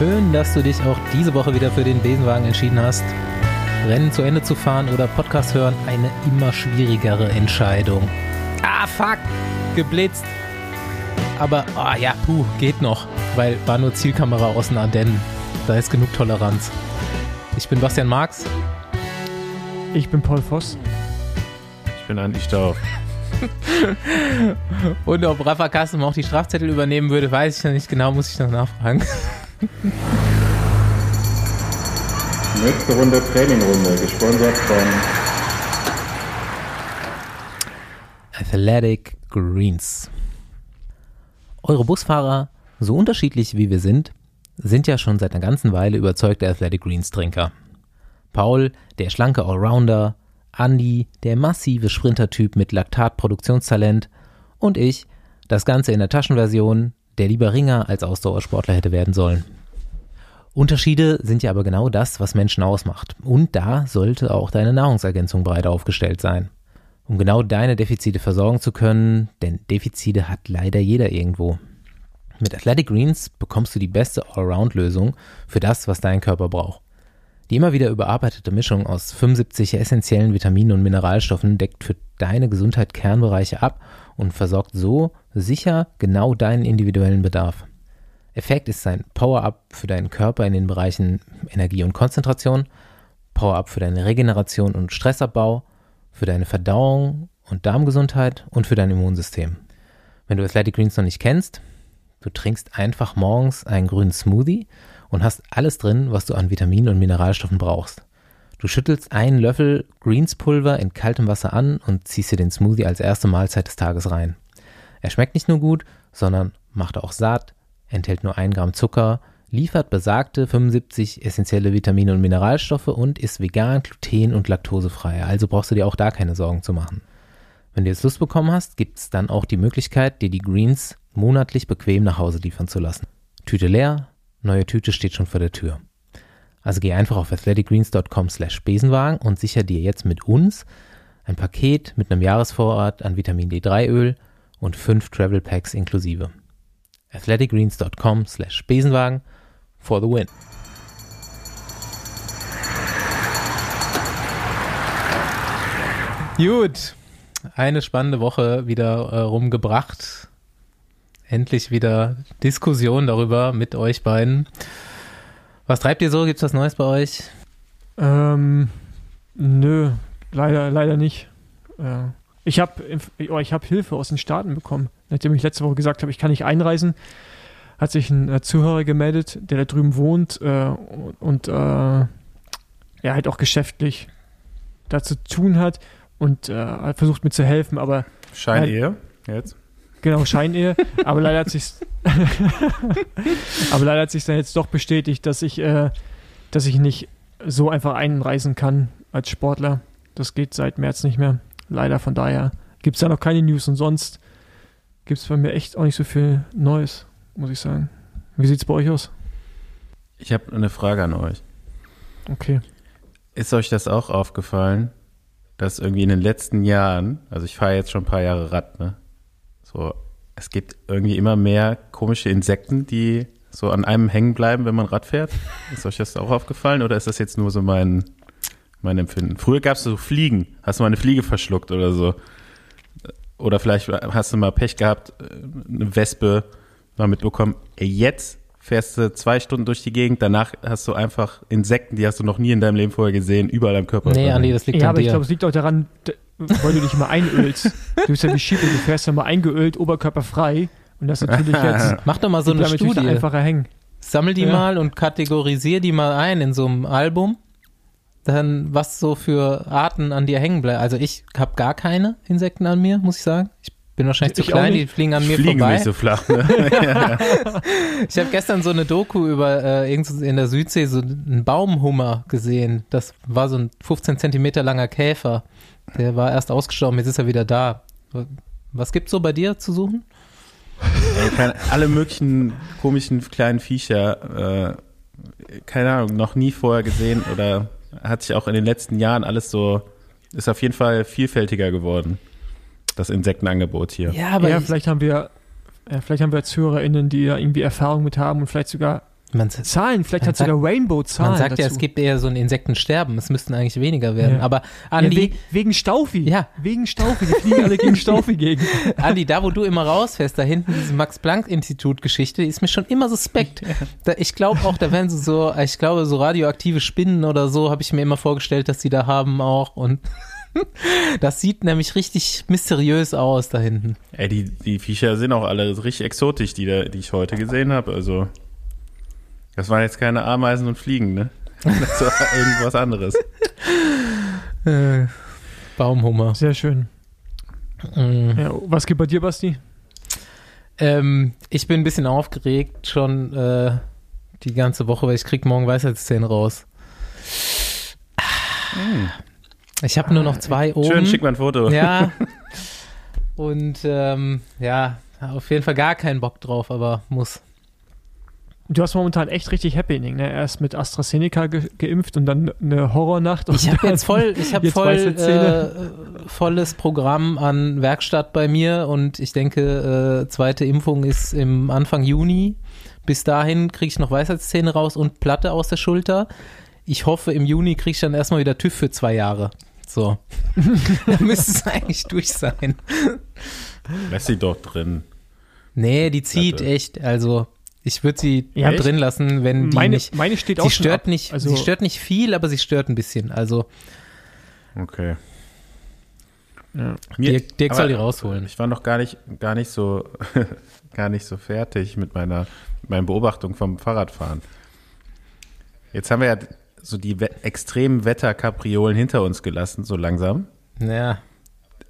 Schön, dass du dich auch diese Woche wieder für den Besenwagen entschieden hast. Rennen zu Ende zu fahren oder Podcast hören, eine immer schwierigere Entscheidung. Ah, fuck, geblitzt. Aber, ah oh, ja, puh, geht noch, weil war nur Zielkamera aus den Ardennen. Da ist genug Toleranz. Ich bin Bastian Marx. Ich bin Paul Voss. Ich bin Andi Staub. Und ob Rafa Kassem auch die Strafzettel übernehmen würde, weiß ich noch nicht genau, muss ich noch nachfragen. Nächste Runde Trainingrunde, gesponsert von Athletic Greens. Eure Busfahrer, so unterschiedlich wie wir sind, sind ja schon seit einer ganzen Weile überzeugte Athletic Greens Trinker. Paul, der schlanke Allrounder, Andy, der massive Sprintertyp mit Laktatproduktionstalent und ich, das Ganze in der Taschenversion, der lieber Ringer als Ausdauersportler hätte werden sollen. Unterschiede sind ja aber genau das, was Menschen ausmacht. Und da sollte auch deine Nahrungsergänzung breit aufgestellt sein. Um genau deine Defizite versorgen zu können, denn Defizite hat leider jeder irgendwo. Mit Athletic Greens bekommst du die beste Allround-Lösung für das, was dein Körper braucht. Die immer wieder überarbeitete Mischung aus 75 essentiellen Vitaminen und Mineralstoffen deckt für deine Gesundheit Kernbereiche ab und versorgt so sicher genau deinen individuellen Bedarf. Effekt ist sein Power-Up für deinen Körper in den Bereichen Energie und Konzentration, Power-Up für deine Regeneration und Stressabbau, für deine Verdauung und Darmgesundheit und für dein Immunsystem. Wenn du Athletic Greens noch nicht kennst, du trinkst einfach morgens einen grünen Smoothie und hast alles drin, was du an Vitaminen und Mineralstoffen brauchst. Du schüttelst einen Löffel Greenspulver in kaltem Wasser an und ziehst dir den Smoothie als erste Mahlzeit des Tages rein. Er schmeckt nicht nur gut, sondern macht auch satt, enthält nur 1 Gramm Zucker, liefert besagte 75 essentielle Vitamine und Mineralstoffe und ist vegan, gluten- und laktosefrei. Also brauchst du dir auch da keine Sorgen zu machen. Wenn du jetzt Lust bekommen hast, gibt es dann auch die Möglichkeit, dir die Greens monatlich bequem nach Hause liefern zu lassen. Tüte leer, Neue Tüte steht schon vor der Tür. Also geh einfach auf athleticgreens.com slash Besenwagen und sicher dir jetzt mit uns ein Paket mit einem Jahresvorrat an Vitamin D3 Öl und fünf Travel Packs inklusive. athleticgreens.com slash Besenwagen for the win. Gut, eine spannende Woche wieder äh, rumgebracht endlich wieder Diskussion darüber mit euch beiden. Was treibt ihr so? Gibt es was Neues bei euch? Ähm, nö, leider, leider nicht. Äh, ich habe oh, hab Hilfe aus den Staaten bekommen. Nachdem ich letzte Woche gesagt habe, ich kann nicht einreisen, hat sich ein äh, Zuhörer gemeldet, der da drüben wohnt äh, und äh, er halt auch geschäftlich dazu tun hat und äh, versucht mir zu helfen, aber Scheinehe jetzt? Genau, Scheinehe. aber leider hat sich aber leider hat sich dann jetzt doch bestätigt, dass ich, äh, dass ich nicht so einfach einreisen kann als Sportler. Das geht seit März nicht mehr. Leider von daher gibt es da noch keine News und sonst gibt es bei mir echt auch nicht so viel Neues, muss ich sagen. Wie sieht es bei euch aus? Ich habe eine Frage an euch. Okay. Ist euch das auch aufgefallen, dass irgendwie in den letzten Jahren, also ich fahre jetzt schon ein paar Jahre Rad, ne? So, es gibt irgendwie immer mehr komische Insekten, die so an einem hängen bleiben, wenn man Rad fährt. Ist euch das auch aufgefallen oder ist das jetzt nur so mein, mein Empfinden? Früher gab es so Fliegen. Hast du mal eine Fliege verschluckt oder so? Oder vielleicht hast du mal Pech gehabt, eine Wespe mal mitbekommen. Ey, jetzt fährst du zwei Stunden durch die Gegend, danach hast du einfach Insekten, die hast du noch nie in deinem Leben vorher gesehen, überall am Körper. Nee, Andi, das liegt ja, an aber dir. ich glaube, es liegt auch daran, weil du dich mal einölst. Du bist ja wie Schiebe, du fährst ja mal eingeölt, oberkörperfrei. Und das natürlich jetzt. Mach doch mal so eine Studie. einfacher hängen. Sammel die Ja. mal und kategorisier die mal ein in so einem Album. Dann, was so für Arten an dir hängen bleiben. Also ich habe gar keine Insekten an mir, muss ich sagen. Ich bin wahrscheinlich zu Ich klein, die fliegen an mir Fliegen vorbei. nicht so flach. Ne? Ich habe gestern so eine Doku über äh, irgendwo in der Südsee so einen Baumhummer gesehen. Das war so ein 15 Zentimeter langer Käfer. Der war erst ausgestorben, jetzt ist er wieder da. Was gibt's so bei dir zu suchen? Ey, alle möglichen komischen kleinen Viecher, äh, keine Ahnung, noch nie vorher gesehen oder hat sich auch in den letzten Jahren alles so, ist auf jeden Fall vielfältiger geworden, das Insektenangebot hier. Ja, aber ja, ich, vielleicht haben wir, ja, vielleicht haben wir ZuhörerInnen, die da irgendwie Erfahrung mit haben und vielleicht sogar Man, Zahlen, vielleicht Man hat sogar Rainbow Zahlen man sagt dazu. ja, es gibt eher so ein Insektensterben. Es müssten eigentlich weniger werden. Ja. Aber ja, Andi, wegen, Staufi. Ja. Wegen Staufi. Die fliegen alle gegen Staufi gegen. Andi, da wo du immer rausfährst, da hinten diese Max-Planck-Institut-Geschichte, die ist mir schon immer suspekt. Da, ich glaube auch, da werden so, so, ich glaube, so radioaktive Spinnen oder so, habe ich mir immer vorgestellt, dass die da haben auch. Und das sieht nämlich richtig mysteriös aus da hinten. Ey, die, die Viecher sind auch alle richtig exotisch, die, da, die ich heute gesehen habe. Also, das waren jetzt keine Ameisen und Fliegen, ne? Das war irgendwas anderes. Äh, Baumhummer. Sehr schön. Mm. Ja, was geht bei dir, Basti? Ähm, ich bin ein bisschen aufgeregt schon äh, die ganze Woche, weil ich krieg morgen Weisheitszähne raus. Ich habe nur noch zwei oben. Schön, schick mal ein Foto. Ja. Und ähm, ja, auf jeden Fall gar keinen Bock drauf, aber muss. Du hast momentan echt richtig Happening, ne? Erst mit AstraZeneca ge geimpft und dann eine Horrornacht. und Ich habe jetzt voll, ich habe Jetzt voll äh, volles Programm an Werkstatt bei mir und ich denke, äh, zweite Impfung ist im Anfang Juni. Bis dahin kriege ich noch Weisheitszähne raus und Platte aus der Schulter. Ich hoffe, im Juni kriege ich dann erstmal wieder TÜV für zwei Jahre. So. dann müsste es eigentlich durch sein. Lass sie doch drin. Nee, die zieht Platte. echt. Also, ich würde sie Ja, drin lassen, wenn die meine, nicht. meine steht auch Sie stört ab. nicht, Also, sie stört nicht viel, aber sie stört ein bisschen. Also, Okay. ja. Mir- Dirk, Dirk soll die rausholen. Ich war noch gar nicht, gar nicht so, gar nicht so fertig mit meiner, mit meiner Beobachtung vom Fahrradfahren. Jetzt haben wir ja so die we extremen Wetterkapriolen hinter uns gelassen, so langsam. Ja.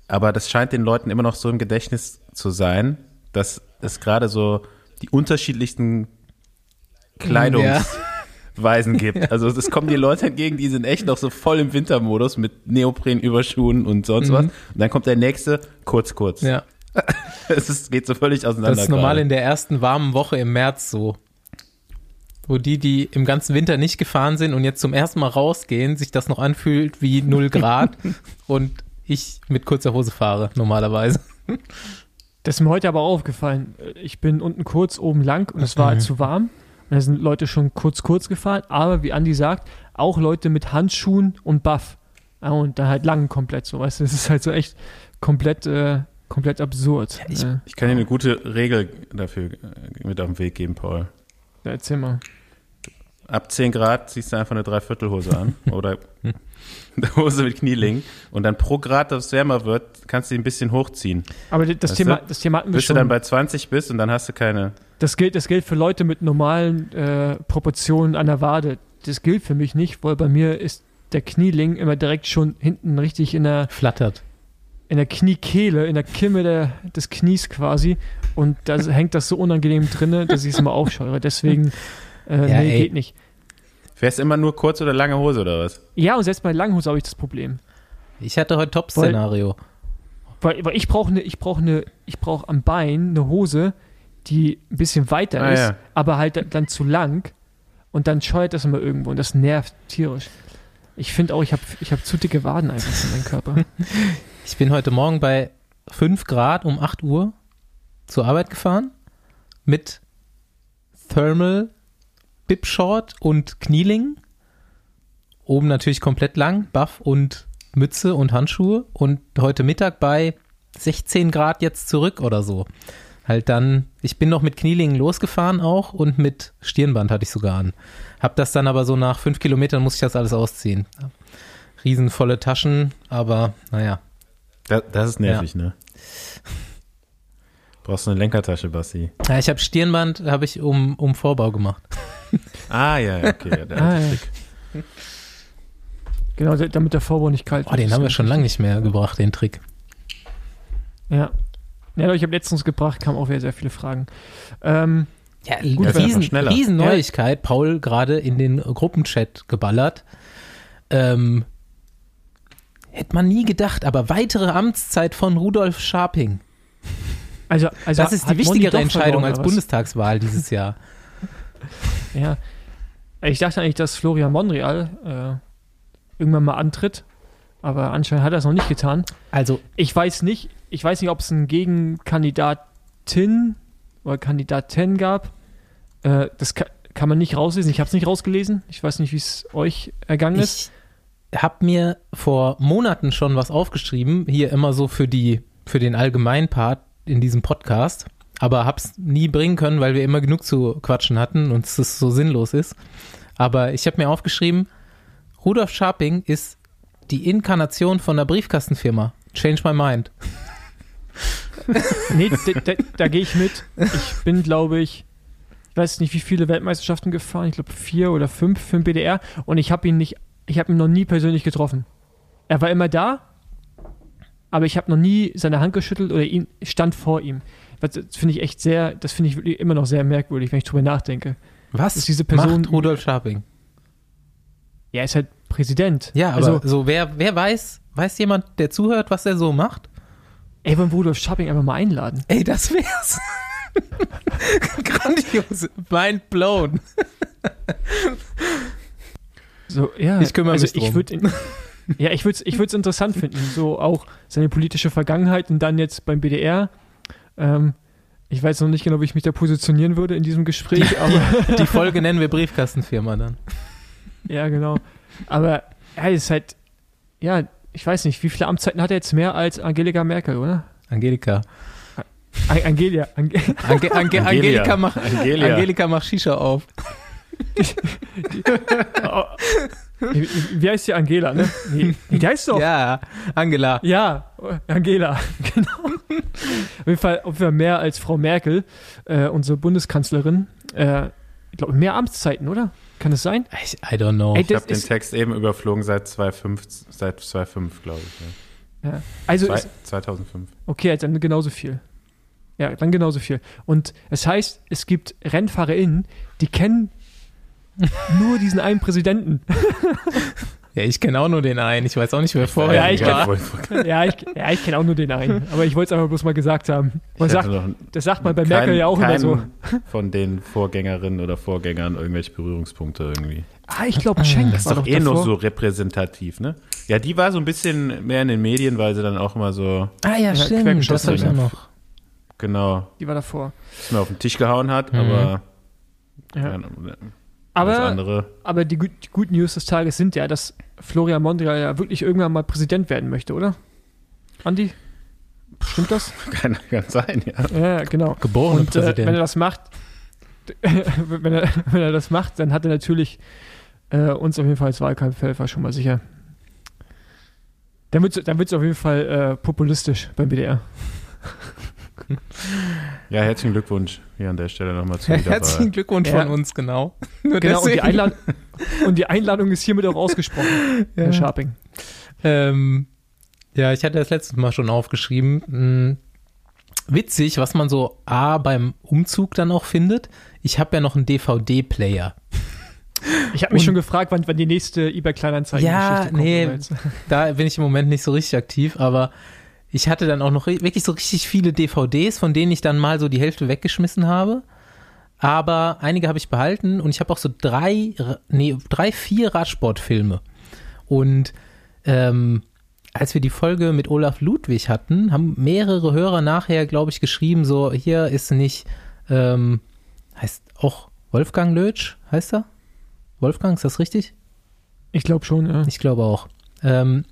Aber das scheint den Leuten immer noch so im Gedächtnis zu sein, dass es gerade so die unterschiedlichsten Kleidungsweisen gibt. Also es kommen die Leute entgegen, die sind echt noch so voll im Wintermodus mit Neoprenüberschuhen und sonst was. Und dann kommt der nächste, kurz, kurz. Mhm. Ja. Es ist, geht so völlig auseinander. Das ist normal gerade. in der ersten warmen Woche im März so. Wo die, die im ganzen Winter nicht gefahren sind und jetzt zum ersten Mal rausgehen, sich das noch anfühlt wie 0 Grad und ich mit kurzer Hose fahre, normalerweise. Das ist mir heute aber auch aufgefallen. Ich bin unten kurz, oben lang und es war Mhm. zu warm. Und da sind Leute schon kurz, kurz gefahren. Aber wie Andi sagt, auch Leute mit Handschuhen und Buff. Ja, und dann halt lang komplett so. Weißt du, das ist halt so echt komplett, äh, komplett absurd. ich- äh, Ich kann dir eine gute Regel dafür äh, mit auf den Weg geben, Paul. ja, erzähl mal. Ab 10 Grad ziehst du einfach eine Dreiviertelhose an oder eine Hose mit Knieling und dann pro Grad, dass es wärmer wird, kannst du die ein bisschen hochziehen. Aber das Weißt Thema, du? das Thema hatten wir Bis du schon. dann bei 20 bist und dann hast du keine. Das gilt, das gilt für Leute mit normalen äh, Proportionen an der Wade. Das gilt für mich nicht, weil bei mir ist der Knieling immer direkt schon hinten richtig in der, Flattert. in der Kniekehle, in der Kimme der, des Knies quasi. Und da hängt das so unangenehm drinne, dass ich es immer aufscheure. Deswegen, äh, Ja, nee, ey. geht nicht. Fährst immer nur kurz oder lange Hose oder was? Ja, und selbst bei Langhose habe ich das Problem. Ich hatte heute Top-Szenario. Weil, weil ich brauche ne, ich brauche ne, ich brauche am Bein eine Hose, die ein bisschen weiter Ah, ist, ja. aber halt dann- dann zu lang und dann scheuert das immer irgendwo und das nervt tierisch. Ich finde auch, ich habe ich hab zu dicke Waden einfach für meinen Körper. Ich bin heute Morgen bei 5 Grad um 8 Uhr zur Arbeit gefahren mit Thermal Bib Short und Knieling. Oben natürlich komplett lang, Buff und Mütze und Handschuhe. Und heute Mittag bei 16 Grad jetzt zurück oder so. Halt dann, ich bin noch mit Knielingen losgefahren auch und mit Stirnband hatte ich sogar an. Hab das dann aber so nach fünf Kilometern muss ich das alles ausziehen. Riesenvolle Taschen, aber naja. Das, das ist nervig, ne? Brauchst du eine Lenkertasche, Basti. Ja, ich habe Stirnband, habe ich um, um Vorbau gemacht. Ah, ja, ja, okay. Ja, der Ah, alte ja. Trick. genau, da- damit der Vorbau nicht kalt Oh, den haben wir schon lange nicht mehr gebracht, den Trick. Ja. Ja, ich habe letztens gebracht, kamen auch wieder sehr viele Fragen. Ähm, Ja, das ist einfach Riesen, schneller. Riesenneuigkeit, Paul gerade in den Gruppenchat geballert. Ähm, hätte man nie gedacht, aber weitere Amtszeit von Rudolf Scharping. also, also Das ist die wichtigere Entscheidung als? Bundestagswahl dieses Jahr. Ja. Ich dachte eigentlich, dass Florian Monreal äh, irgendwann mal antritt, aber anscheinend hat er es noch nicht getan. Also, Ich weiß nicht, ich weiß nicht, ob es einen Gegenkandidatin oder Kandidatin gab. Äh, das, ka- kann man nicht rauslesen. Ich habe es nicht rausgelesen. Ich weiß nicht, wie es euch ergangen ist. Ich habe mir vor Monaten schon was aufgeschrieben, hier immer so für die, für den allgemeinen Part in diesem Podcast, aber hab's nie bringen können, weil wir immer genug zu quatschen hatten und es so sinnlos ist. Aber ich habe mir aufgeschrieben, Rudolf Scharping ist die Inkarnation von der Briefkastenfirma. Change my mind. nee, da, da, da gehe ich mit. Ich bin, glaube ich, ich weiß nicht, wie viele Weltmeisterschaften gefahren. Ich glaube vier oder fünf für den BDR. Und ich habe ihn nicht, ich habe ihn noch nie persönlich getroffen. Er war immer da, aber ich habe noch nie seine Hand geschüttelt oder ihn stand vor ihm. Das finde ich echt sehr, das finde ich immer noch sehr merkwürdig, wenn ich drüber nachdenke. Was Ist diese Person- macht Rudolf Scharping? Ja, er ist halt Präsident. Ja, aber also, so wer, wer weiß, weiß jemand, der zuhört, was er so macht? ey, wollen Rudolf Scharping einfach mal einladen? Ey, das wär's. Grandios. Mind blown. So, ja, Ich kümmere also mich drum. ich würde ihn- Ja, ich würde es ich würd's interessant finden, so auch seine politische Vergangenheit und dann jetzt beim BDR. Ähm, ich weiß noch nicht genau, wie ich mich da positionieren würde in diesem Gespräch, aber Die Folge nennen wir Briefkastenfirma dann. ja, genau. Aber er ist halt, ja, ich weiß nicht, wie viele Amtszeiten hat er jetzt mehr als Angelika Merkel, oder? Angelika. An Angelia. Ange Ange Ange Angelia. Angelika, macht, Angelia. Angelika macht Shisha auf. Wie, wie heißt die Angela, ne? Nee, die heißt doch. Ja, Angela. Ja, Angela, genau. Auf, jeden Fall, auf jeden Fall mehr als Frau Merkel, äh, unsere Bundeskanzlerin. Äh, ich glaube, mehr Amtszeiten, oder? Kann es sein? Ich, I don't know. Ey, Ich habe den Text eben überflogen seit 2005, seit 2005 glaube ich. Ja. Ja. Also, Zwei, ist, 2005. okay, dann genauso viel. Ja, dann genauso viel. Und es heißt, es gibt RennfahrerInnen, die kennen nur diesen einen Präsidenten. ja, ich kenne auch nur den einen. Ich weiß auch nicht, wer vorher Ja, ich war. kenn- ja, ich, ja, ich kenne auch nur den einen. Aber ich wollte es einfach bloß mal gesagt haben. Man sagt, das sagt man bei keinen- Merkel ja auch immer so. von den Vorgängerinnen oder Vorgängern irgendwelche Berührungspunkte irgendwie. Ah, ich glaube, Schenk Das ist war doch doch eh davor. nur so repräsentativ, ne? Ja, die war so ein bisschen mehr in den Medien, weil sie dann auch immer so, Ah ja, Ja, stimmt. Das habe ich ich noch. genau, Die war davor. das mir auf den Tisch gehauen hat, Mhm. aber Ja. Aber, andere. aber die, die guten News des Tages sind ja, dass Florian Mondrian ja wirklich irgendwann mal Präsident werden möchte, oder? Andi? Stimmt das? Kann, kann sein, ja. Ja, genau. Geborener Und äh, Präsident. wenn er das macht, wenn er, wenn er das macht, dann hat er natürlich äh, uns auf jeden Fall als Wahlkampfhelfer schon mal sicher. Dann wird es dann wird's auf jeden Fall äh, populistisch beim BDR. Ja, herzlichen Glückwunsch hier an der Stelle nochmal zur Wiederwahl. Herzlichen Glückwunsch Ja. von uns, genau. Nur Genau, und die, und die Einladung ist hiermit auch ausgesprochen, Herr Ja. Scharping. Ähm, ja, ich hatte das letztes Mal schon aufgeschrieben. Hm, witzig, was man so A beim Umzug dann auch findet. Ich habe ja noch einen DVD-Player. Ich habe mich Und- schon gefragt, wann, wann die nächste eBay Kleinanzeigen Ja, Geschichte kommt. nee. aber jetzt- Da bin ich im Moment nicht so richtig aktiv, aber ich hatte dann auch noch wirklich so richtig viele DVDs, von denen ich dann mal so die Hälfte weggeschmissen habe. Aber einige habe ich behalten und ich habe auch so drei, nee, drei, vier Radsportfilme. Und ähm, als wir die Folge mit Olaf Ludwig hatten, haben mehrere Hörer nachher, glaube ich, geschrieben, so, hier ist nicht, ähm, heißt auch Wolfgang Lötsch, heißt er? Wolfgang, ist das richtig? Ich glaube schon, ja. Ich glaube auch. Ähm,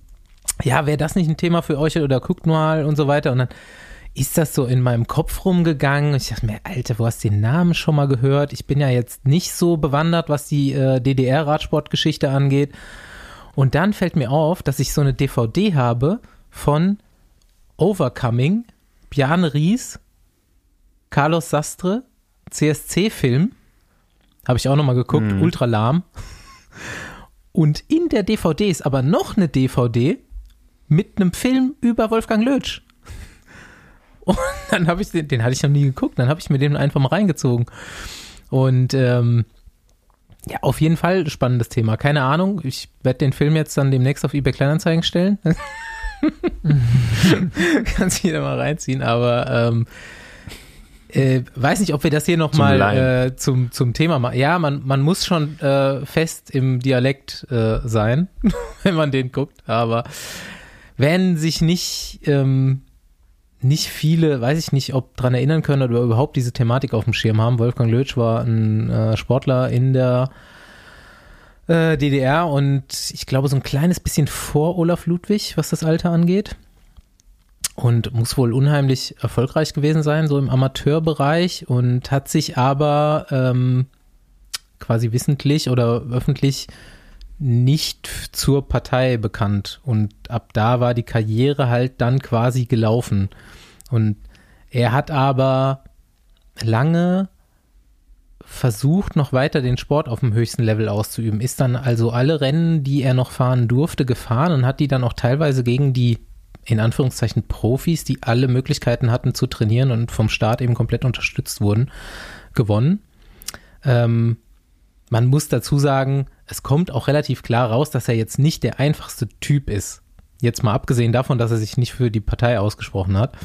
ja, wäre das nicht ein Thema für euch oder guckt mal und so weiter. Und dann ist das so in meinem Kopf rumgegangen. Ich dachte mir, Alter, du hast den Namen schon mal gehört. Ich bin ja jetzt nicht so bewandert, was die äh, DDR-Radsportgeschichte angeht. Und dann fällt mir auf, dass ich so eine DVD habe von Overcoming, Bjarne Ries, Carlos Sastre, CSC-Film. Habe ich auch nochmal geguckt, Mhm. ultra lahm. Und in der DVD ist aber noch eine DVD mit einem Film über Wolfgang Lötsch. Und dann habe ich den, den hatte ich noch nie geguckt, dann habe ich mir den einfach mal reingezogen. Und ähm, ja, auf jeden Fall spannendes Thema. Keine Ahnung, ich werde den Film jetzt dann demnächst auf eBay Kleinanzeigen stellen. Kannst jeder mal reinziehen, aber ähm, äh, weiß nicht, ob wir das hier Zum nochmal Leihen. äh, zum, zum Thema machen. Ja, man, man muss schon äh, fest im Dialekt äh, sein, wenn man den guckt, aber wenn sich nicht, ähm, nicht viele, weiß ich nicht, ob dran erinnern können oder überhaupt diese Thematik auf dem Schirm haben. Wolfgang Lötsch war ein äh, Sportler in der äh, DDR und ich glaube so ein kleines bisschen vor Olaf Ludwig, was das Alter angeht. Und muss wohl unheimlich erfolgreich gewesen sein, so im Amateurbereich und hat sich aber ähm, quasi wissentlich oder öffentlich nicht zur Partei bekannt. Und ab da war die Karriere halt dann quasi gelaufen. Und er hat aber lange versucht, noch weiter den Sport auf dem höchsten Level auszuüben. Ist dann also alle Rennen, die er noch fahren durfte, gefahren und hat die dann auch teilweise gegen die in Anführungszeichen Profis, die alle Möglichkeiten hatten zu trainieren und vom Staat eben komplett unterstützt wurden, gewonnen. Ähm, man muss dazu sagen, es kommt auch relativ klar raus, dass er jetzt nicht der einfachste Typ ist. Jetzt mal abgesehen davon, dass er sich nicht für die Partei ausgesprochen hat.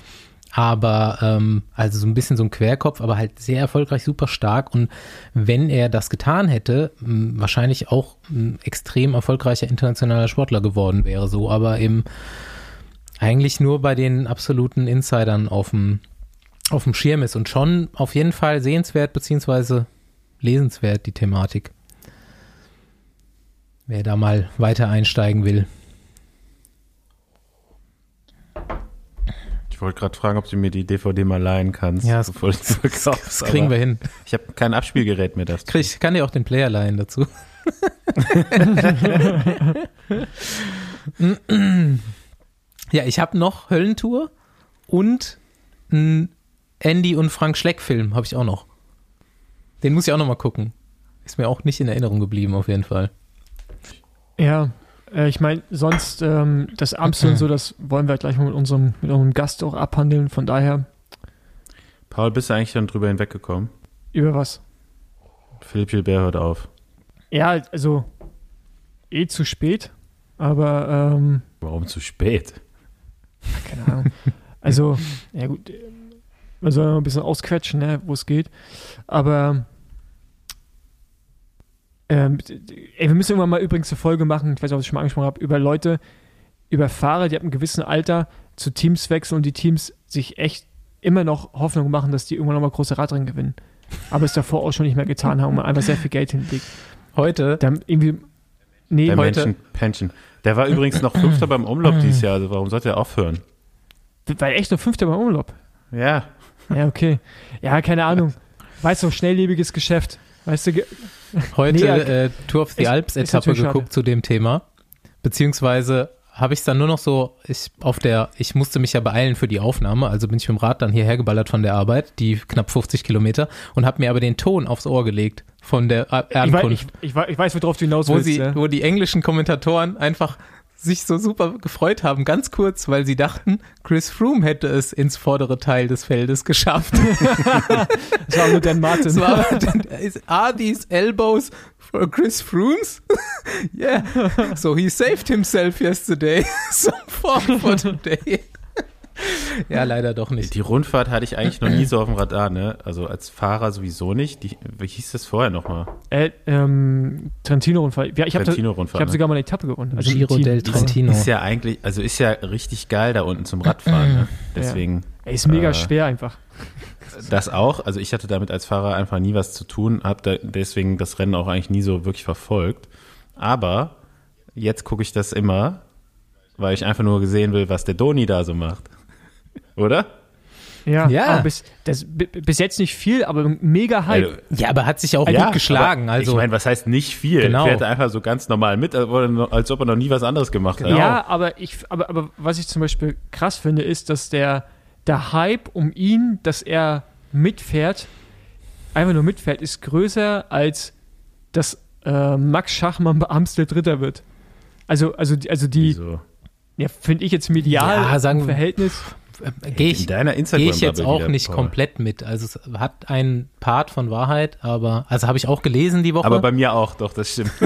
Aber ähm, also so ein bisschen so ein Querkopf, aber halt sehr erfolgreich, super stark. Und wenn er das getan hätte, wahrscheinlich auch ein extrem erfolgreicher internationaler Sportler geworden wäre. So, aber eben eigentlich nur bei den absoluten Insidern auf dem, auf dem Schirm ist und schon auf jeden Fall sehenswert beziehungsweise lesenswert, die Thematik. Wer da mal weiter einsteigen will. Ich wollte gerade fragen, ob du mir die DVD mal leihen kannst. Ja, das, bevor du sie das, verkaufst, das kriegen wir hin. Ich habe kein Abspielgerät mehr dazu. Ich kann dir auch den Player leihen dazu. ja, ich habe noch Höllentour und einen Andy und Frank Schleck Film habe ich auch noch. Den muss ich auch noch mal gucken. Ist mir auch nicht in Erinnerung geblieben, auf jeden Fall. Ja, äh, ich meine, sonst ähm, das Amstel und so, das wollen wir gleich mal mit unserem, mit unserem Gast auch abhandeln. Von daher, Paul, bist du eigentlich dann drüber hinweggekommen? über was? Philipp Gilbert hört auf. Ja, also eh zu spät, aber ähm, Warum zu spät? keine Ahnung. Also, ja gut, äh, man soll noch ein bisschen ausquetschen, ne, wo es geht. Aber ähm, ey, wir müssen irgendwann mal übrigens eine Folge machen, ich weiß nicht, ob ich schon mal angesprochen habe, über Leute, über Fahrer, die ab einem gewissen Alter zu Teams wechseln und die Teams sich echt immer noch Hoffnung machen, dass die irgendwann nochmal große Radrennen gewinnen. Aber es davor auch schon nicht mehr getan haben und einfach sehr viel Geld hinlegt. Heute, Da irgendwie. Nee, Der heute- Menschen Pension. Der war übrigens noch Fünfter beim Umlauf dieses Jahr, also warum sollte er aufhören? weil echt nur Fünfter beim Umlauf. Ja, Ja, okay. Ja, keine Ahnung. Weißt du, schnelllebiges Geschäft. Weißt du, heute Nee, äh, Tour of the Alps Etappe geguckt schade. zu dem Thema. Beziehungsweise habe ich es dann nur noch so, ich auf der, ich musste mich ja beeilen für die Aufnahme, also bin ich mit dem Rad dann hierher geballert von der Arbeit, die knapp 50 Kilometer, und habe mir aber den Ton aufs Ohr gelegt von der äh, ich, weiß, ich, ich, weiß- ich weiß, worauf du hinaus wo, willst. sie, ja. wo die englischen Kommentatoren einfach sich so super gefreut haben, ganz kurz, weil sie dachten, Chris Froome hätte es ins vordere Teil des Feldes geschafft. Das war nur Dan Martin. Es war, are these elbows for Chris Froome's? yeah. So he saved himself yesterday. Some form for today. ja, leider doch nicht. die Rundfahrt hatte ich eigentlich noch nie so auf dem Radar, ne? Also als Fahrer sowieso nicht. Die, wie hieß das vorher nochmal? Äh, ähm, Trentino-Unfall. Ja, ich habe Trentino-Rundfahrt. hab ne? sogar mal eine Etappe gewonnen. Also Giro del Trentino. Ist ja eigentlich, also ist ja richtig geil da unten zum Radfahren, ne? Deswegen Ey, ist mega Äh, schwer einfach. das auch. Also ich hatte damit als Fahrer einfach nie was zu tun, habe da deswegen das Rennen auch eigentlich nie so wirklich verfolgt. Aber jetzt gucke ich das immer, weil ich einfach nur gesehen will, was der Doni da so macht. Oder? Ja, Ja. aber bis, das, bi- bis jetzt nicht viel, aber mega Hype. Also, Ja, aber hat sich auch ja, gut geschlagen. Also, ich meine, was heißt nicht viel? Genau. Er fährt einfach so ganz normal mit, als ob er noch nie was anderes gemacht hat. Genau. Ja, aber ich, aber, aber was ich zum Beispiel krass finde, ist, dass der, der Hype um ihn, dass er mitfährt, einfach nur mitfährt, ist größer als dass äh, Max Schachmann bei Amstel Dritter wird. Also, also, die- also die, Wieso? ja, finde ich jetzt medial Ja, sagen Verhältnis. Äh, gehe ich, In deiner gehe instagram ich jetzt auch nicht Paul. komplett mit. Also es hat einen Part von Wahrheit, aber, also habe ich auch gelesen die Woche. Aber bei mir auch, doch, das stimmt.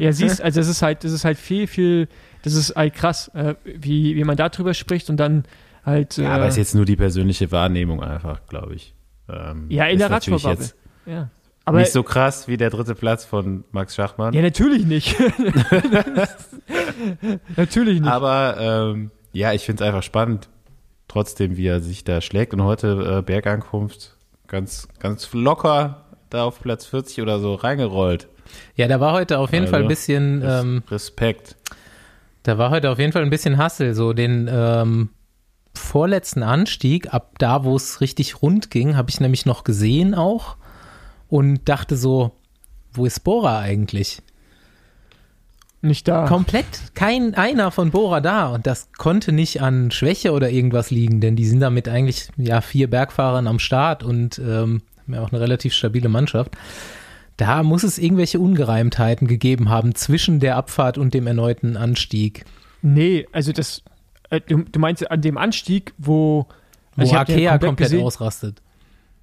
Ja, siehst, also das ist halt, das ist halt viel, viel, das ist halt krass, äh, wie, wie man darüber spricht und dann halt. Äh, Ja, aber es ist jetzt nur die persönliche Wahrnehmung einfach, glaube ich. Ähm, Ja, in der Radsportbubble. ja. Aber nicht so krass wie der dritte Platz von Max Schachmann. ja, natürlich nicht. natürlich nicht. Aber ähm, ja, ich finde es einfach spannend, trotzdem, wie er sich da schlägt. Und heute äh, Bergankunft ganz, ganz locker da auf Platz 40 oder so reingerollt. Ja, da war heute auf jeden Also, Fall ein bisschen, ähm, Respekt. da war heute auf jeden Fall ein bisschen Hassel. So den ähm, vorletzten Anstieg, ab da, wo es richtig rund ging, habe ich nämlich noch gesehen auch und dachte so, wo ist Bora eigentlich? Nicht da. Komplett kein einer von Bora da und das konnte nicht an Schwäche oder irgendwas liegen, denn die sind damit eigentlich ja vier Bergfahrern am Start und ähm, haben ja auch eine relativ stabile Mannschaft. Da muss es irgendwelche Ungereimtheiten gegeben haben zwischen der Abfahrt und dem erneuten Anstieg. Nee, also das, äh, du, du meinst an dem Anstieg, wo, Wo also den Arkea komplett gesehen. ausrastet.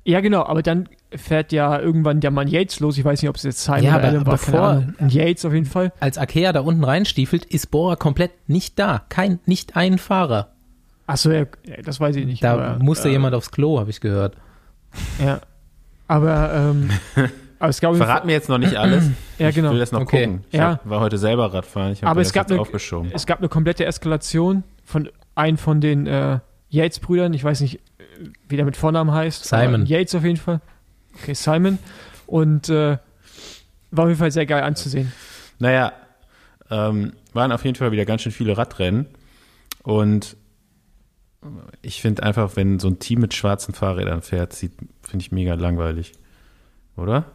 Ja, genau, aber dann fährt ja irgendwann der Mann Yates los. Ich weiß nicht, ob es jetzt Simon Ja, oder aber Allen war, bevor- Yates auf jeden Fall. Als Arkea da unten reinstiefelt, ist Bora komplett nicht da. Kein, nicht ein Fahrer. Achso, ja, das weiß ich nicht. Da aber, musste äh, jemand aufs Klo, habe ich gehört. Ja. Aber, ähm, aber es gab Verrat mir jetzt noch nicht alles. Ja, Ich genau. will das noch Okay. gucken. Ich Ja. hab, war heute selber Radfahren. Ich habe Aber es gab eine- aufgeschoben. es gab eine komplette Eskalation von einem von den äh, Yates-Brüdern. Ich weiß nicht, äh, wie der mit Vornamen heißt. Simon. Yates auf jeden Fall. Okay, Simon. Und äh, war auf jeden Fall sehr geil anzusehen. Naja, ähm, waren auf jeden Fall wieder ganz schön viele Radrennen. Und ich finde einfach, wenn so ein Team mit schwarzen Fahrrädern fährt, sieht, finde ich mega langweilig. Oder?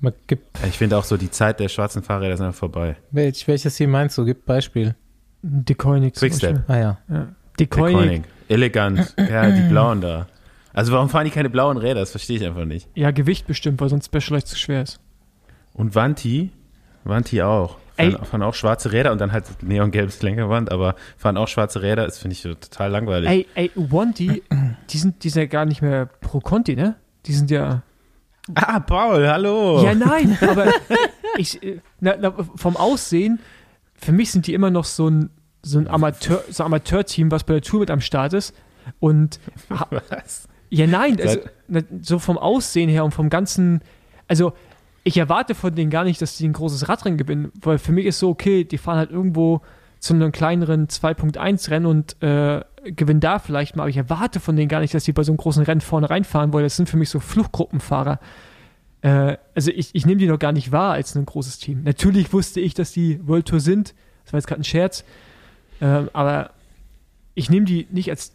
Man gibt, Ich finde auch so, die Zeit der schwarzen Fahrräder ist einfach vorbei. welch, welches Team meinst du? Gib Beispiel. De Koenig. Quickstep. Ah ja. Ja. Koenig. Koenig. Elegant. Ja, die blauen da. Also warum fahren die keine blauen Räder? Das verstehe ich einfach nicht. Ja, Gewicht bestimmt, weil sonst Specialized zu schwer ist. Und Vanti, Vanti auch. Ey. Fahren, fahren auch schwarze Räder und dann halt neongelbes Lenkerband, aber fahren auch schwarze Räder, das finde ich total langweilig. Ey, ey, Wanty, die sind, die sind ja gar nicht mehr pro Conti, ne? Die sind ja. Ah, Paul, hallo. Ja, nein, aber ich, na, na, vom Aussehen, für mich sind die immer noch so ein, so ein Amateur, so ein Amateurteam, was bei der Tour mit am Start ist. Und ha, Was? Ja, nein, also, so vom Aussehen her und vom ganzen, also ich erwarte von denen gar nicht, dass die ein großes Radrennen gewinnen, weil für mich ist so, okay, die fahren halt irgendwo zu einem kleineren 2.1 Rennen und äh, gewinnen da vielleicht mal, aber ich erwarte von denen gar nicht, dass die bei so einem großen Rennen vorne reinfahren, weil das sind für mich so Fluchtgruppenfahrer. Äh, also ich, ich nehme die noch gar nicht wahr als ein großes Team. Natürlich wusste ich, dass die World Tour sind, das war jetzt gerade ein Scherz, ähm, aber ich nehme die nicht als,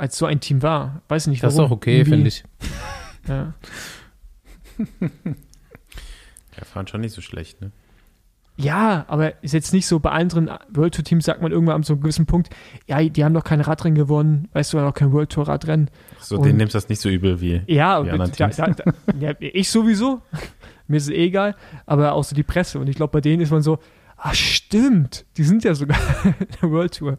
als so ein Team wahr. Weiß nicht, Das ist warum. auch okay, finde ich. Ja. Ja, fahren schon nicht so schlecht, ne? Ja, aber ist jetzt nicht so, bei anderen World Tour Teams sagt man irgendwann an so einem gewissen Punkt, ja, die haben doch kein Radrennen gewonnen, weißt du, noch kein World Tour Radrennen. So, Und- den nimmst du das nicht so übel wie. Ja, Die und anderen da, Teams. da, da, ja, ich sowieso, mir ist es eh egal, aber auch so die Presse. Und ich glaube, bei denen ist man so, ah, stimmt, die sind ja sogar in der World Tour.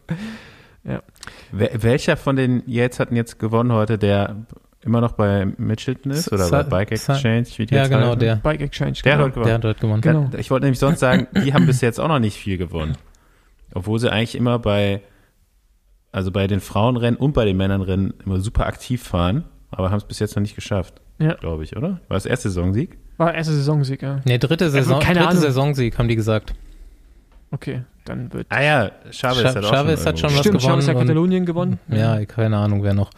Wel- welcher von den Yates hatten jetzt gewonnen heute, der immer noch bei Mitchelton ist oder bei Bike Exchange? Wie die Ja, jetzt genau, heißen? der. Bike Exchange. Der hat genau. heute gewonnen. Der hat dort gewonnen. Genau. Ich wollte nämlich sonst sagen, die haben bis jetzt auch noch nicht viel gewonnen. Obwohl sie eigentlich immer bei, also bei den Frauenrennen und bei den Männernrennen immer super aktiv fahren, aber haben es bis jetzt noch nicht geschafft, Ja. glaube ich, oder? War das erste Saisonsieg? War erste Saisonsieg, ja. Nee, dritte Saison, keine dritte Ahnung. Saisonsieg, haben die gesagt. Okay, dann wird. Ah ja, Chavez Scha- hat auch Chavez schon hat schon was Stimmt, gewonnen Chavez hat Katalonien gewonnen. Ja, keine Ahnung, wer noch.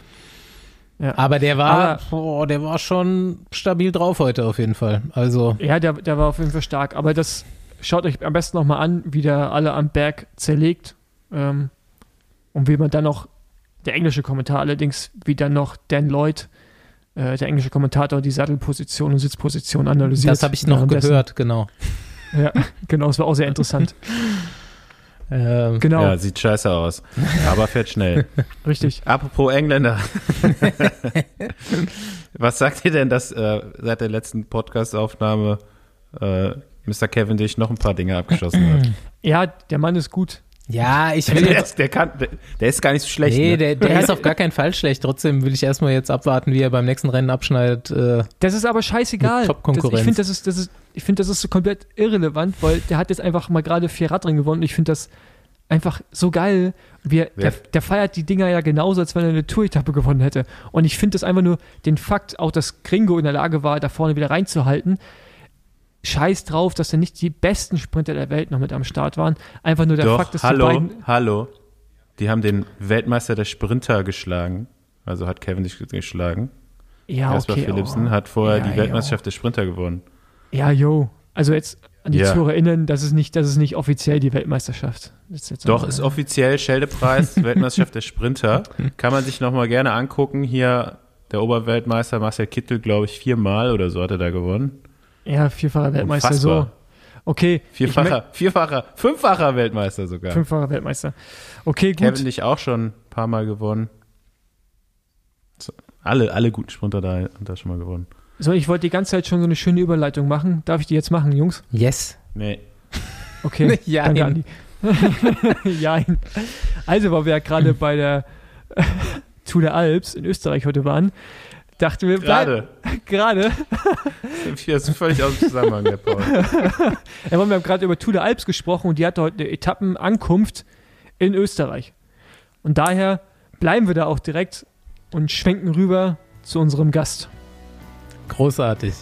Ja. Aber der war, Aber- boah, der war schon stabil drauf heute auf jeden Fall. Also, Ja, der, der war auf jeden Fall stark. Aber das schaut euch am besten nochmal an, wie der alle am Berg zerlegt. Ähm, und wie man dann noch, der englische Kommentar allerdings, wie dann noch Dan Lloyd, äh, der englische Kommentator, die Sattelposition und Sitzposition analysiert. das habe ich noch gehört, genau. Ja, genau, das war auch sehr interessant. Ähm, Genau, Ja, sieht scheiße aus, aber fährt schnell. richtig. Apropos Engländer. Was sagt ihr denn, dass äh, seit der letzten Podcast-Aufnahme äh, Mr. Cavendish noch ein paar Dinge abgeschossen hat? Ja, der Mann ist gut. ja, ich will Der jetzt. ist, der, kann, der, der ist gar nicht so schlecht. Nee, ne? der, der ist auf gar keinen Fall schlecht. Trotzdem will ich erstmal jetzt abwarten, wie er beim nächsten Rennen abschneidet. Äh, Das ist aber scheißegal. Top-Konkurrenz. Ich finde, das ist, das ist, ich finde, das ist so komplett irrelevant, weil der hat jetzt einfach mal gerade vier Radrennen gewonnen. Ich finde das einfach so geil. Wir, der, der feiert die Dinger ja genauso, als wenn er eine Tour-Etappe gewonnen hätte. Und ich finde das einfach nur den Fakt, auch dass Gringo in der Lage war, da vorne wieder reinzuhalten. Scheiß drauf, dass da nicht die besten Sprinter der Welt noch mit am Start waren. Einfach nur der Doch, Fakt, dass die hallo, beiden. hallo. die haben den Weltmeister der Sprinter geschlagen. Also hat Cavendish geschlagen. Ja, Kaspar okay. Philipsen aber- hat vorher Ja, die Weltmeisterschaft der Sprinter gewonnen. Ja, jo. Also jetzt an die Ja. ZuhörerInnen, das ist nicht, das ist nicht offiziell die Weltmeisterschaft. Doch, ist offiziell Schelde-Preis, Weltmeisterschaft der Sprinter. Kann man sich nochmal gerne angucken. Hier der Oberweltmeister Marcel Kittel, glaube ich, viermal oder so hat er da gewonnen. Ja, vierfacher Weltmeister, so. Unfassbar. Okay. ich Vierfacher, vierfacher, fünffacher Weltmeister sogar. Fünffacher Weltmeister. Okay, gut. Cavendish auch schon ein paar Mal gewonnen. So, alle, alle guten Sprinter da haben da schon mal gewonnen. So, ich wollte die ganze Zeit schon so eine schöne Überleitung machen. Darf ich die jetzt machen, Jungs? Yes. Nee. Okay. Jein. Danke, Andi. Jein. Also, weil wir ja gerade bei der Tour der Alps in Österreich heute waren, dachten wir, Gerade. gerade, Hier ist völlig aus dem Zusammenhang, der Paul. ja, wir haben gerade über Tour der Alps gesprochen und die hatte heute eine Etappenankunft in Österreich. Und daher bleiben wir da auch direkt und schwenken rüber zu unserem Gast. Großartig.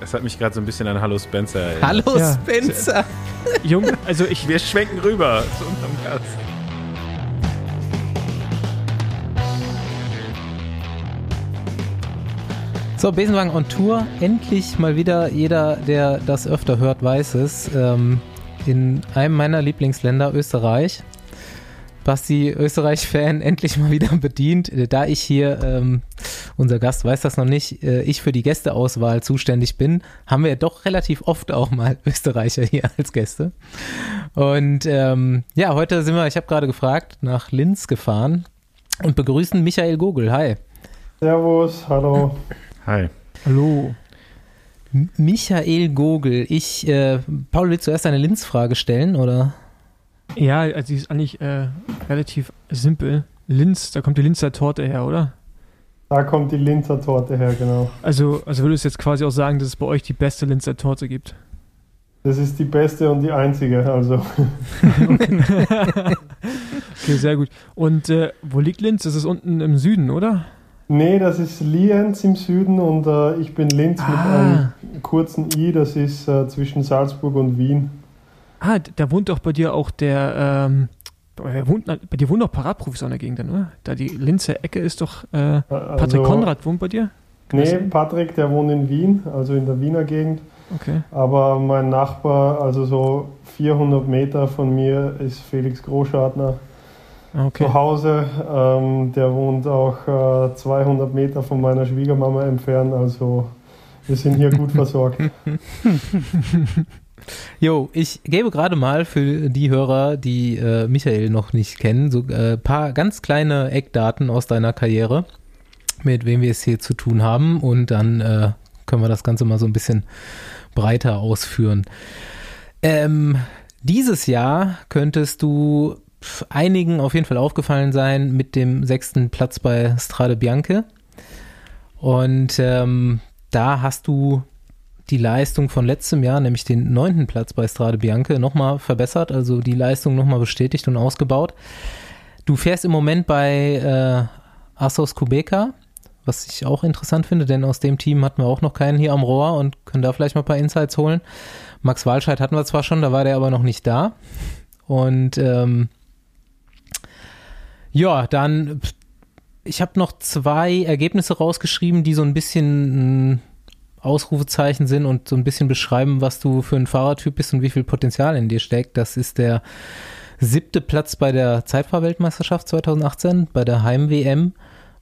Das hat mich gerade so ein bisschen an Hallo Spencer erinnert. Hallo Ja. Spencer. Jung, also ich, Wir schwenken rüber zu unserem Gast. So, Besenwagen on Tour. Endlich mal wieder. Jeder, der das öfter hört, weiß es. Ähm, in einem meiner Lieblingsländer, Österreich. Basti, Österreich-Fan, endlich mal wieder bedient. Äh, Da ich hier, ähm, unser Gast weiß das noch nicht, äh, ich für die Gästeauswahl zuständig bin, haben wir doch relativ oft auch mal Österreicher hier als Gäste. Und ähm, ja, heute sind wir, ich habe gerade gefragt, nach Linz gefahren und begrüßen Michael Gogel. Hi. Servus, hallo. Hi. hallo. Michael Gogel, ich, äh, Paul, willst du erst eine Linz-Frage stellen, oder? Ja, also die ist eigentlich äh, relativ simpel. Linz, da kommt die Linzer Torte her, oder? Da kommt die Linzer Torte her, genau. Also, also würdest du jetzt quasi auch sagen, dass es bei euch die beste Linzer Torte gibt? Das ist die beste und die einzige, also. Okay, sehr gut. Und äh, wo liegt Linz? Das ist unten im Süden, oder? Nee, das ist Lienz im Süden und äh, ich bin Linz mit Ah. einem kurzen I, das ist äh, zwischen Salzburg und Wien. Ah, da wohnt doch bei dir auch der, ähm, wer wohnt, bei dir wohnt doch Paradprofis an der Gegend, dann, oder? Da die Linzer Ecke ist doch, äh, Äh, Patrick also- Konrad wohnt bei dir? Kann Nee? Patrick, der wohnt in Wien, also in der Wiener Gegend. Okay. Aber mein Nachbar, also so 400 Meter von mir, ist Felix Großschartner Ah, Okay. zu Hause. Ähm, der wohnt auch äh, 200 Meter von meiner Schwiegermama entfernt, also wir sind hier gut versorgt. Jo, ich gebe gerade mal für die Hörer, die äh, Michael noch nicht kennen, so ein äh, paar ganz kleine Eckdaten aus deiner Karriere, mit wem wir es hier zu tun haben und dann äh, können wir das Ganze mal so ein bisschen breiter ausführen. Ähm, dieses Jahr könntest du einigen auf jeden Fall aufgefallen sein mit dem sechsten Platz bei Strade Bianche. Und ähm, da hast du die Leistung von letztem Jahr, nämlich den neunten Platz bei Strade Bianche, nochmal verbessert, also die Leistung nochmal bestätigt und ausgebaut. Du fährst im Moment bei äh, Assos Kubeka, was ich auch interessant finde, denn aus dem Team hatten wir auch noch keinen hier am Rohr und können da vielleicht mal ein paar Insights holen. Max Walscheid hatten wir zwar schon, da war der aber noch nicht da. Und ähm, ja, dann, ich habe noch zwei Ergebnisse rausgeschrieben, die so ein bisschen mh, Ausrufezeichen sind und so ein bisschen beschreiben, was du für ein Fahrertyp bist und wie viel Potenzial in dir steckt. Das ist der siebte Platz bei der Zeitfahrweltmeisterschaft 2018, bei der Heim-WM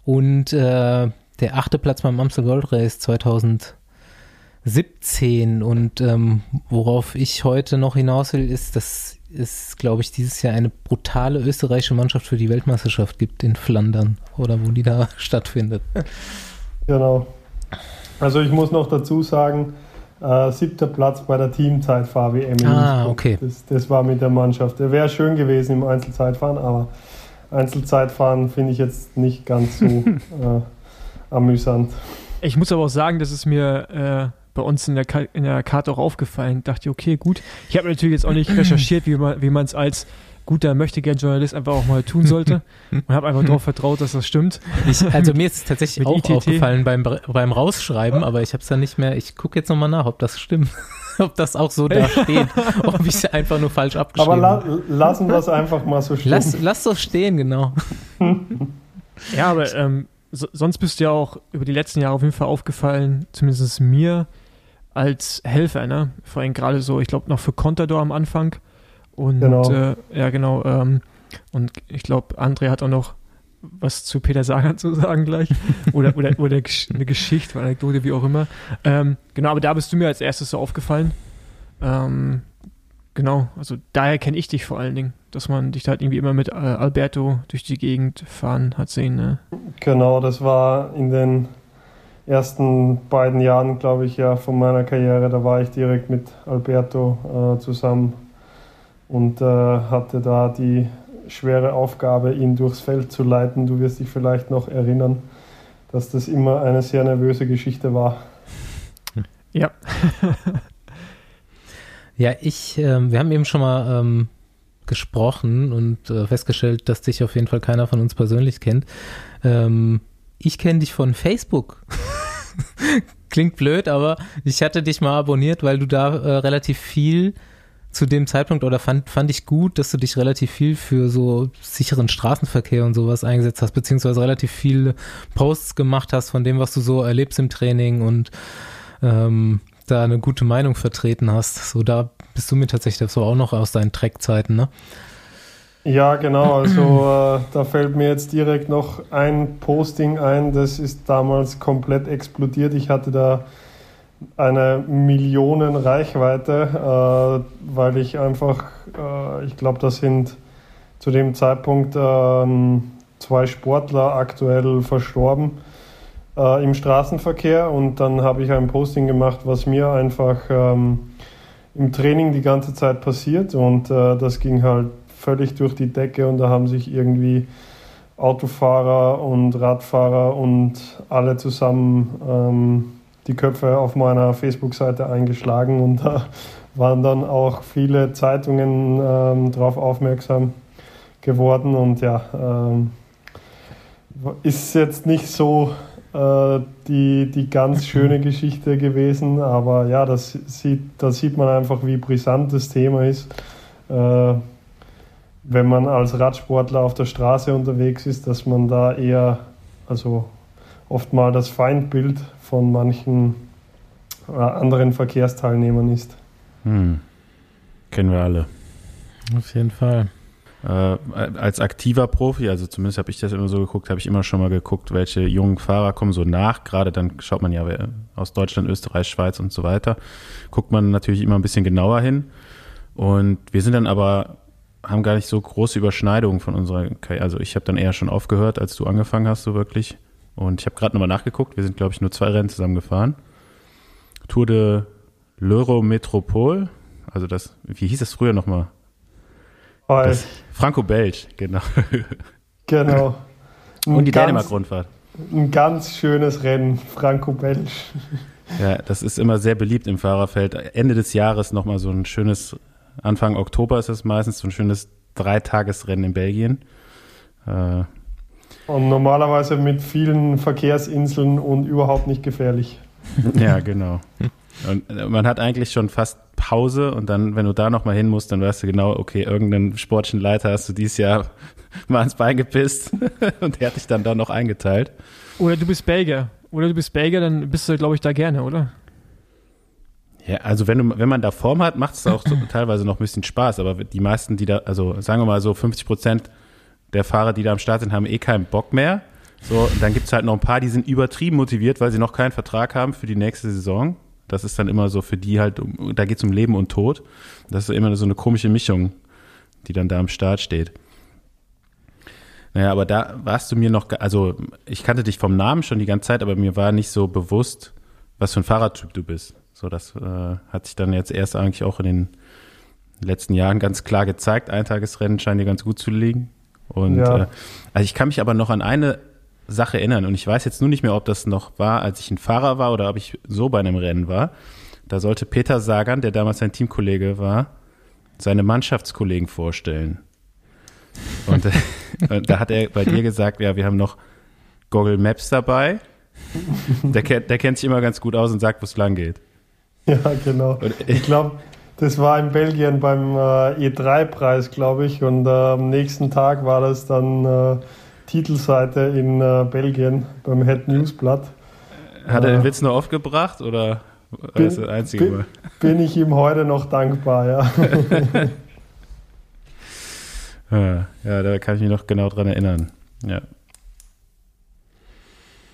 und äh, der achte Platz beim Amstel Gold Race 2017. Und ähm, worauf ich heute noch hinaus will, ist, dass es, glaube ich, dieses Jahr eine brutale österreichische Mannschaft für die Weltmeisterschaft gibt in Flandern oder wo die da stattfindet. Genau. Also ich muss noch dazu sagen, äh, siebter Platz bei der Teamzeitfahr-WM Ah, okay. Das, das war mit der Mannschaft. Der wäre schön gewesen im Einzelzeitfahren, aber Einzelzeitfahren finde ich jetzt nicht ganz so äh, amüsant. Ich muss aber auch sagen, dass es mir äh, bei uns in der, Ka in der Karte auch aufgefallen. Dachte, okay, gut. Ich habe natürlich jetzt auch nicht recherchiert, wie man wie man es als guter Möchtegern-Journalist einfach auch mal tun sollte. Und habe einfach darauf vertraut, dass das stimmt. Ich, also mir ist es tatsächlich auch ITT. aufgefallen beim, beim Rausschreiben, aber ich habe es dann nicht mehr. Ich gucke jetzt nochmal nach, ob das stimmt. ob das auch so da steht, ob ich es einfach nur falsch abgeschrieben Aber la lassen wir es einfach mal so stehen. Lass, lass doch stehen, genau. Ja, aber ähm, so, sonst bist du ja auch über die letzten Jahre auf jeden Fall aufgefallen, zumindest mir, als Helfer, ne? Vor allem gerade so, ich glaube, noch für Contador am Anfang. Und Genau. Äh, ja, genau. Ähm, und ich glaube, André hat auch noch was zu Peter Sagan zu sagen gleich. Oder, oder, oder eine Geschichte, eine Anekdote, wie auch immer. Ähm, genau, aber da bist du mir als erstes so aufgefallen. Ähm, genau, also daher kenne ich dich vor allen Dingen, dass man dich da halt irgendwie immer mit äh, Alberto durch die Gegend fahren hat sehen. Ne? Genau, das war in den ersten beiden Jahren, glaube ich, ja, von meiner Karriere. Da war ich direkt mit Alberto äh, zusammen und äh, hatte da die schwere Aufgabe, ihn durchs Feld zu leiten. Du wirst dich vielleicht noch erinnern, dass das immer eine sehr nervöse Geschichte war. Ja, Ja, ich, ähm, wir haben eben schon mal ähm, gesprochen und äh, festgestellt, dass dich auf jeden Fall keiner von uns persönlich kennt. Ähm, ich kenne dich von Facebook. Klingt blöd, aber ich hatte dich mal abonniert, weil du da äh, relativ viel zu dem Zeitpunkt oder fand, fand ich gut, dass du dich relativ viel für so sicheren Straßenverkehr und sowas eingesetzt hast, beziehungsweise relativ viele Posts gemacht hast von dem, was du so erlebst im Training und ähm, da eine gute Meinung vertreten hast. So, da bist du mir tatsächlich so auch noch aus deinen Trackzeiten, ne? Ja, genau. Also äh, da fällt mir jetzt direkt noch ein Posting ein, das ist damals komplett explodiert. Ich hatte da eine Millionen Reichweite, äh, weil ich einfach, äh, ich glaube, das sind zu dem Zeitpunkt ähm, zwei Sportler aktuell verstorben äh, im Straßenverkehr. Und dann habe ich ein Posting gemacht, was mir einfach ähm, im Training die ganze Zeit passiert. Und äh, das ging halt völlig durch die Decke. Und da haben sich irgendwie Autofahrer und Radfahrer und alle zusammen ähm, die Köpfe auf meiner Facebook-Seite eingeschlagen und da waren dann auch viele Zeitungen ähm, darauf aufmerksam geworden und ja, ähm, ist jetzt nicht so äh, die, die ganz schöne Geschichte gewesen, aber ja, das sieht, da sieht man einfach, wie brisant das Thema ist. Äh, wenn man als Radsportler auf der Straße unterwegs ist, dass man da eher, also oft mal das Feindbild von manchen äh, anderen Verkehrsteilnehmern ist. Hm. Kennen wir alle. Auf jeden Fall. Äh, als aktiver Profi, also zumindest habe ich das immer so geguckt, habe ich immer schon mal geguckt, welche jungen Fahrer kommen so nach. Gerade dann schaut man ja aus Deutschland, Österreich, Schweiz und so weiter. Guckt man natürlich immer ein bisschen genauer hin. Und wir sind dann aber, haben gar nicht so große Überschneidungen von unserer Karriere. Also ich habe dann eher schon aufgehört, als du angefangen hast, so wirklich. Und ich habe gerade nochmal nachgeguckt. Wir sind, glaube ich, nur zwei Rennen zusammen gefahren. Tour de l'Euro Metropole. Also das, wie hieß das früher nochmal? Weil, Das Franco-Belge, genau. genau. Und die Ein Dänemark-Rundfahrt. Ein ganz schönes Rennen, Franco-Belge. Ja, das ist immer sehr beliebt im Fahrerfeld. Ende des Jahres nochmal so ein schönes, Anfang Oktober ist es meistens, so ein schönes Dreitagesrennen in Belgien. Äh, Und normalerweise mit vielen Verkehrsinseln und überhaupt nicht gefährlich. ja, genau. Und man hat eigentlich schon fast Pause und dann, wenn du da nochmal hin musst, dann weißt du genau, okay, irgendeinen sportlichen Leiter hast du dieses Jahr mal ins Bein gepisst und der hat dich dann da noch eingeteilt. Oder du bist Belgier. Oder du bist Belgier, dann bist du, glaube ich, da gerne, oder? Ja, also wenn, du, wenn man da Form hat, macht es auch so, teilweise noch ein bisschen Spaß. Aber die meisten, die da, also sagen wir mal so 50 Prozent der Fahrer, die da am Start sind, haben eh keinen Bock mehr. So, und dann gibt's halt noch ein paar, die sind übertrieben motiviert, weil sie noch keinen Vertrag haben für die nächste Saison. Das ist dann immer so für die halt, da geht's um Leben und Tod. Das ist immer so eine komische Mischung, die dann da am Start steht. Naja, aber da warst du mir noch, also ich kannte dich vom Namen schon die ganze Zeit, aber mir war nicht so bewusst, was für ein Fahrradtyp du bist. So, das äh, hat sich dann jetzt erst eigentlich auch in den letzten Jahren ganz klar gezeigt. Eintagesrennen scheint dir ganz gut zu liegen. Und Ja. äh, also ich kann mich aber noch an eine Sache erinnern und ich weiß jetzt nur nicht mehr, ob das noch war, als ich ein Fahrer war oder ob ich so bei einem Rennen war. Da sollte Peter Sagan, der damals sein Teamkollege war, seine Mannschaftskollegen vorstellen. Und, äh, und da hat er bei dir gesagt, ja, wir haben noch Google Maps dabei. Der kennt, der kennt sich immer ganz gut aus und sagt, wo es lang geht. Ja, genau. Ich glaube, das war in Belgien beim äh, E3-Preis, glaube ich. Und äh, am nächsten Tag war das dann äh, Titelseite in äh, Belgien beim Head Newsblatt. Hat er den Witz nur aufgebracht oder bin, das das einzige bin, Mal? bin ich ihm heute noch dankbar, ja. Ja, ja, da kann ich mich noch genau dran erinnern. Ja.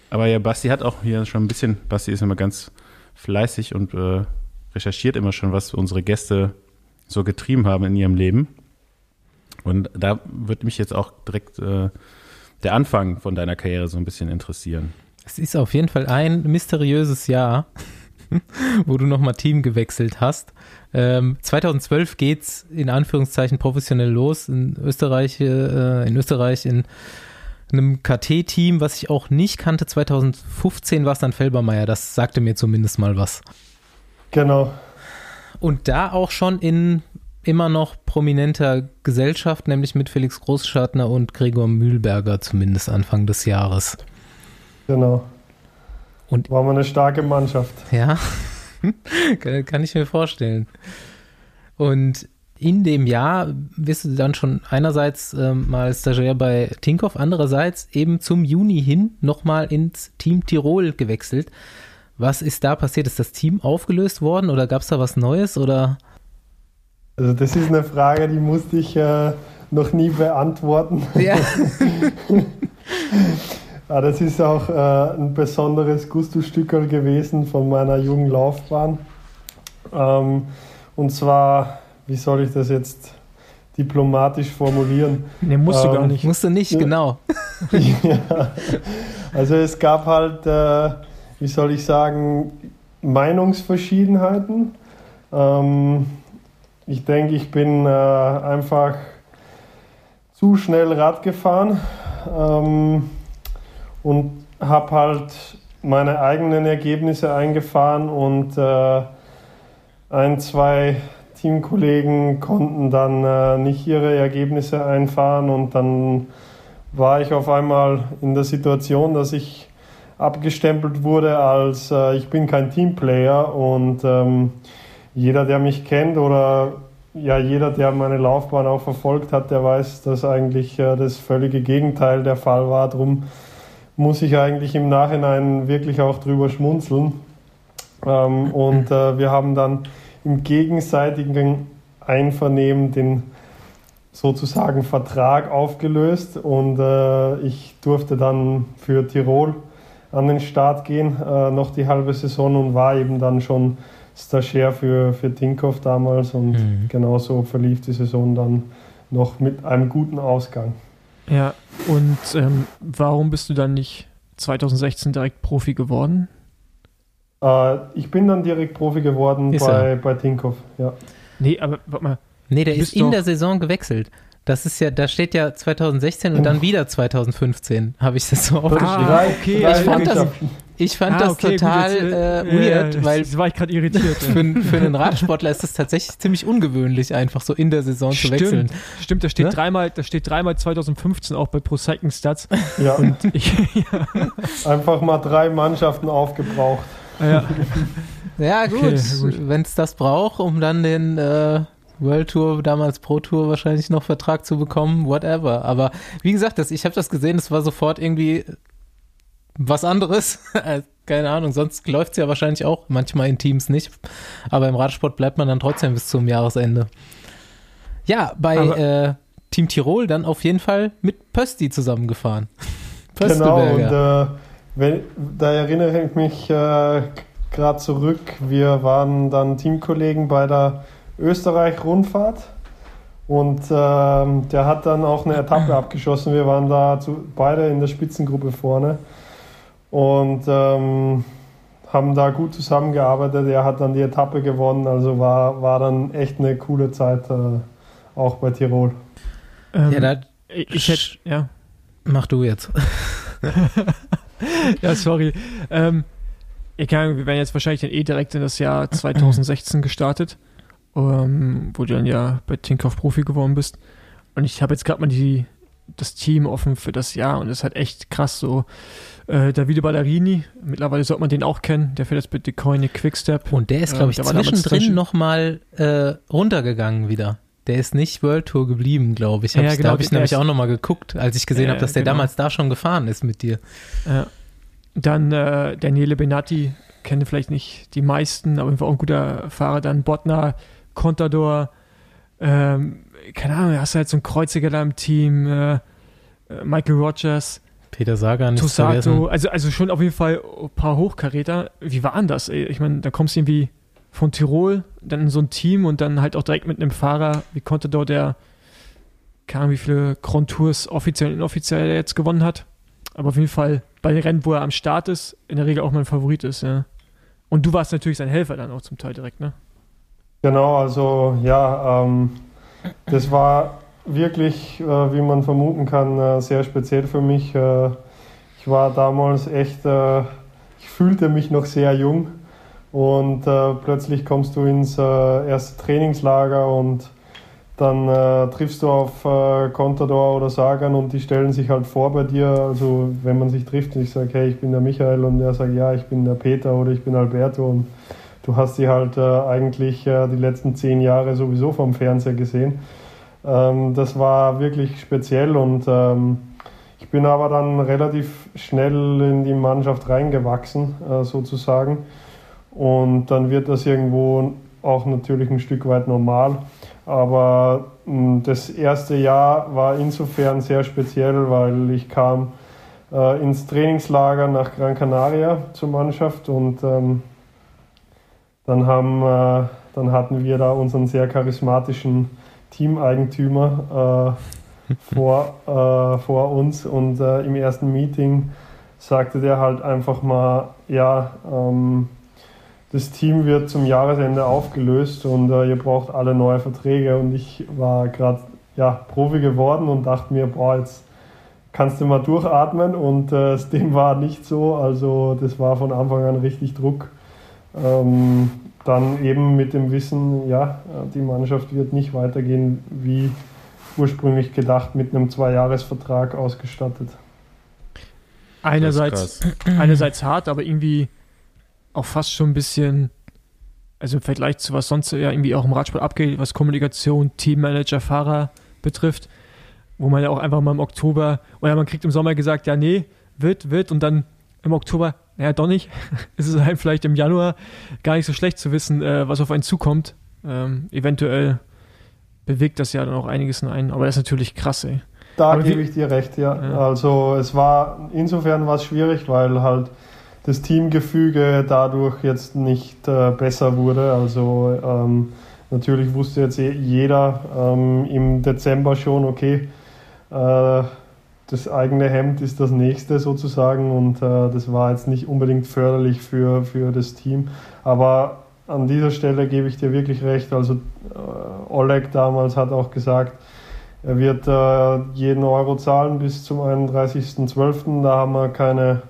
Aber ja, Basti hat auch hier schon ein bisschen, Basti ist immer ganz fleißig und äh, recherchiert immer schon, was unsere Gäste so getrieben haben in ihrem Leben. Und da würde mich jetzt auch direkt äh, der Anfang von deiner Karriere so ein bisschen interessieren. Es ist auf jeden Fall ein mysteriöses Jahr, wo du nochmal Team gewechselt hast. Ähm, 2012 geht's in Anführungszeichen professionell los in Österreich, äh, in Österreich in einem KT-Team, was ich auch nicht kannte. 2015 war es dann Felbermeier. Das sagte mir zumindest mal was. Genau. Und da auch schon in immer noch prominenter Gesellschaft, nämlich mit Felix Großschartner und Gregor Mühlberger zumindest Anfang des Jahres. Genau. Und War mal eine starke Mannschaft. Ja, kann, ich mir vorstellen. Und in dem Jahr wirst du dann schon einerseits ähm, mal Stagiaire bei Tinkoff, andererseits eben zum Juni hin nochmal ins Team Tirol gewechselt. Was ist da passiert? Ist das Team aufgelöst worden oder gab es da was Neues oder? Also das ist eine Frage, die musste ich äh, noch nie beantworten. Ja. Ja, das ist auch äh, ein besonderes Gusto-Stückerl gewesen von meiner jungen Laufbahn. Ähm, und zwar, wie soll ich das jetzt diplomatisch formulieren? Nee, musst du gar Ähm, nicht. Musst du nicht, genau. ja. Also es gab halt, äh, wie soll ich sagen, Meinungsverschiedenheiten. Ähm, ich denke, ich bin äh, einfach zu schnell Rad gefahren ähm, und habe halt meine eigenen Ergebnisse eingefahren und äh, ein, zwei Teamkollegen konnten dann äh, nicht ihre Ergebnisse einfahren und dann war ich auf einmal in der Situation, dass ich abgestempelt wurde als äh, ich bin kein Teamplayer und ähm, jeder, der mich kennt oder ja jeder, der meine Laufbahn auch verfolgt hat, der weiß, dass eigentlich äh, das völlige Gegenteil der Fall war. Darum muss ich eigentlich im Nachhinein wirklich auch drüber schmunzeln. Ähm, und äh, wir haben dann im gegenseitigen Einvernehmen den sozusagen Vertrag aufgelöst und äh, ich durfte dann für Tirol an den Start gehen, äh, noch die halbe Saison und war eben dann schon Stagiaire für, für Tinkoff damals und Mhm. genauso verlief die Saison dann noch mit einem guten Ausgang. Ja, und ähm, warum bist du dann nicht 2016 direkt Profi geworden? Äh, ich bin dann direkt Profi geworden Ist bei, bei Tinkoff, ja. Nee, aber warte mal. Nee, der ist in doch- der Saison gewechselt. Das ist ja, da steht ja 2016 und dann wieder 2015, habe ich das so aufgeschrieben. Ah, okay, ich fand das-. Ich fand Ah, das okay, gut, total jetzt, äh, ja, weird, ja, weil Jetzt war ich gerade irritiert. für, einen- für einen Radsportler ist das tatsächlich ziemlich ungewöhnlich, einfach so in der Saison zu wechseln. Stimmt, stimmt, da steht Ne? dreimal, da steht dreimal 2015 auch bei Pro Cycling Stats. Ja, Ich, ja, einfach mal drei Mannschaften aufgebraucht. ja, Ja, gut, Okay, gut. wenn es das braucht, um dann den äh, World Tour, damals Pro Tour wahrscheinlich noch Vertrag zu bekommen, whatever. Aber wie gesagt, das, ich habe das gesehen, es war sofort irgendwie was anderes. Äh, Keine Ahnung, sonst läuft es ja wahrscheinlich auch manchmal in Teams nicht. Aber im Radsport bleibt man dann trotzdem bis zum Jahresende. Ja, bei äh, Team Tirol dann auf jeden Fall mit Pösti zusammengefahren. Genau, und äh, wenn, da erinnere ich mich äh, gerade zurück. Wir waren dann Teamkollegen bei der Österreich-Rundfahrt und ähm, der hat dann auch eine Etappe abgeschossen. Wir waren da zu, beide in der Spitzengruppe vorne und ähm, haben da gut zusammengearbeitet. Er hat dann die Etappe gewonnen, also war, war dann echt eine coole Zeit äh, auch bei Tirol. ähm, ja, da ich, ich hätte, ja, mach du jetzt. ja, sorry. Ähm, ich kann, wir werden jetzt wahrscheinlich dann eh direkt in das Jahr 2016 gestartet, ähm, wo du dann ja bei Tinkoff Profi geworden bist. Und ich habe jetzt gerade mal die das Team offen für das Jahr und das ist halt echt krass so. Äh, Davide Ballerini, mittlerweile sollte man den auch kennen, der fährt jetzt mit Decoyne Quickstep. Und der ist, glaube ich, Ähm, war damals zwischendrin nochmal äh, runtergegangen wieder. Der ist nicht World Tour geblieben, glaube ich. Hab Ja, ich genau, da habe ich nämlich auch nochmal geguckt, als ich gesehen Ja, habe, dass der genau. damals da schon gefahren ist mit dir. Ja. Dann äh, Daniele Benatti, kennen vielleicht nicht die meisten, aber einfach auch ein guter Fahrer. Dann Botner, Contador, ähm, keine Ahnung, hast du halt so einen Kreuziger da im Team, äh, äh, Michael Rogers, Peter Sagan Tosato, also, also schon auf jeden Fall ein paar Hochkaräter. Wie waren das? Ey? Ich meine, da kommst du irgendwie von Tirol, dann in so ein Team und dann halt auch direkt mit einem Fahrer wie Contador, der keine Ahnung, wie viele Grand Tours offiziell und inoffiziell er jetzt gewonnen hat. Aber auf jeden Fall bei den Rennen, wo er am Start ist, in der Regel auch mein Favorit ist, ja. Und du warst natürlich sein Helfer dann auch zum Teil direkt, ne? Genau, also ja, ähm, das war wirklich, äh, wie man vermuten kann, äh, sehr speziell für mich. Äh, ich war damals echt, äh, ich fühlte mich noch sehr jung und äh, plötzlich kommst du ins äh, erste Trainingslager und dann triffst du auf Contador oder Sagan und die stellen sich halt vor bei dir. Also wenn man sich trifft und ich sage, hey, ich bin der Michael und er sagt, ja, ich bin der Peter oder ich bin Alberto und du hast die halt äh, eigentlich äh, die letzten zehn Jahre sowieso vom Fernseher gesehen. Ähm, das war wirklich speziell und ähm, ich bin aber dann relativ schnell in die Mannschaft reingewachsen, äh, sozusagen. Und dann wird das irgendwo auch natürlich ein Stück weit normal. Aber mh, das erste Jahr war insofern sehr speziell, weil ich kam äh, ins Trainingslager nach Gran Canaria zur Mannschaft und ähm, dann, haben, äh, dann hatten wir da unseren sehr charismatischen Teameigentümer äh, vor, äh, vor uns. Und äh, im ersten Meeting sagte der halt einfach mal, ja, ähm, das Team wird zum Jahresende aufgelöst und äh, ihr braucht alle neue Verträge. Und ich war gerade ja, Profi geworden und dachte mir, boah, jetzt kannst du mal durchatmen. Und äh, dem war nicht so, also das war von Anfang an richtig Druck. Ähm, dann eben mit dem Wissen, ja, die Mannschaft wird nicht weitergehen wie ursprünglich gedacht mit einem Zweijahresvertrag ausgestattet. Einerseits, einerseits hart, aber irgendwie auch fast schon ein bisschen, also im Vergleich zu was sonst ja irgendwie auch im Radsport abgeht, was Kommunikation, Teammanager, Fahrer betrifft, wo man ja auch einfach mal im Oktober, oder man kriegt im Sommer gesagt, ja, nee, wird, wird, und dann im Oktober, naja, doch nicht. es ist halt vielleicht im Januar gar nicht so schlecht zu wissen, äh, was auf einen zukommt. Ähm, eventuell bewegt das ja dann auch einiges in einen, aber das ist natürlich krass, ey. Da Aber gebe ich dir recht, ja. Ja. Also es war insofern war es schwierig, weil halt das Teamgefüge dadurch jetzt nicht äh, besser wurde. Also ähm, natürlich wusste jetzt eh jeder ähm, im Dezember schon, okay, äh, das eigene Hemd ist das nächste sozusagen und äh, das war jetzt nicht unbedingt förderlich für, für das Team. Aber an dieser Stelle gebe ich dir wirklich recht. Also äh, Oleg damals hat auch gesagt, er wird äh, jeden Euro zahlen bis zum 31.12. Da haben wir keine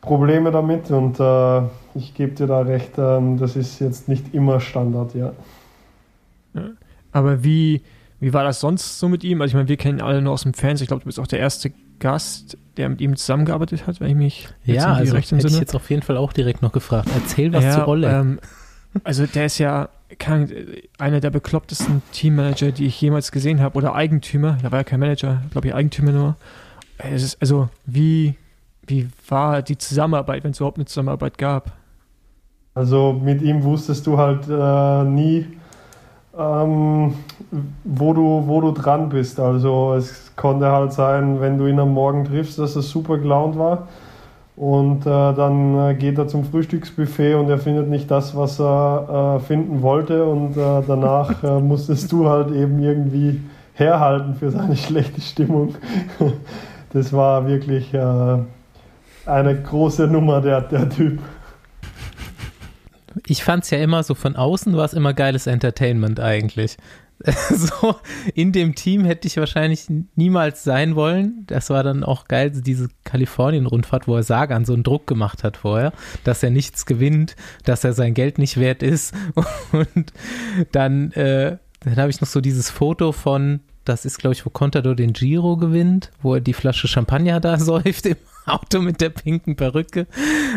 Probleme damit und äh, ich gebe dir da recht, ähm, das ist jetzt nicht immer Standard, ja. Aber wie, wie war das sonst so mit ihm? Also ich meine, wir kennen ihn alle nur aus dem Fernsehen. Ich glaube, du bist auch der erste Gast, der mit ihm zusammengearbeitet hat, wenn ich mich jetzt Ja, also recht hätte ich jetzt auf jeden Fall auch direkt noch gefragt. Erzähl was ja, zu Oleg. Ähm, also der ist ja kein, einer der beklopptesten Teammanager, die ich jemals gesehen habe. Oder Eigentümer. Da war ja kein Manager, glaube ich, Eigentümer nur. Es ist, also wie, wie war die Zusammenarbeit, wenn es überhaupt eine Zusammenarbeit gab? Also mit ihm wusstest du halt äh, nie, ähm, wo, du, wo du dran bist. Also es konnte halt sein, wenn du ihn am Morgen triffst, dass er super gelaunt war. Und äh, dann äh, geht er zum Frühstücksbuffet und er findet nicht das, was er äh, finden wollte. Und äh, danach äh, musstest du halt eben irgendwie herhalten für seine schlechte Stimmung. Das war wirklich äh, eine große Nummer, der, der Typ. Ich fand es ja immer so von außen war es immer geiles Entertainment eigentlich. so in dem Team hätte ich wahrscheinlich niemals sein wollen. Das war dann auch geil, diese Kalifornien-Rundfahrt, wo er Sagan so einen Druck gemacht hat vorher, dass er nichts gewinnt, dass er sein Geld nicht wert ist. Und dann, äh, dann habe ich noch so dieses Foto von Das ist, glaube ich, wo Contador den Giro gewinnt, wo er die Flasche Champagner da säuft im Auto mit der pinken Perücke.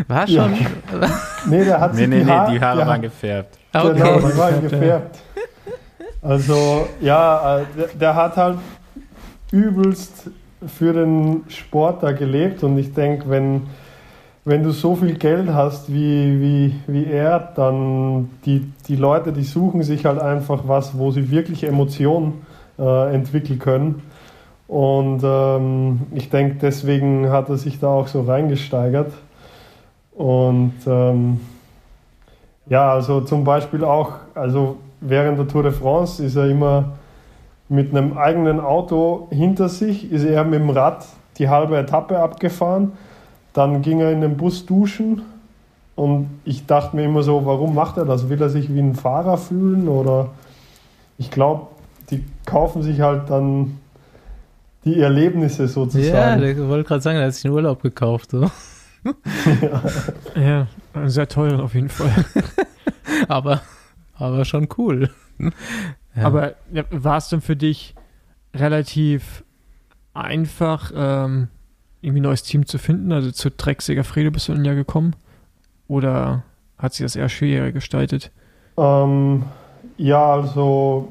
War schon. Ja. nee, der hat nee, nee, nee, die Haare waren gefärbt. Okay. Genau, die waren gefärbt. Also, ja, äh, der, der hat halt übelst für den Sport da gelebt und ich denke, wenn, wenn du so viel Geld hast wie, wie, wie er, dann die, die Leute, die suchen sich halt einfach was, wo sie wirklich Emotionen äh, entwickeln können. Und ähm, ich denke, deswegen hat er sich da auch so reingesteigert. Und ähm, ja, also zum Beispiel auch, also während der Tour de France ist er immer mit einem eigenen Auto hinter sich, ist er mit dem Rad die halbe Etappe abgefahren. Dann ging er in den Bus duschen und ich dachte mir immer so, warum macht er das? Will er sich wie ein Fahrer fühlen oder ich glaube, die kaufen sich halt dann die Erlebnisse sozusagen. Ja, ich wollte gerade sagen, er hat sich einen Urlaub gekauft. So. ja. ja, sehr teuer auf jeden Fall. aber, aber schon cool. Ja. Aber ja, war es denn für dich relativ einfach, ähm, irgendwie ein neues Team zu finden? Also zu Trek Segafredo bist du dann ja gekommen? Oder hat sich das eher schwieriger gestaltet? Ähm, ja, also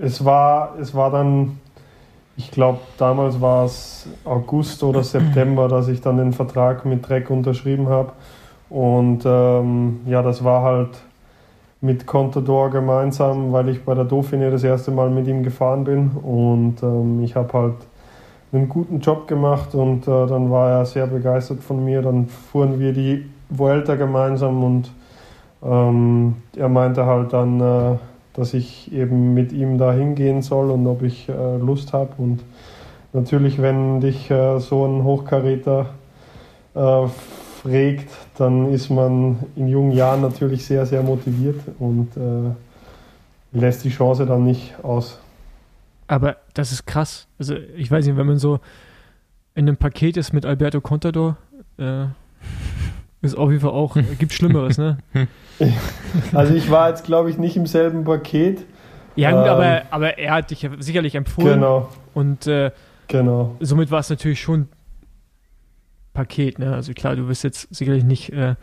es war, es war dann, ich glaube, damals war es August oder September, dass ich dann den Vertrag mit Trek unterschrieben habe. Und ähm, ja, das war halt mit Contador gemeinsam, weil ich bei der Dauphiné das erste Mal mit ihm gefahren bin. Und ähm, ich habe halt einen guten Job gemacht und äh, dann war er sehr begeistert von mir. Dann fuhren wir die Vuelta gemeinsam und ähm, er meinte halt dann, äh, dass ich eben mit ihm da hingehen soll und ob ich äh, Lust habe. Und natürlich, wenn dich äh, so ein Hochkaräter äh, fragt, dann ist man in jungen Jahren natürlich sehr, sehr motiviert und äh, lässt die Chance dann nicht aus. Aber das ist krass. Also ich weiß nicht, wenn man so in einem Paket ist mit Alberto Contador, äh, ist auf jeden Fall auch, gibt Schlimmeres, ne? Also ich war jetzt, glaube ich, nicht im selben Paket. Ja, gut, ähm, aber, aber er hat dich ja sicherlich empfohlen. Genau. Und äh, genau. somit war es natürlich schon Paket. Ne? Also klar, du wirst jetzt sicherlich nicht äh,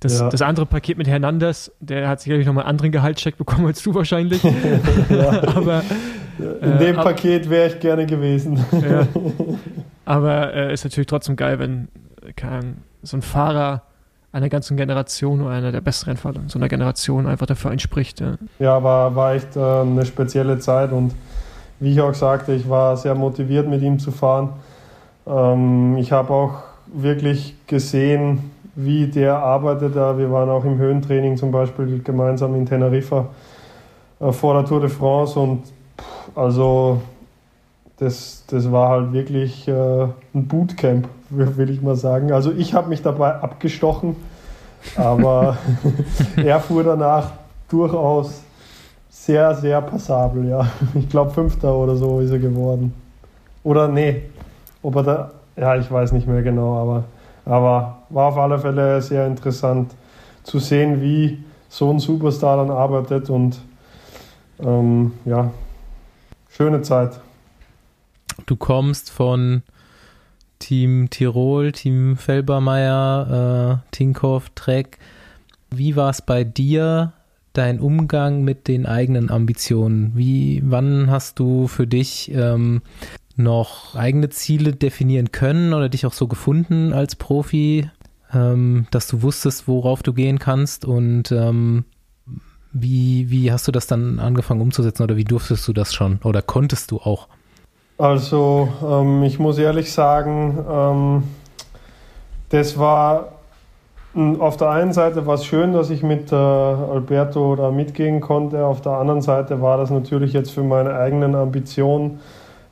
das, ja. das andere Paket mit Hernandez, der hat sicherlich nochmal einen anderen Gehaltscheck bekommen als du wahrscheinlich. aber in äh, dem Paket wäre ich gerne gewesen. ja. Aber äh, ist natürlich trotzdem geil, wenn kann, so ein Fahrer einer ganzen Generation oder einer der besten Rennfahrer so einer Generation einfach dafür einspricht. Ja, ja war, war echt äh, eine spezielle Zeit und wie ich auch sagte, ich war sehr motiviert mit ihm zu fahren. Ähm, ich habe auch wirklich gesehen, wie der arbeitet. Wir waren auch im Höhentraining zum Beispiel gemeinsam in Teneriffa äh, vor der Tour de France und pff, also das, das war halt wirklich äh, ein Bootcamp, will ich mal sagen. Also ich habe mich dabei abgestochen, aber er fuhr danach durchaus sehr, sehr passabel, ja. Ich glaube Fünfter oder so ist er geworden. Oder nee, ob er da, ja, ich weiß nicht mehr genau, aber, aber war auf alle Fälle sehr interessant zu sehen, wie so ein Superstar dann arbeitet und ähm, ja, schöne Zeit. Du kommst von Team Tirol, Team Felbermeier, äh, Tinkoff, Trek. Wie war es bei dir, dein Umgang mit den eigenen Ambitionen? Wie, wann hast du für dich ähm, noch eigene Ziele definieren können oder dich auch so gefunden als Profi, ähm, dass du wusstest, worauf du gehen kannst und ähm, wie, wie hast du das dann angefangen umzusetzen oder wie durftest du das schon oder konntest du auch? Also ähm, ich muss ehrlich sagen, ähm, das war auf der einen Seite war es schön, dass ich mit äh, Alberto da mitgehen konnte. Auf der anderen Seite war das natürlich jetzt für meine eigenen Ambitionen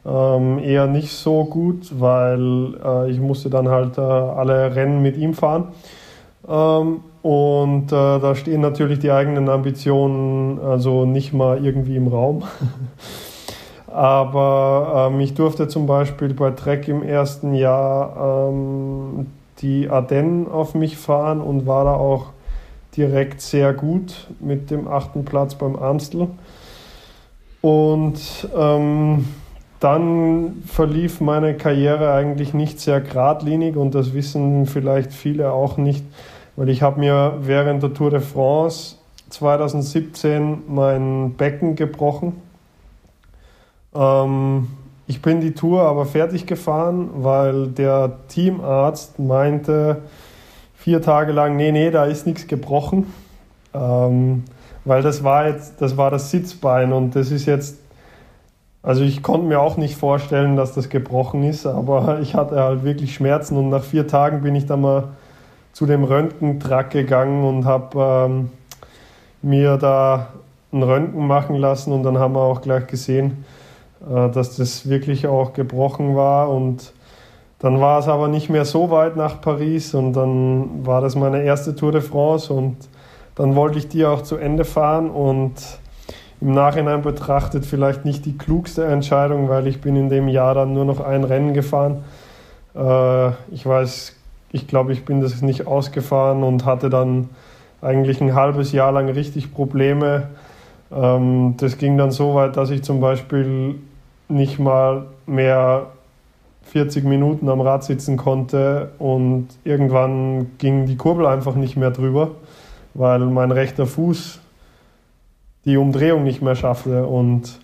ähm, eher nicht so gut, weil äh, ich musste dann halt äh, alle Rennen mit ihm fahren. Ähm, und äh, da stehen natürlich die eigenen Ambitionen also nicht mal irgendwie im Raum. Aber ähm, ich durfte zum Beispiel bei Trek im ersten Jahr ähm, die Ardennen auf mich fahren und war da auch direkt sehr gut mit dem achten Platz beim Amstel. Und ähm, dann verlief meine Karriere eigentlich nicht sehr geradlinig und das wissen vielleicht viele auch nicht, weil ich habe mir während der Tour de France 2017 mein Becken gebrochen. Ähm, ich bin die Tour aber fertig gefahren, weil der Teamarzt meinte vier Tage lang, nee, nee, da ist nichts gebrochen. Ähm, weil das war jetzt, das war das Sitzbein und das ist jetzt, also ich konnte mir auch nicht vorstellen, dass das gebrochen ist, aber ich hatte halt wirklich Schmerzen und nach vier Tagen bin ich dann mal zu dem Röntgentrack gegangen und habe ähm, mir da ein Röntgen machen lassen und dann haben wir auch gleich gesehen, dass das wirklich auch gebrochen war und dann war es aber nicht mehr so weit nach Paris und dann war das meine erste Tour de France und dann wollte ich die auch zu Ende fahren und im Nachhinein betrachtet vielleicht nicht die klugste Entscheidung, weil ich bin in dem Jahr dann nur noch ein Rennen gefahren. Äh, ich weiß, ich glaube, ich bin das nicht ausgefahren und hatte dann eigentlich ein halbes Jahr lang richtig Probleme. Ähm, das ging dann so weit, dass ich zum Beispiel nicht mal mehr 40 Minuten am Rad sitzen konnte und irgendwann ging die Kurbel einfach nicht mehr drüber weil mein rechter Fuß die Umdrehung nicht mehr schaffte. Und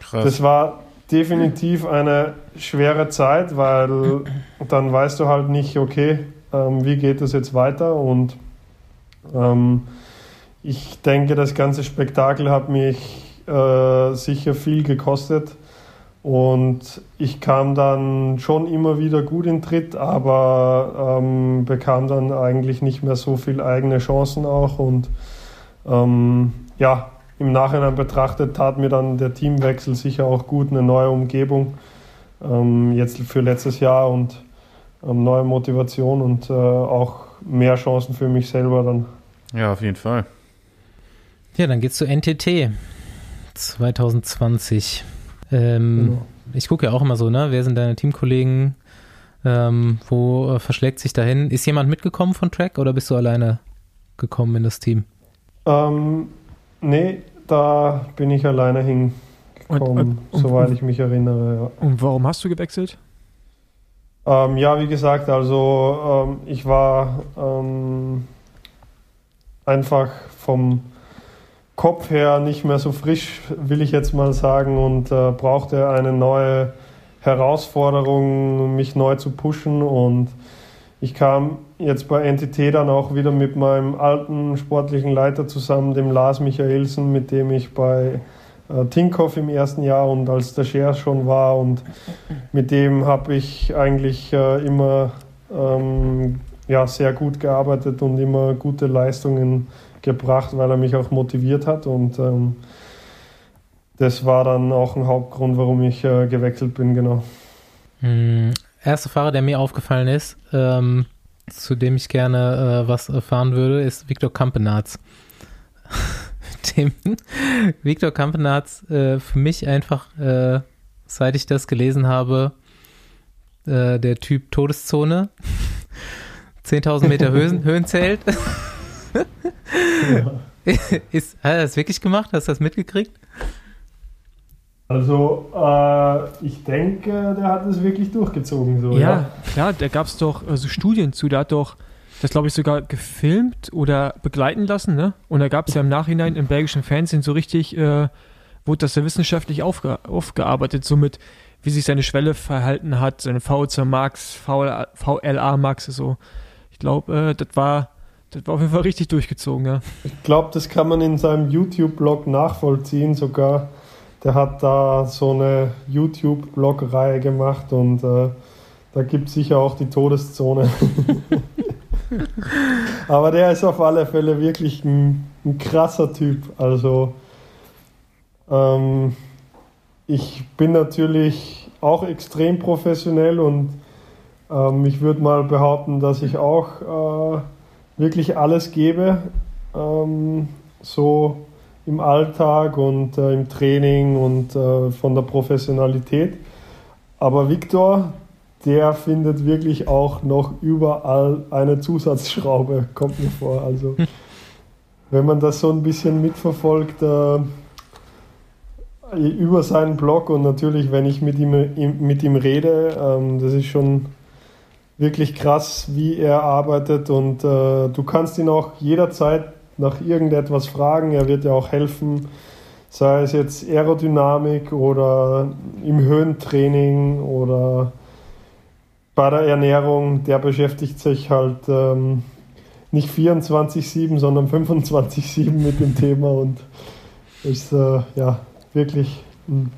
Krass. das war definitiv eine schwere Zeit, weil dann weißt du halt nicht, okay, ähm, wie geht es jetzt weiter? Und ähm, ich denke, das ganze Spektakel hat mich äh, sicher viel gekostet. Und ich kam dann schon immer wieder gut in Tritt, aber ähm, bekam dann eigentlich nicht mehr so viel eigene Chancen auch. Und ähm, ja, im Nachhinein betrachtet tat mir dann der Teamwechsel sicher auch gut, eine neue Umgebung ähm, jetzt für letztes Jahr und ähm, neue Motivation und äh, auch mehr Chancen für mich selber dann. Ja, auf jeden Fall. Ja, dann geht's zu NTT 2020. Ähm, genau. Ich gucke ja auch immer so, ne? Wer sind deine Teamkollegen? Ähm, wo äh, verschlägt sich dahin? Ist jemand mitgekommen von Track oder bist du alleine gekommen in das Team? Ähm, nee, da bin ich alleine hingekommen, und, und, und, soweit ich mich erinnere. Ja. Und warum hast du gewechselt? Ähm, ja, wie gesagt, also ähm, ich war ähm, einfach vom Kopf her nicht mehr so frisch, will ich jetzt mal sagen, und äh, brauchte eine neue Herausforderung, mich neu zu pushen. Und ich kam jetzt bei NTT dann auch wieder mit meinem alten sportlichen Leiter zusammen, dem Lars Michaelsen, mit dem ich bei äh, Tinkoff im ersten Jahr und als Stagiaire schon war. Und mit dem habe ich eigentlich äh, immer ähm, ja, sehr gut gearbeitet und immer gute Leistungen gebracht, weil er mich auch motiviert hat und ähm, das war dann auch ein Hauptgrund, warum ich äh, gewechselt bin, genau. Mhm. Erster Fahrer, der mir aufgefallen ist, ähm, zu dem ich gerne äh, was erfahren würde, ist Viktor Kampenarz. dem Viktor Kampenarz äh, für mich einfach, äh, seit ich das gelesen habe, äh, der Typ Todeszone. 10.000 Meter Höhen, Höhenzelt. Ja. Ist, hat er das wirklich gemacht? Hast du das mitgekriegt? Also, äh, ich denke, der hat es wirklich durchgezogen. So, ja, ja, klar, da gab es doch also Studien zu, der hat doch das, glaube ich, sogar gefilmt oder begleiten lassen, ne? Und da gab es ja im Nachhinein im belgischen Fernsehen so richtig, äh, wurde das ja wissenschaftlich aufge aufgearbeitet, so mit, wie sich seine Schwelle verhalten hat, seine VO2 Max, VLA Max, so. Ich glaube, äh, das war das war auf jeden Fall richtig durchgezogen, ja. Ich glaube, das kann man in seinem YouTube-Blog nachvollziehen sogar. Der hat da so eine YouTube-Blog-Reihe gemacht und äh, da gibt es sicher auch die Todeszone. Aber der ist auf alle Fälle wirklich ein, ein krasser Typ. Also ähm, ich bin natürlich auch extrem professionell und ähm, ich würde mal behaupten, dass ich auch äh, wirklich alles gebe, ähm, so im Alltag und äh, im Training und äh, von der Professionalität. Aber Viktor, der findet wirklich auch noch überall eine Zusatzschraube, kommt mir vor. Also wenn man das so ein bisschen mitverfolgt, äh, über seinen Blog und natürlich, wenn ich mit ihm, mit ihm rede, ähm, das ist schon wirklich krass, wie er arbeitet und äh, du kannst ihn auch jederzeit nach irgendetwas fragen. Er wird ja auch helfen, sei es jetzt Aerodynamik oder im Höhentraining oder bei der Ernährung. Der beschäftigt sich halt ähm, nicht 24-7, sondern 25-7 mit dem Thema und ist äh, ja wirklich, hm,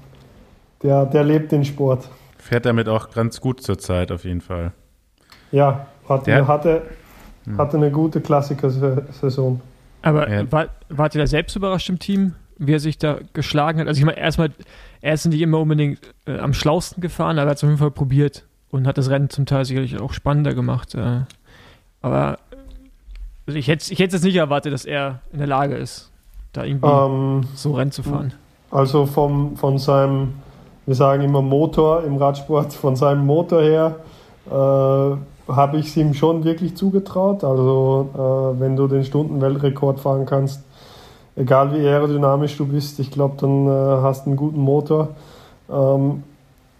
der, der lebt den Sport. Fährt damit auch ganz gut zurzeit auf jeden Fall. Ja, hatte, hm. hatte eine gute Klassiker-Saison. Aber ja. war, wart ihr da selbst überrascht im Team, wie er sich da geschlagen hat? Also ich meine, erstmal, er ist nicht immer unbedingt äh, am schlausten gefahren, aber er hat es auf jeden Fall probiert und hat das Rennen zum Teil sicherlich auch spannender gemacht. Äh, aber also ich hätte ich hätte jetzt nicht erwartet, dass er in der Lage ist, da irgendwie ähm, so Rennen zu fahren. Also vom, von seinem, wir sagen immer Motor im Radsport, von seinem Motor her äh, habe ich es ihm schon wirklich zugetraut. Also äh, wenn du den Stundenweltrekord fahren kannst, egal wie aerodynamisch du bist, ich glaube, dann äh, hast du einen guten Motor. Ähm,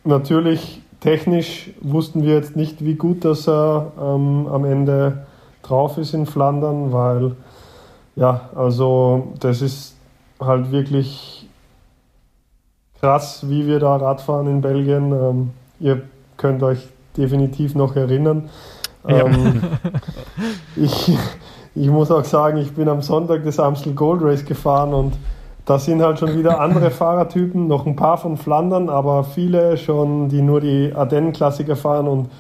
natürlich technisch wussten wir jetzt nicht, wie gut dass er ähm, am Ende drauf ist in Flandern, weil ja, also das ist halt wirklich krass, wie wir da Radfahren in Belgien. Ähm, ihr könnt euch definitiv noch erinnern. Ja. Ähm, ich, ich muss auch sagen, ich bin am Sonntag das Amstel Gold Race gefahren und da sind halt schon wieder andere Fahrertypen, noch ein paar von Flandern, aber viele schon, die nur die Ardennen-Klassiker fahren und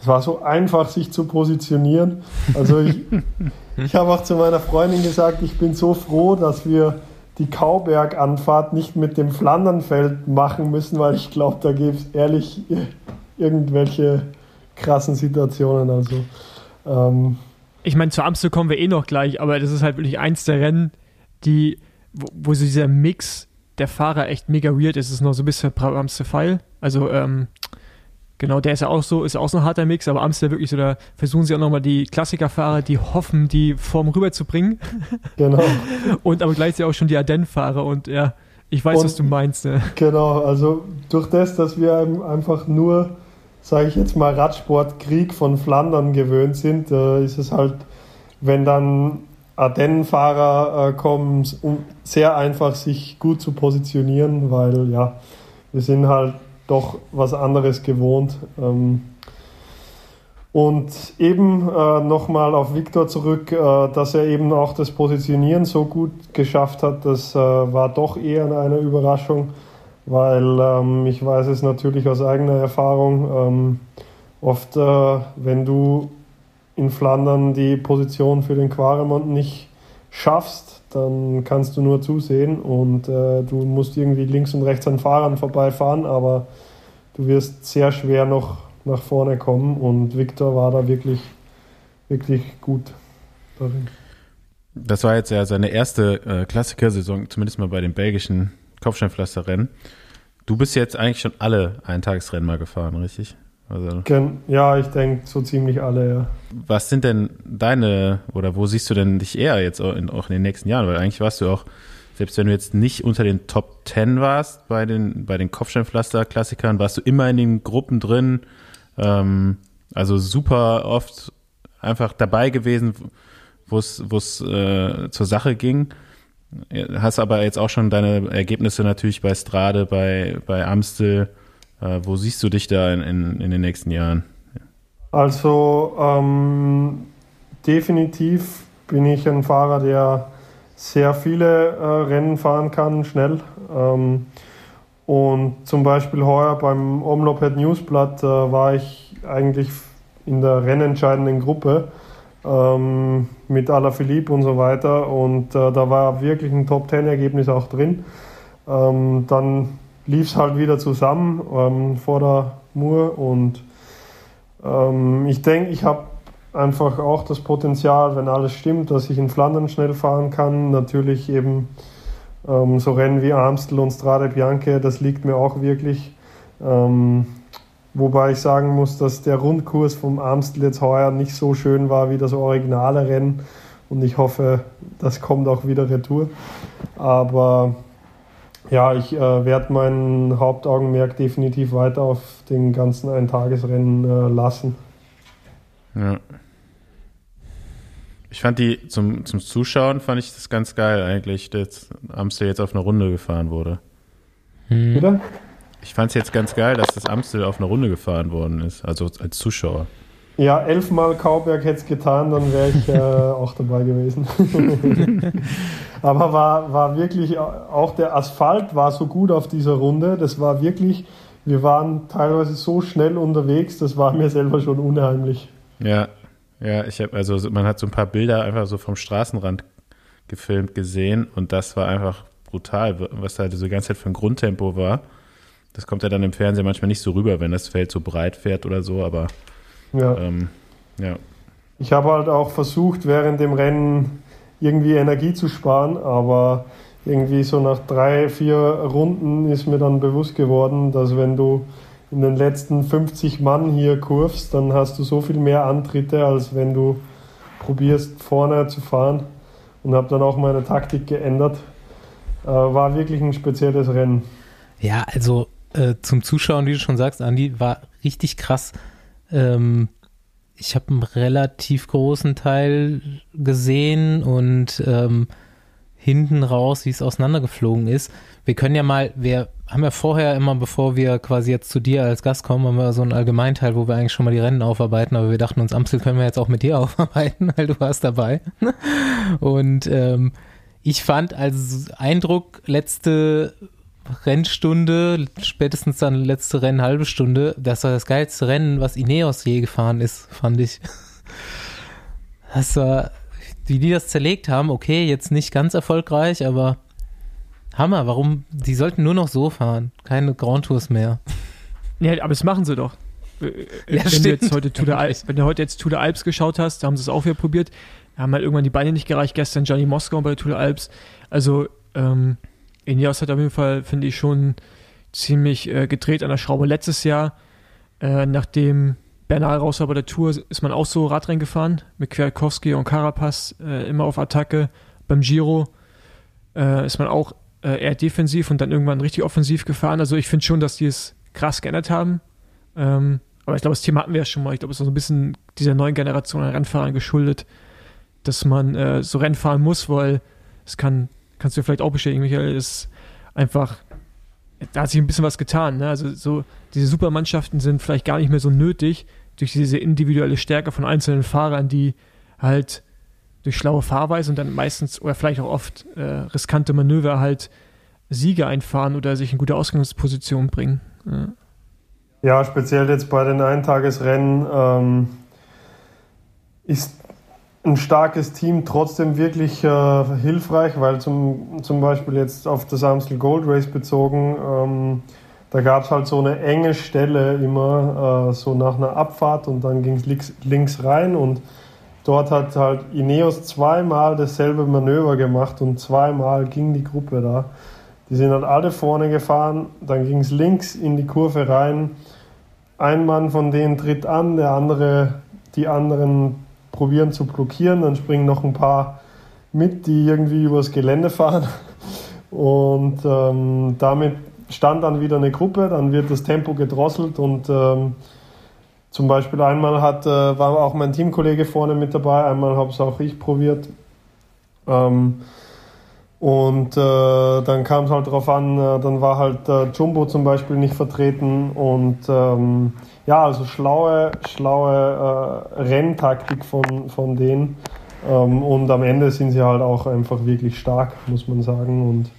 es war so einfach, sich zu positionieren. Also ich, ich habe auch zu meiner Freundin gesagt, ich bin so froh, dass wir die Kauberg-Anfahrt nicht mit dem Flandernfeld machen müssen, weil ich glaube, da gibt es ehrlich irgendwelche krassen Situationen. Also, ähm, ich meine, zu Amstel kommen wir eh noch gleich, aber das ist halt wirklich eins der Rennen, die, wo, wo so dieser Mix der Fahrer echt mega weird ist. Es ist noch so ein bisschen Amstel Pfeil. Also, ähm, genau, der ist ja auch so, ist auch so ein harter Mix, aber Amstel wirklich so, da versuchen sie auch nochmal die Klassikerfahrer, die hoffen, die Form rüberzubringen. Genau. und aber gleichzeitig auch schon die Ardennen-Fahrer und ja, ich weiß, und, was du meinst. Ne? Genau, also durch das, dass wir einfach nur sage ich jetzt mal, Radsportkrieg von Flandern gewöhnt sind, äh, ist es halt, wenn dann Ardennenfahrer äh, kommen, um sehr einfach sich gut zu positionieren, weil ja, wir sind halt doch was anderes gewohnt. Ähm, und eben äh, nochmal auf Viktor zurück, äh, dass er eben auch das Positionieren so gut geschafft hat, das äh, war doch eher eine Überraschung weil ähm, ich weiß es natürlich aus eigener Erfahrung. Ähm, oft, äh, wenn du in Flandern die Position für den Quaremont nicht schaffst, dann kannst du nur zusehen und äh, du musst irgendwie links und rechts an Fahrern vorbeifahren, aber du wirst sehr schwer noch nach vorne kommen und Victor war da wirklich, wirklich gut darin. Das war jetzt ja seine erste äh, Klassiker-Saison, zumindest mal bei den belgischen Kopfsteinpflasterrennen. Du bist jetzt eigentlich schon alle Eintagesrennen mal gefahren, richtig? Also, ja, ich denke so ziemlich alle, ja. Was sind denn deine, oder wo siehst du denn dich eher jetzt auch in, auch in den nächsten Jahren? Weil eigentlich warst du auch, selbst wenn du jetzt nicht unter den Top Ten warst bei den, bei den Kopfsteinpflaster-Klassikern, warst du immer in den Gruppen drin. Ähm, also super oft einfach dabei gewesen, wo es äh, zur Sache ging. Hast aber jetzt auch schon deine Ergebnisse natürlich bei Strade, bei, bei Amstel. Äh, wo siehst du dich da in, in, in den nächsten Jahren? Also ähm, definitiv bin ich ein Fahrer, der sehr viele äh, Rennen fahren kann, schnell. Ähm, und zum Beispiel heuer beim Omloped Newsblatt äh, war ich eigentlich in der rennentscheidenden Gruppe ähm, mit Alaphilippe und so weiter. Und äh, da war wirklich ein Top-10-Ergebnis auch drin. Ähm, dann lief es halt wieder zusammen ähm, vor der Mur und ähm, ich denke, ich habe einfach auch das Potenzial, wenn alles stimmt, dass ich in Flandern schnell fahren kann. Natürlich eben ähm, so Rennen wie Amstel und Strade Bianche, das liegt mir auch wirklich. Ähm, Wobei ich sagen muss, dass der Rundkurs vom Amstel jetzt heuer nicht so schön war wie das originale Rennen. Und ich hoffe, das kommt auch wieder retour. Aber ja, ich äh, werde mein Hauptaugenmerk definitiv weiter auf den ganzen Eintagesrennen äh, lassen. Ja. Ich fand die zum, zum Zuschauen fand ich das ganz geil eigentlich, dass Amstel jetzt auf eine Runde gefahren wurde. Hm. Wieder? Ich fand es jetzt ganz geil, dass das Amstel auf eine Runde gefahren worden ist, also als Zuschauer. Ja, elfmal Kauberg hätte es getan, dann wäre ich äh, auch dabei gewesen. Aber war, war wirklich, auch der Asphalt war so gut auf dieser Runde. Das war wirklich, wir waren teilweise so schnell unterwegs, das war mir selber schon unheimlich. Ja, ja, ich habe, also man hat so ein paar Bilder einfach so vom Straßenrand gefilmt gesehen und das war einfach brutal, was da halt so die ganze Zeit für ein Grundtempo war. Das kommt ja dann im Fernsehen manchmal nicht so rüber, wenn das Feld so breit fährt oder so, aber ja. Ähm, ja. Ich habe halt auch versucht, während dem Rennen irgendwie Energie zu sparen, aber irgendwie so nach drei, vier Runden ist mir dann bewusst geworden, dass wenn du in den letzten 50 Mann hier kurvst, dann hast du so viel mehr Antritte, als wenn du probierst vorne zu fahren und habe dann auch meine Taktik geändert. Äh, war wirklich ein spezielles Rennen. Ja, also äh, zum Zuschauen, wie du schon sagst, Andi, war richtig krass. Ähm, ich habe einen relativ großen Teil gesehen und ähm, hinten raus, wie es auseinandergeflogen ist. Wir können ja mal, wir haben ja vorher immer, bevor wir quasi jetzt zu dir als Gast kommen, haben wir so einen Allgemeinteil, wo wir eigentlich schon mal die Rennen aufarbeiten, aber wir dachten uns, Amstel können wir jetzt auch mit dir aufarbeiten, weil du warst dabei. Und ähm, ich fand als Eindruck letzte Rennstunde, spätestens dann letzte Rennen halbe Stunde, das war das geilste Rennen, was Ineos je gefahren ist, fand ich. Das war, wie die das zerlegt haben, okay, jetzt nicht ganz erfolgreich, aber Hammer, warum? Die sollten nur noch so fahren, keine Grand Tours mehr. Ja, aber das machen sie doch. Äh, ja, wenn, du jetzt heute Tour Alps, wenn du heute jetzt Tour de Alps geschaut hast, da haben sie es auch wieder probiert. Da haben halt irgendwann die Beine nicht gereicht. Gestern Johnny Moskau bei der Tour de Alps. Also, ähm, Ineos hat auf jeden Fall, finde ich, schon ziemlich äh, gedreht an der Schraube. Letztes Jahr, äh, nachdem Bernal raus war bei der Tour, ist man auch so Radrennen gefahren mit Kwiatkowski und Carapaz äh, immer auf Attacke. Beim Giro äh, ist man auch äh, eher defensiv und dann irgendwann richtig offensiv gefahren. Also ich finde schon, dass die es krass geändert haben. Ähm, aber ich glaube, das Thema hatten wir ja schon mal. Ich glaube, es ist so ein bisschen dieser neuen Generation an Rennfahrern geschuldet, dass man äh, so Rennen fahren muss, weil es kann kannst du vielleicht auch bestätigen, Michael, ist einfach, da hat sich ein bisschen was getan. Ne? Also so, diese Supermannschaften sind vielleicht gar nicht mehr so nötig durch diese individuelle Stärke von einzelnen Fahrern, die halt durch schlaue Fahrweise und dann meistens oder vielleicht auch oft äh, riskante Manöver halt Siege einfahren oder sich in gute Ausgangspositionen bringen. Ja. ja, speziell jetzt bei den Eintagesrennen ähm, ist ein starkes Team trotzdem wirklich äh, hilfreich, weil zum, zum Beispiel jetzt auf das Amstel Gold Race bezogen, ähm, da gab es halt so eine enge Stelle immer, äh, so nach einer Abfahrt und dann ging es links, links rein und dort hat halt Ineos zweimal dasselbe Manöver gemacht und zweimal ging die Gruppe da. Die sind halt alle vorne gefahren, dann ging es links in die Kurve rein. Ein Mann von denen tritt an, der andere, die anderen probieren zu blockieren. Dann springen noch ein paar mit, die irgendwie übers Gelände fahren. Und ähm, damit stand dann wieder eine Gruppe, dann wird das Tempo gedrosselt und ähm, zum Beispiel einmal hat, äh, war auch mein Teamkollege vorne mit dabei, einmal habe es auch ich probiert. Ähm, und äh, dann kam es halt darauf an, äh, dann war halt äh, Jumbo zum Beispiel nicht vertreten und ähm, ja, also schlaue, schlaue äh, Renntaktik von, von denen. Ähm, und am Ende sind sie halt auch einfach wirklich stark, muss man sagen. Und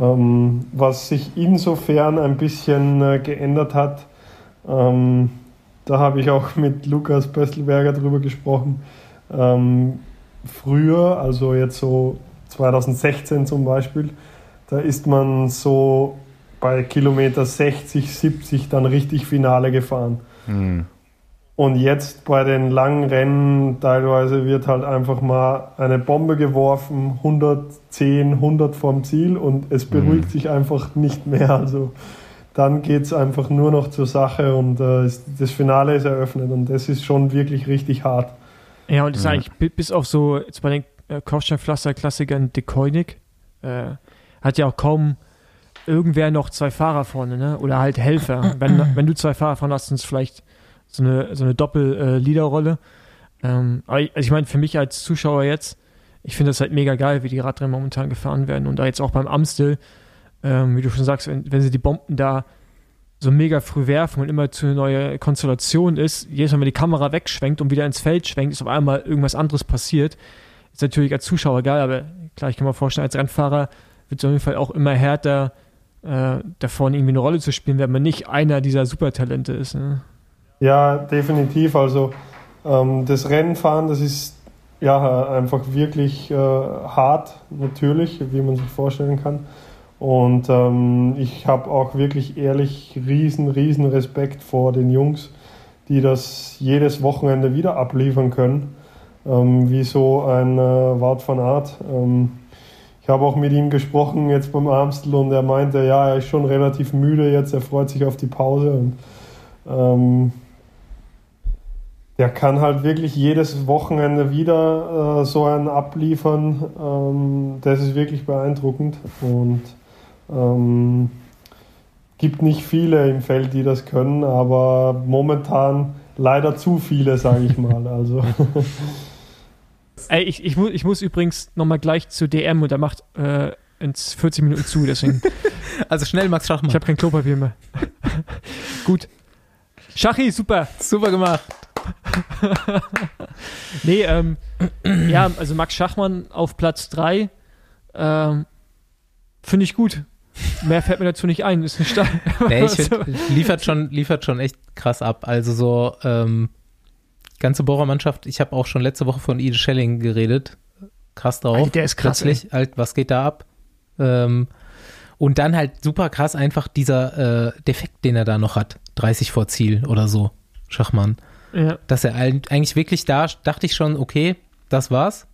ähm, was sich insofern ein bisschen äh, geändert hat, ähm, da habe ich auch mit Lukas Pöstelberger drüber gesprochen. Ähm, früher, also jetzt so 2016 zum Beispiel, da ist man so bei Kilometer 60, 70 dann richtig Finale gefahren. Mhm. Und jetzt bei den langen Rennen teilweise wird halt einfach mal eine Bombe geworfen, 110, 100 vorm Ziel und es beruhigt mhm. sich einfach nicht mehr. Also dann geht es einfach nur noch zur Sache und äh, das Finale ist eröffnet und das ist schon wirklich richtig hart. Ja, und das ist eigentlich bis auf so, jetzt bei den äh, Kopfsteinpflaster-Klassikern De Koenig, äh, hat ja auch kaum irgendwer noch zwei Fahrer vorne, ne? Oder halt Helfer. wenn, wenn du zwei Fahrer vorne hast, sind es vielleicht so eine, so eine Doppel-Leader-Rolle. Ähm, aber ich, also ich meine, für mich als Zuschauer jetzt, ich finde das halt mega geil, wie die Radrennen momentan gefahren werden. Und da jetzt auch beim Amstel, ähm, wie du schon sagst, wenn, wenn sie die Bomben da so mega früh werfen und immer zu einer neuen Konstellation ist, jedes Mal, wenn die Kamera wegschwenkt und wieder ins Feld schwenkt, ist auf einmal irgendwas anderes passiert. Ist natürlich als Zuschauer geil, aber klar, ich kann mir vorstellen, als Rennfahrer wird es auf jeden Fall auch immer härter, äh, da vorne irgendwie eine Rolle zu spielen, wenn man nicht einer dieser Supertalente ist. Ne? Ja, definitiv. Also ähm, das Rennenfahren, das ist ja einfach wirklich äh, hart, natürlich, wie man sich vorstellen kann. Und ähm, ich habe auch wirklich ehrlich riesen, riesen Respekt vor den Jungs, die das jedes Wochenende wieder abliefern können, ähm, wie so ein äh, Wart von Art. Ähm, ich habe auch mit ihm gesprochen jetzt beim Amstel und er meinte, ja, er ist schon relativ müde jetzt, er freut sich auf die Pause. Und, ähm, der kann halt wirklich jedes Wochenende wieder äh, so einen abliefern. Ähm, das ist wirklich beeindruckend. Und ähm, gibt nicht viele im Feld, die das können, aber momentan leider zu viele, sage ich mal. Also. Ey, ich, ich, mu ich muss übrigens nochmal gleich zu DM und er macht äh, in 40 Minuten zu, deswegen. also schnell, Max Schachmann. Ich habe kein Klopapier mehr. Gut. Schachi, super. Super gemacht. nee, ähm, ja, also Max Schachmann auf Platz 3 ähm, finde ich gut. Mehr fällt mir dazu nicht ein. Ist ein Start. Nee, ich find, liefert, schon, liefert schon echt krass ab. Also so ähm, ganze Bohrermannschaft. Ich habe auch schon letzte Woche von Ide Schelling geredet. Krass drauf. Alter, der ist krass. Plötzlich, halt, was geht da ab? Ähm, und dann halt super krass einfach dieser äh, Defekt, den er da noch hat. 30 vor Ziel oder so. Schachmann. Ja. Dass er eigentlich wirklich da, dachte ich schon, okay, das war's.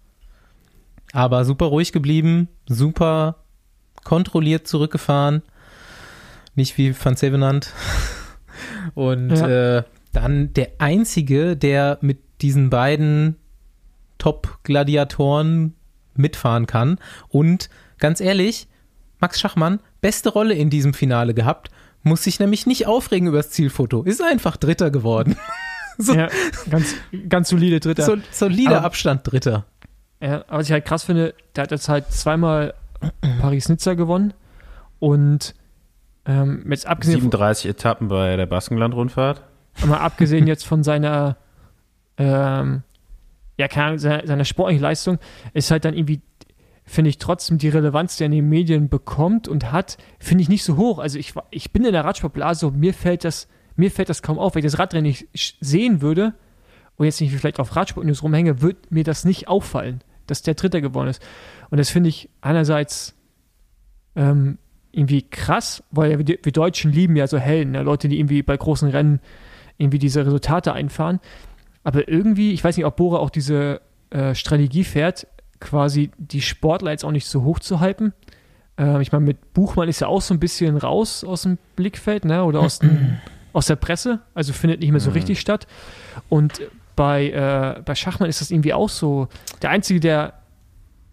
Aber super ruhig geblieben, super kontrolliert zurückgefahren. Nicht wie Van Sevenant. Und ja. äh, dann der einzige, der mit diesen beiden Top-Gladiatoren mitfahren kann. Und ganz ehrlich, Max Schachmann, beste Rolle in diesem Finale gehabt, muss sich nämlich nicht aufregen über das Zielfoto, ist einfach Dritter geworden. so, ja, ganz, ganz solide Dritter. So, solider aber, Abstand Dritter. Ja, aber was ich halt krass finde, der hat jetzt halt zweimal Paris-Nizza gewonnen und ähm, jetzt abgesehen 37 Etappen bei der Baskenland-Rundfahrt. Mal abgesehen jetzt von seiner ähm, ja, keine seiner, seiner sportlichen Leistung, ist halt dann irgendwie finde ich trotzdem die Relevanz, die er in den Medien bekommt und hat, finde ich nicht so hoch. Also ich, ich bin in der Radsportblase und mir fällt das, mir fällt das kaum auf. Wenn ich das Radrennen nicht sehen würde und jetzt nicht vielleicht auf Radsport-News rumhänge, würde mir das nicht auffallen, dass der Dritter geworden ist. Und das finde ich einerseits ähm, irgendwie krass, weil wir, wir, Deutschen lieben ja so Helden, ja, Leute, die irgendwie bei großen Rennen irgendwie diese Resultate einfahren. Aber irgendwie, ich weiß nicht, ob Bora auch diese äh, Strategie fährt, quasi die Sportler jetzt auch nicht so hoch zu hypen. Äh, ich meine, mit Buchmann ist ja auch so ein bisschen raus aus dem Blickfeld, ne? Oder aus, den, aus der Presse, also findet nicht mehr so mhm. richtig statt. Und bei, äh, bei Schachmann ist das irgendwie auch so. Der Einzige, der,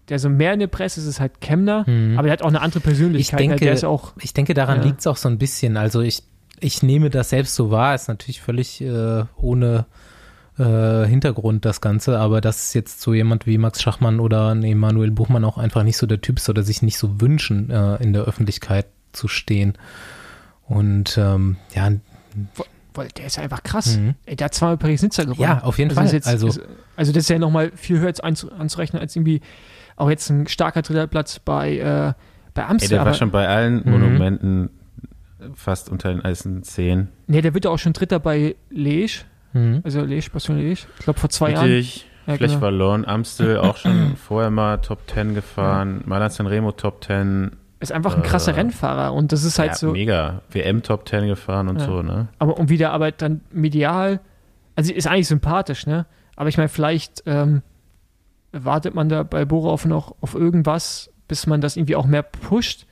der so mehr in der Presse ist, ist halt Kemner, mhm. aber der hat auch eine andere Persönlichkeit. Ich denke, der ist auch, ich denke daran ja. liegt es auch so ein bisschen. Also ich, ich nehme das selbst so wahr, ist natürlich völlig äh, ohne äh, Hintergrund das Ganze, aber dass jetzt so jemand wie Max Schachmann oder Emanuel Buchmann auch einfach nicht so der Typ ist oder sich nicht so wünschen, äh, in der Öffentlichkeit zu stehen. Und ähm, ja. Weil der ist ja einfach krass. Mhm. Ey, der hat zweimal Paris-Nizza gewonnen. Ja, auf jeden also Fall. Jetzt, also, ist, also das ist ja nochmal viel höher anzurechnen als irgendwie auch jetzt ein starker dritter Platz bei, äh, bei Amsterdam. Ey, der war schon bei allen mhm. Monumenten fast unter den ersten zehn. Nee, der wird ja auch schon Dritter bei Liège. Mhm. Also Liège, Passion Liège. Ich glaube vor zwei Richtig. Jahren. Ja, Vielleicht genau. verloren. Amstel auch schon vorher mal Top 10 gefahren. Ja. Malan Remo Top 10. Ist einfach ein krasser äh, Rennfahrer und das ist halt ja, so. Mega. WM Top 10 gefahren und ja. so, ne? Aber und wie der aber dann medial, also ist eigentlich sympathisch, ne? Aber ich meine, vielleicht ähm, wartet man da bei Borov noch auf irgendwas, bis man das irgendwie auch mehr pusht.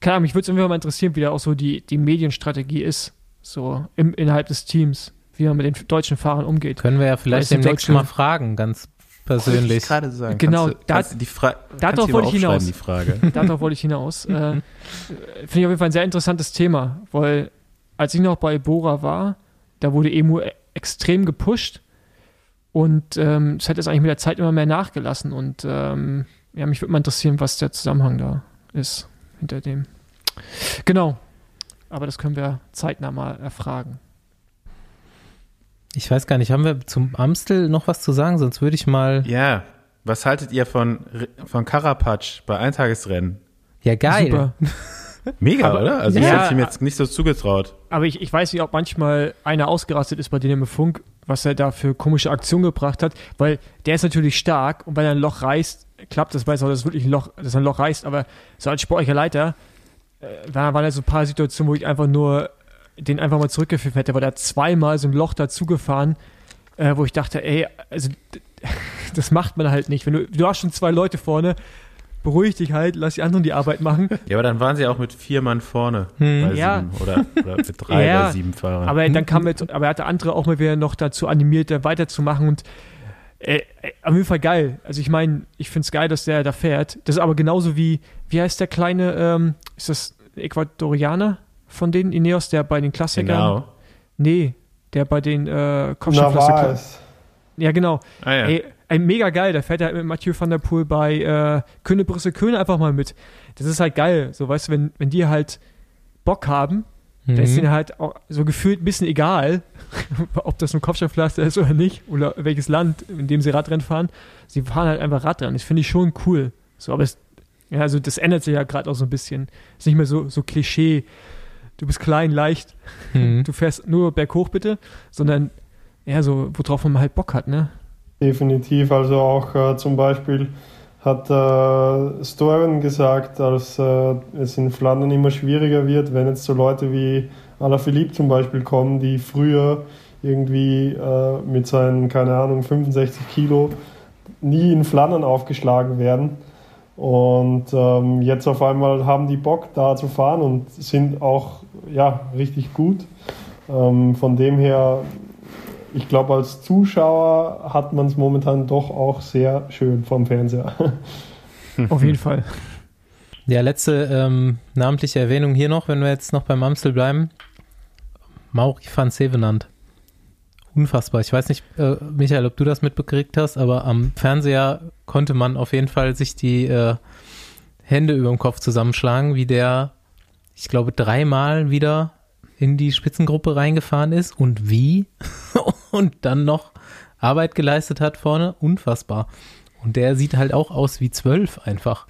Keine Ahnung, mich würde es irgendwie mal interessieren, wie da auch so die, die Medienstrategie ist, so im, innerhalb des Teams wie man mit den deutschen Fahrern umgeht. Können wir ja vielleicht demnächst mal fragen, ganz persönlich. gerade sagen. Genau, Kannst du, da- kannst die Fra darauf wollte ich hinaus. Die Frage. Darauf wollte ich hinaus. Äh, Finde ich auf jeden Fall ein sehr interessantes Thema, weil als ich noch bei Bora war, da wurde Emu e- extrem gepusht und ähm, es hat jetzt eigentlich mit der Zeit immer mehr nachgelassen und ähm, ja, mich würde mal interessieren, was der Zusammenhang da ist hinter dem. Genau. Aber das können wir zeitnah mal erfragen. Ich weiß gar nicht, haben wir zum Amstel noch was zu sagen? Sonst würde ich mal. Ja, was haltet ihr von, von Karapatsch bei Eintagesrennen? Ja, geil. Super. Mega, Aber- oder? Also ich Ja. hätte ihm jetzt nicht so zugetraut. Aber ich, ich weiß nicht, ob manchmal einer ausgerastet ist bei im Funk, was er da für komische Aktionen gebracht hat, weil der ist natürlich stark und wenn er ein Loch reißt, klappt das, weiß auch, dass es wirklich ein Loch, dass ein Loch reißt, aber so als sportlicher Leiter äh, da waren da so ein paar Situationen, wo ich einfach nur den einfach mal zurückgepfiffen hätte, weil hat zweimal so ein Loch dazugefahren, äh, wo ich dachte, ey, also das macht man halt nicht. Wenn du, du hast schon zwei Leute vorne, beruhig dich halt, lass die anderen die Arbeit machen. Ja, aber dann waren sie auch mit vier Mann vorne Hm. bei Ja. sieben oder, oder mit drei Ja, bei sieben Fahrern. Aber dann kam jetzt, aber er hatte andere auch mal wieder noch dazu animiert, da weiterzumachen und äh, äh, auf jeden Fall geil. Also ich meine, ich finde es geil, dass der da fährt. Das ist aber genauso wie, wie heißt der kleine, ähm, ist das ein Ecuadorianer von denen, Ineos, der bei den Klassikern? genau. Nee, der bei den äh, Narvaez. Ja, genau. Ah, ja. Ey, ey, mega geil. Da fährt er halt mit Mathieu van der Poel bei äh, Köne Brüssel Köne einfach mal mit. Das ist halt geil. So, weißt du, wenn, wenn die halt Bock haben, da ist Mhm. ihnen halt auch so gefühlt ein bisschen egal, ob das ein Kopfsteinpflaster ist oder nicht, oder welches Land, in dem sie Radrennen fahren. Sie fahren halt einfach Radrennen. Das finde ich schon cool. So, aber es, ja, also das ändert sich ja gerade auch so ein bisschen. Ist nicht mehr so, so Klischee. Du bist klein, leicht, Mhm. du fährst nur berghoch bitte, sondern ja, so, worauf man halt Bock hat, ne? Definitiv, also auch äh, zum Beispiel hat äh, Storen gesagt, als äh, es in Flandern immer schwieriger wird, wenn jetzt so Leute wie Alaphilippe zum Beispiel kommen, die früher irgendwie äh, mit seinen, keine Ahnung, 65 Kilo nie in Flandern aufgeschlagen werden. Und ähm, jetzt auf einmal haben die Bock da zu fahren und sind auch ja, richtig gut. Ähm, von dem her ich glaube, als Zuschauer hat man es momentan doch auch sehr schön vom Fernseher. Auf jeden Fall. Ja, letzte ähm, namentliche Erwähnung hier noch, wenn wir jetzt noch beim Amstel bleiben. Mauri van Sevenant. Unfassbar. Ich weiß nicht, äh, Michael, ob du das mitbekriegt hast, aber am Fernseher konnte man auf jeden Fall sich die äh, Hände über dem Kopf zusammenschlagen, wie der, ich glaube, dreimal wieder in die Spitzengruppe reingefahren ist und wie und dann noch Arbeit geleistet hat vorne. Unfassbar. Und der sieht halt auch aus wie zwölf einfach.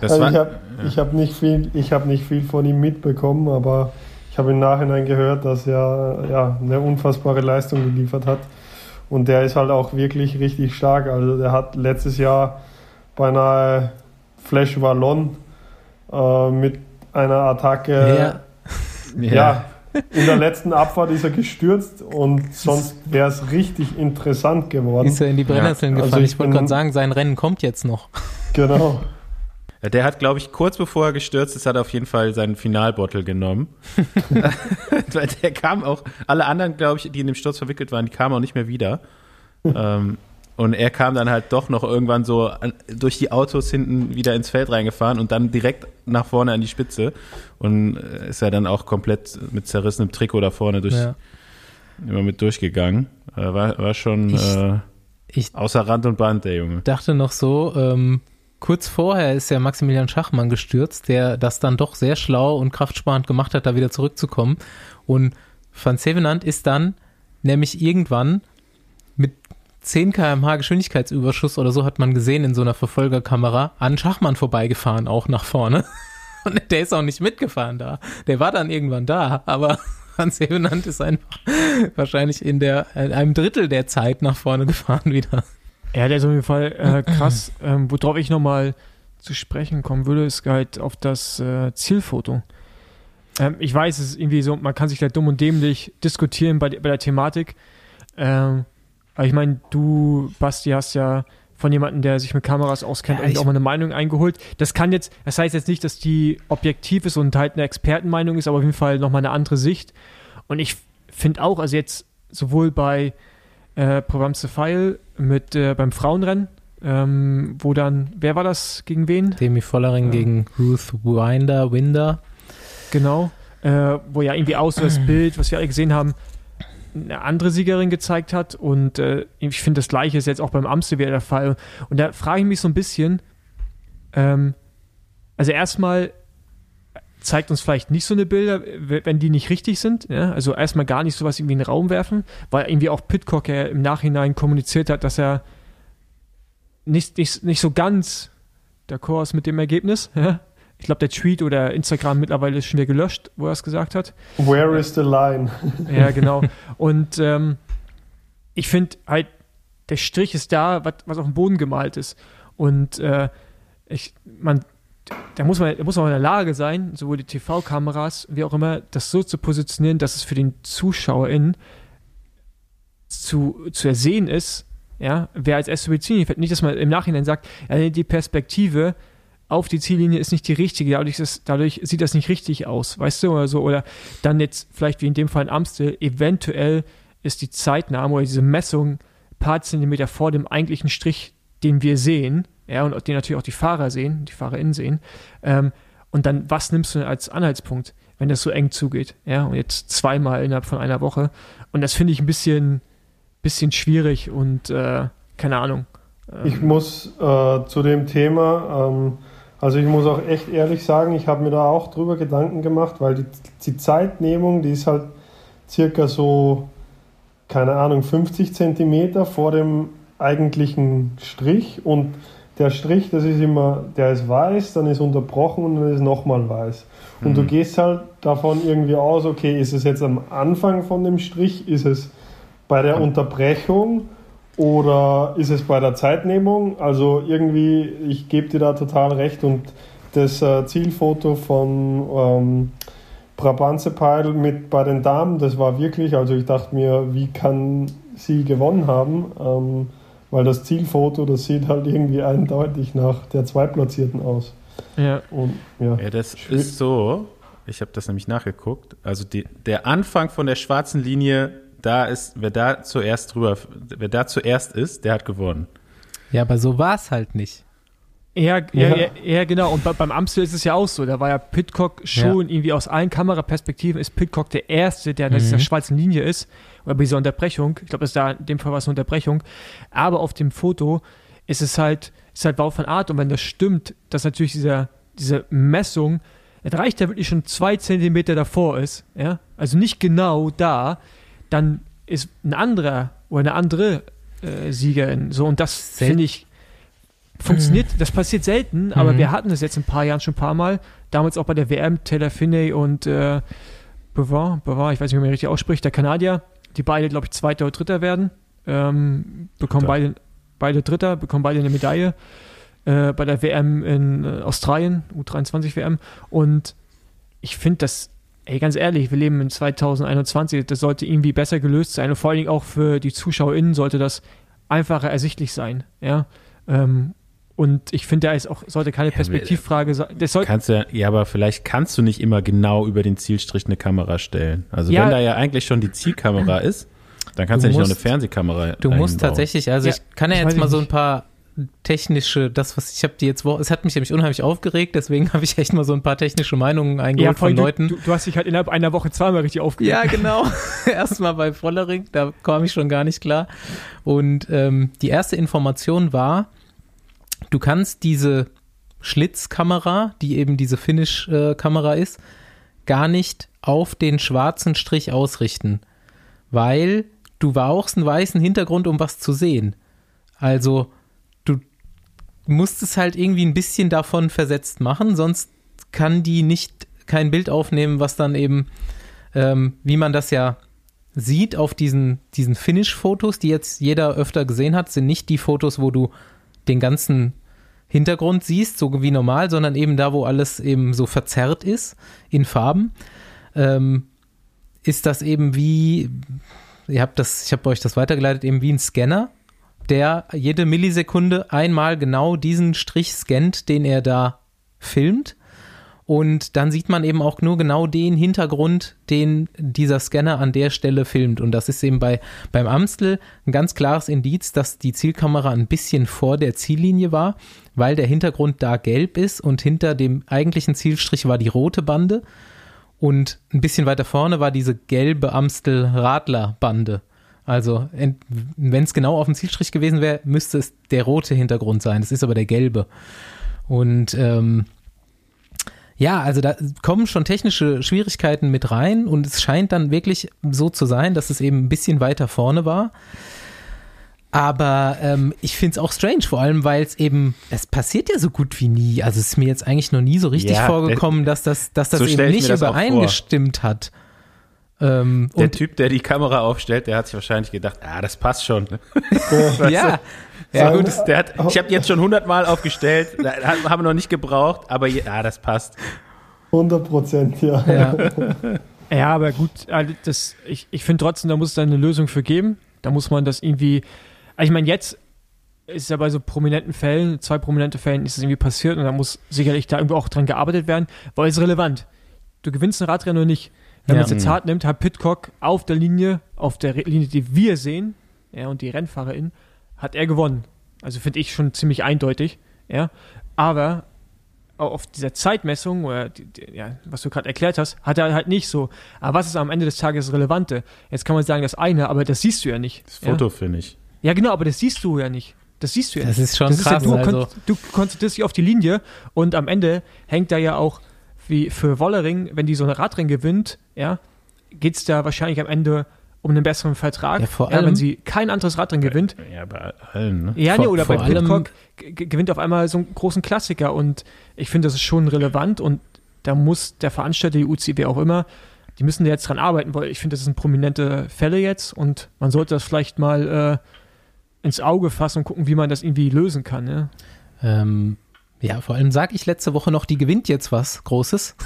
Das also war, ich habe ich hab nicht, viel- ich hab nicht viel von ihm mitbekommen, aber ich habe im Nachhinein gehört, dass er ja, eine unfassbare Leistung geliefert hat. Und der ist halt auch wirklich richtig stark. Also der hat letztes Jahr beinahe Flash Wallon äh, mit einer Attacke Ja. In der letzten Abfahrt ist er gestürzt und sonst wäre es richtig interessant geworden. Ist er in die Brennnesseln Ja, also gefallen. ich ich wollte gerade sagen, sein Rennen kommt jetzt noch. Genau. Der hat, glaube ich, kurz bevor er gestürzt ist, hat er auf jeden Fall seinen Finalbottle genommen. Weil der kam auch, alle anderen, glaube ich, die in dem Sturz verwickelt waren, die kamen auch nicht mehr wieder. ähm, und er kam dann halt doch noch irgendwann so an, durch die Autos hinten wieder ins Feld reingefahren und dann direkt nach vorne an die Spitze. Und äh, ist er dann auch komplett mit zerrissenem Trikot da vorne durch, Ja. immer mit durchgegangen. Äh, war, war schon Ich- äh, Ich außer Rand und Band, der Junge. dachte noch so, ähm, kurz vorher ist ja Maximilian Schachmann gestürzt, der das dann doch sehr schlau und kraftsparend gemacht hat, da wieder zurückzukommen. Und Van Sevenant ist dann nämlich irgendwann 10 km/h Geschwindigkeitsüberschuss oder so hat man gesehen in so einer Verfolgerkamera an Schachmann vorbeigefahren, auch nach vorne. Und der ist auch nicht mitgefahren da. Der war dann irgendwann da, aber Van Sevenant ist einfach wahrscheinlich in der in einem Drittel der Zeit nach vorne gefahren wieder. Ja, der ist auf jeden Fall äh, krass. ähm, worauf ich nochmal zu sprechen kommen würde, ist halt auf das äh, Zielfoto. Ähm, ich weiß, es ist irgendwie so, man kann sich da dumm und dämlich diskutieren bei, bei der Thematik. Ähm, aber ich meine, du, Basti, hast ja von jemandem, der sich mit Kameras auskennt, Ja, auch mal eine Meinung eingeholt. Das kann jetzt, das heißt jetzt nicht, dass die objektiv ist und halt eine Expertenmeinung ist, aber auf jeden Fall nochmal eine andere Sicht. Und ich finde auch, also jetzt sowohl bei äh, Provence File mit äh, beim Frauenrennen, ähm, wo dann, wer war das gegen wen? Demi Vollering Ja. gegen Ruth Winder, Winder. Genau, äh, wo ja irgendwie auch so das Bild, was wir alle gesehen haben, eine andere Siegerin gezeigt hat und äh, ich finde das gleiche ist jetzt auch beim Amstel wieder der Fall und da frage ich mich so ein bisschen, ähm, also erstmal zeigt uns vielleicht nicht so eine Bilder, wenn die nicht richtig sind, ja? also erstmal gar nicht sowas irgendwie in den Raum werfen, weil irgendwie auch Pitcock ja im Nachhinein kommuniziert hat, dass er nicht, nicht, nicht so ganz d'accord ist mit dem Ergebnis, ja? Ich glaube, der Tweet oder Instagram mittlerweile ist schon wieder gelöscht, wo er es gesagt hat. Where is the line? Ja, genau. Und ähm, ich finde halt, der Strich ist da, was, was auf dem Boden gemalt ist. Und äh, ich, man, da muss man, da muss man in der Lage sein, sowohl die TV-Kameras wie auch immer, das so zu positionieren, dass es für den ZuschauerInnen zu, zu ersehen ist, ja, wer als erstes Ziellinie fährt. Nicht, dass man im Nachhinein sagt, ja, die Perspektive auf die Ziellinie ist nicht die richtige, dadurch, ist, dadurch sieht das nicht richtig aus, weißt du, oder so. Oder dann jetzt vielleicht wie in dem Fall in Amstel, eventuell ist die Zeitnahme oder diese Messung ein paar Zentimeter vor dem eigentlichen Strich, den wir sehen, ja, und den natürlich auch die Fahrer sehen, die FahrerInnen sehen. Ähm, und dann, was nimmst du denn als Anhaltspunkt, wenn das so eng zugeht? Ja, und jetzt zweimal innerhalb von einer Woche. Und das finde ich ein bisschen, bisschen schwierig und äh, keine Ahnung. Ähm, Ich muss äh, zu dem Thema, ähm, also ich muss auch echt ehrlich sagen, ich habe mir da auch drüber Gedanken gemacht, weil die, die Zeitnehmung, die ist halt circa so, keine Ahnung, 50 Zentimeter vor dem eigentlichen Strich. Und der Strich, das ist immer, der ist weiß, dann ist unterbrochen und dann ist nochmal weiß. Und du gehst halt davon irgendwie aus, okay, ist es jetzt am Anfang von dem Strich, ist es bei der Unterbrechung oder ist es bei der Zeitnehmung? Also irgendwie, ich gebe dir da total recht und das äh, Zielfoto von ähm, Brabantsepeil mit bei den Damen, das war wirklich, also ich dachte mir, wie kann sie gewonnen haben? Ähm, weil das Zielfoto, das sieht halt irgendwie eindeutig nach der Zweitplatzierten aus. ja. Und ja, Ja, das Schwierig. ist so. Ich habe das nämlich nachgeguckt. Also die, der Anfang von der schwarzen Linie, da ist, wer da zuerst drüber, wer da zuerst ist, der hat gewonnen. Ja, aber so war es halt nicht. Ja, ja, Ja. ja. ja, genau. Und bei, beim Amstel ist es ja auch so. Da war ja Pitcock schon irgendwie aus allen Kameraperspektiven ist Pitcock der Erste, der an dieser Mhm. schwarzen Linie ist. Oder bei dieser Unterbrechung. Ich glaube, das ist da in dem Fall war es eine Unterbrechung. Aber auf dem Foto ist es halt, ist halt Bau von Art. Und wenn das stimmt, dass natürlich dieser, diese Messung, es reicht ja wirklich schon zwei Zentimeter davor ist, ja, also nicht genau da, dann ist ein anderer oder eine andere äh, Siegerin. So, und das finde ich funktioniert, das passiert selten, aber Mhm. wir hatten das jetzt in ein paar Jahren schon ein paar Mal. Damals auch bei der WM, Taylor Finney und äh, Bevard, Bevard, ich weiß nicht, wie man richtig ausspricht, der Kanadier, die beide, glaube ich, Zweiter oder Dritter werden, ähm, bekommen Dritter. beide, beide Dritter, bekommen beide eine Medaille äh, bei der WM in äh, Australien, U23 WM. Und ich finde das, ey, ganz ehrlich, wir leben in 2021, das sollte irgendwie besser gelöst sein und vor allen Dingen auch für die ZuschauerInnen sollte das einfacher ersichtlich sein, ja. Ähm, und ich finde, da ist auch, sollte keine Ja, Perspektivfrage sein. Das soll, Kannst du ja, ja, aber vielleicht kannst du nicht immer genau über den Zielstrich eine Kamera stellen. Also Ja. wenn da ja eigentlich schon die Zielkamera ist, dann kannst Du ja nicht noch musst- eine Fernsehkamera Du musst einbauen. tatsächlich, also Ja, ich kann ja jetzt mal so ein paar technische, das was ich habe die jetzt, es hat mich nämlich unheimlich aufgeregt, deswegen habe ich echt mal so ein paar technische Meinungen ja, eingeholt allem von du, Leuten. du, du hast dich halt innerhalb einer Woche zweimal richtig aufgeregt. Ja, genau. Erstmal bei Vollering, da kam ich schon gar nicht klar. Und ähm, die erste Information war, du kannst diese Schlitzkamera, die eben diese Finish-Kamera ist, gar nicht auf den schwarzen Strich ausrichten, weil du brauchst einen weißen Hintergrund, um was zu sehen. Also musst es halt irgendwie ein bisschen davon versetzt machen, sonst kann die nicht kein Bild aufnehmen, was dann eben, ähm, wie man das ja sieht auf diesen, diesen Finish-Fotos, die jetzt jeder öfter gesehen hat, sind nicht die Fotos, wo du den ganzen Hintergrund siehst, so wie normal, sondern eben da, wo alles eben so verzerrt ist in Farben. Ähm, ist das eben wie, ihr habt das, ich habe euch das weitergeleitet, eben wie ein Scanner, der jede Millisekunde einmal genau diesen Strich scannt, den er da filmt. Und dann sieht man eben auch nur genau den Hintergrund, den dieser Scanner an der Stelle filmt. Und das ist eben bei, beim Amstel ein ganz klares Indiz, dass die Zielkamera ein bisschen vor der Ziellinie war, weil der Hintergrund da gelb ist und hinter dem eigentlichen Zielstrich war die rote Bande. Und ein bisschen weiter vorne war diese gelbe Amstel-Radler-Bande. Also, wenn es genau auf dem Zielstrich gewesen wäre, müsste es der rote Hintergrund sein. Das ist aber der gelbe. Und ähm, ja, also da kommen schon technische Schwierigkeiten mit rein und es scheint dann wirklich so zu sein, dass es eben ein bisschen weiter vorne war. Aber ähm, ich finde es auch strange, vor allem, weil es eben, es passiert ja so gut wie nie. Also es ist mir jetzt eigentlich noch nie so richtig ja, vorgekommen, dass das, dass das so eben nicht übereingestimmt hat. Ähm, der Typ, der die Kamera aufstellt, der hat sich wahrscheinlich gedacht, ah, das passt schon. ja, ja, gut, der hat, ich habe jetzt schon hundertmal aufgestellt, haben wir noch nicht gebraucht, aber ja, das passt. 100 Prozent, ja. ja. Ja, aber gut, also das, ich, ich finde trotzdem, da muss es eine Lösung für geben. Da muss man das irgendwie. Also ich meine, jetzt ist es ja bei so prominenten Fällen, zwei prominente Fällen ist es irgendwie passiert und da muss sicherlich da irgendwo auch dran gearbeitet werden, weil es relevant. Du gewinnst ein Radrennen oder nicht. Wenn ja. man es jetzt hart nimmt, hat Pitcock auf der Linie, auf der Linie, die wir sehen, ja, und die RennfahrerInnen, hat er gewonnen. Also finde ich schon ziemlich eindeutig. Ja. Aber auf dieser Zeitmessung, oder die, die, ja, was du gerade erklärt hast, hat er halt nicht so. Aber was ist am Ende des Tages Relevante? Jetzt kann man sagen, das eine, aber das siehst du ja nicht. Das Foto ja? finde ich. Ja, genau, aber das siehst du ja nicht. Das siehst du ja das nicht. Das ist schon das krass. Ist ja, du, also. du konzentrierst dich auf die Linie und am Ende hängt da ja auch, wie für Wollering, wenn die so eine Radrennen gewinnt, ja, geht es da wahrscheinlich am Ende um einen besseren Vertrag. Ja, vor allem, ja, wenn sie kein anderes Radrennen gewinnt. Ja, bei allen, ne? Ja, nee, oder vor bei Pitcock gewinnt auf einmal so einen großen Klassiker und ich finde, das ist schon relevant und da muss der Veranstalter, die UCB auch immer, die müssen da jetzt dran arbeiten, weil ich finde, das sind prominente Fälle jetzt und man sollte das vielleicht mal äh, ins Auge fassen und gucken, wie man das irgendwie lösen kann. Ja, ähm, ja vor allem sage ich letzte Woche noch, die gewinnt jetzt was Großes.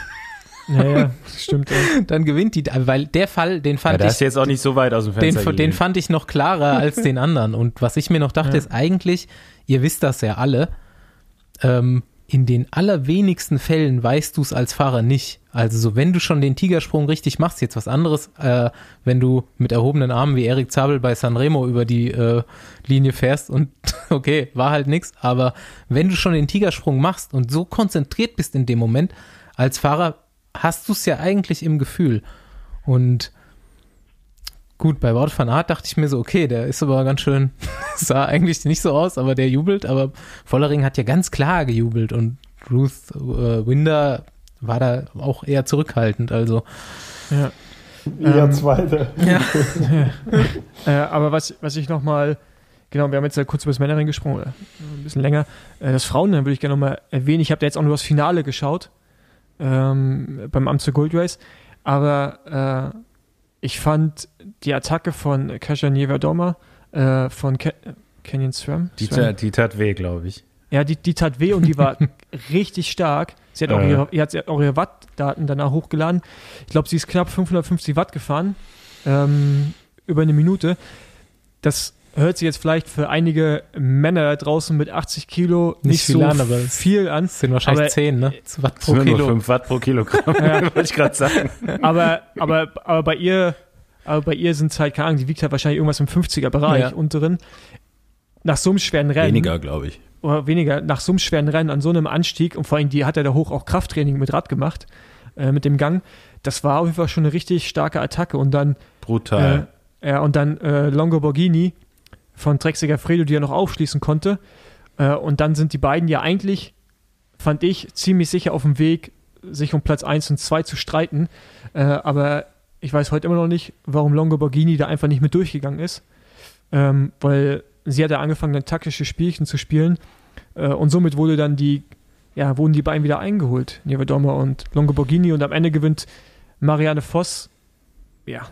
Ja, ja, stimmt. Ja. Dann gewinnt die, weil der Fall, den fand ja, ich. ist jetzt auch nicht so weit aus dem Fenster. Den, den fand ich noch klarer als den anderen. Und was ich mir noch dachte, ja. ist eigentlich, ihr wisst das ja alle, ähm, in den allerwenigsten Fällen weißt du es als Fahrer nicht. Also so, wenn du schon den Tigersprung richtig machst, jetzt was anderes, äh, wenn du mit erhobenen Armen wie Erik Zabel bei Sanremo über die äh, Linie fährst und okay, war halt nichts, aber wenn du schon den Tigersprung machst und so konzentriert bist in dem Moment, als Fahrer hast du es ja eigentlich im Gefühl. Und gut, bei Wout van Aert dachte ich mir so, okay, der ist aber ganz schön, sah eigentlich nicht so aus, aber der jubelt, aber Vollering hat ja ganz klar gejubelt und Ruth äh, Winder war da auch eher zurückhaltend, also. Ja. Eher ähm, Zweite. Ja. äh, aber was, was ich nochmal, genau, wir haben jetzt ja kurz über das Männerring gesprochen, oder ein bisschen länger. Äh, das Frauen, dann würde ich gerne nochmal erwähnen. Ich habe da jetzt auch nur das Finale geschaut ähm, beim Amstel Gold Race. Aber äh, ich fand die Attacke von Kasia Nieverdoma äh, von Ke Canyon Swam. Die, die tat weh, glaube ich. Ja, die, die tat weh und die war richtig stark. Sie hat auch, äh. ihre, sie hat auch ihre Wattdaten danach hochgeladen. Ich glaube, sie ist knapp 550 Watt gefahren. Ähm, über eine Minute. Das hört sich jetzt vielleicht für einige Männer da draußen mit 80 Kilo nicht, nicht viel so an, aber viel an. Das sind wahrscheinlich aber, 10, ne? Watt pro Kilo. Nur 5 Watt pro Kilogramm, ja. wollte ich gerade sagen. Aber, aber, aber bei ihr, aber bei ihr sind es halt, keine Ahnung, die wiegt halt wahrscheinlich irgendwas im 50er-Bereich ja. unteren. Nach so einem schweren Rennen. Weniger, glaube ich. Oder weniger, nach so einem schweren Rennen, an so einem Anstieg, und vor allem, die hat er da hoch auch Krafttraining mit Rad gemacht, äh, mit dem Gang. Das war auf jeden Fall schon eine richtig starke Attacke und dann. Brutal. Äh, ja, und dann äh, Longo Borghini, von Trexiger Fredo, die er noch aufschließen konnte. Äh, und dann sind die beiden ja eigentlich, fand ich, ziemlich sicher auf dem Weg, sich um Platz 1 und 2 zu streiten. Äh, aber ich weiß heute immer noch nicht, warum Longo Borghini da einfach nicht mit durchgegangen ist. Ähm, weil sie hat ja angefangen, dann taktische Spielchen zu spielen. Äh, und somit wurde dann die, ja, wurden die beiden wieder eingeholt. Nievedoma und Longo Borghini. Und am Ende gewinnt Marianne Voss, ja,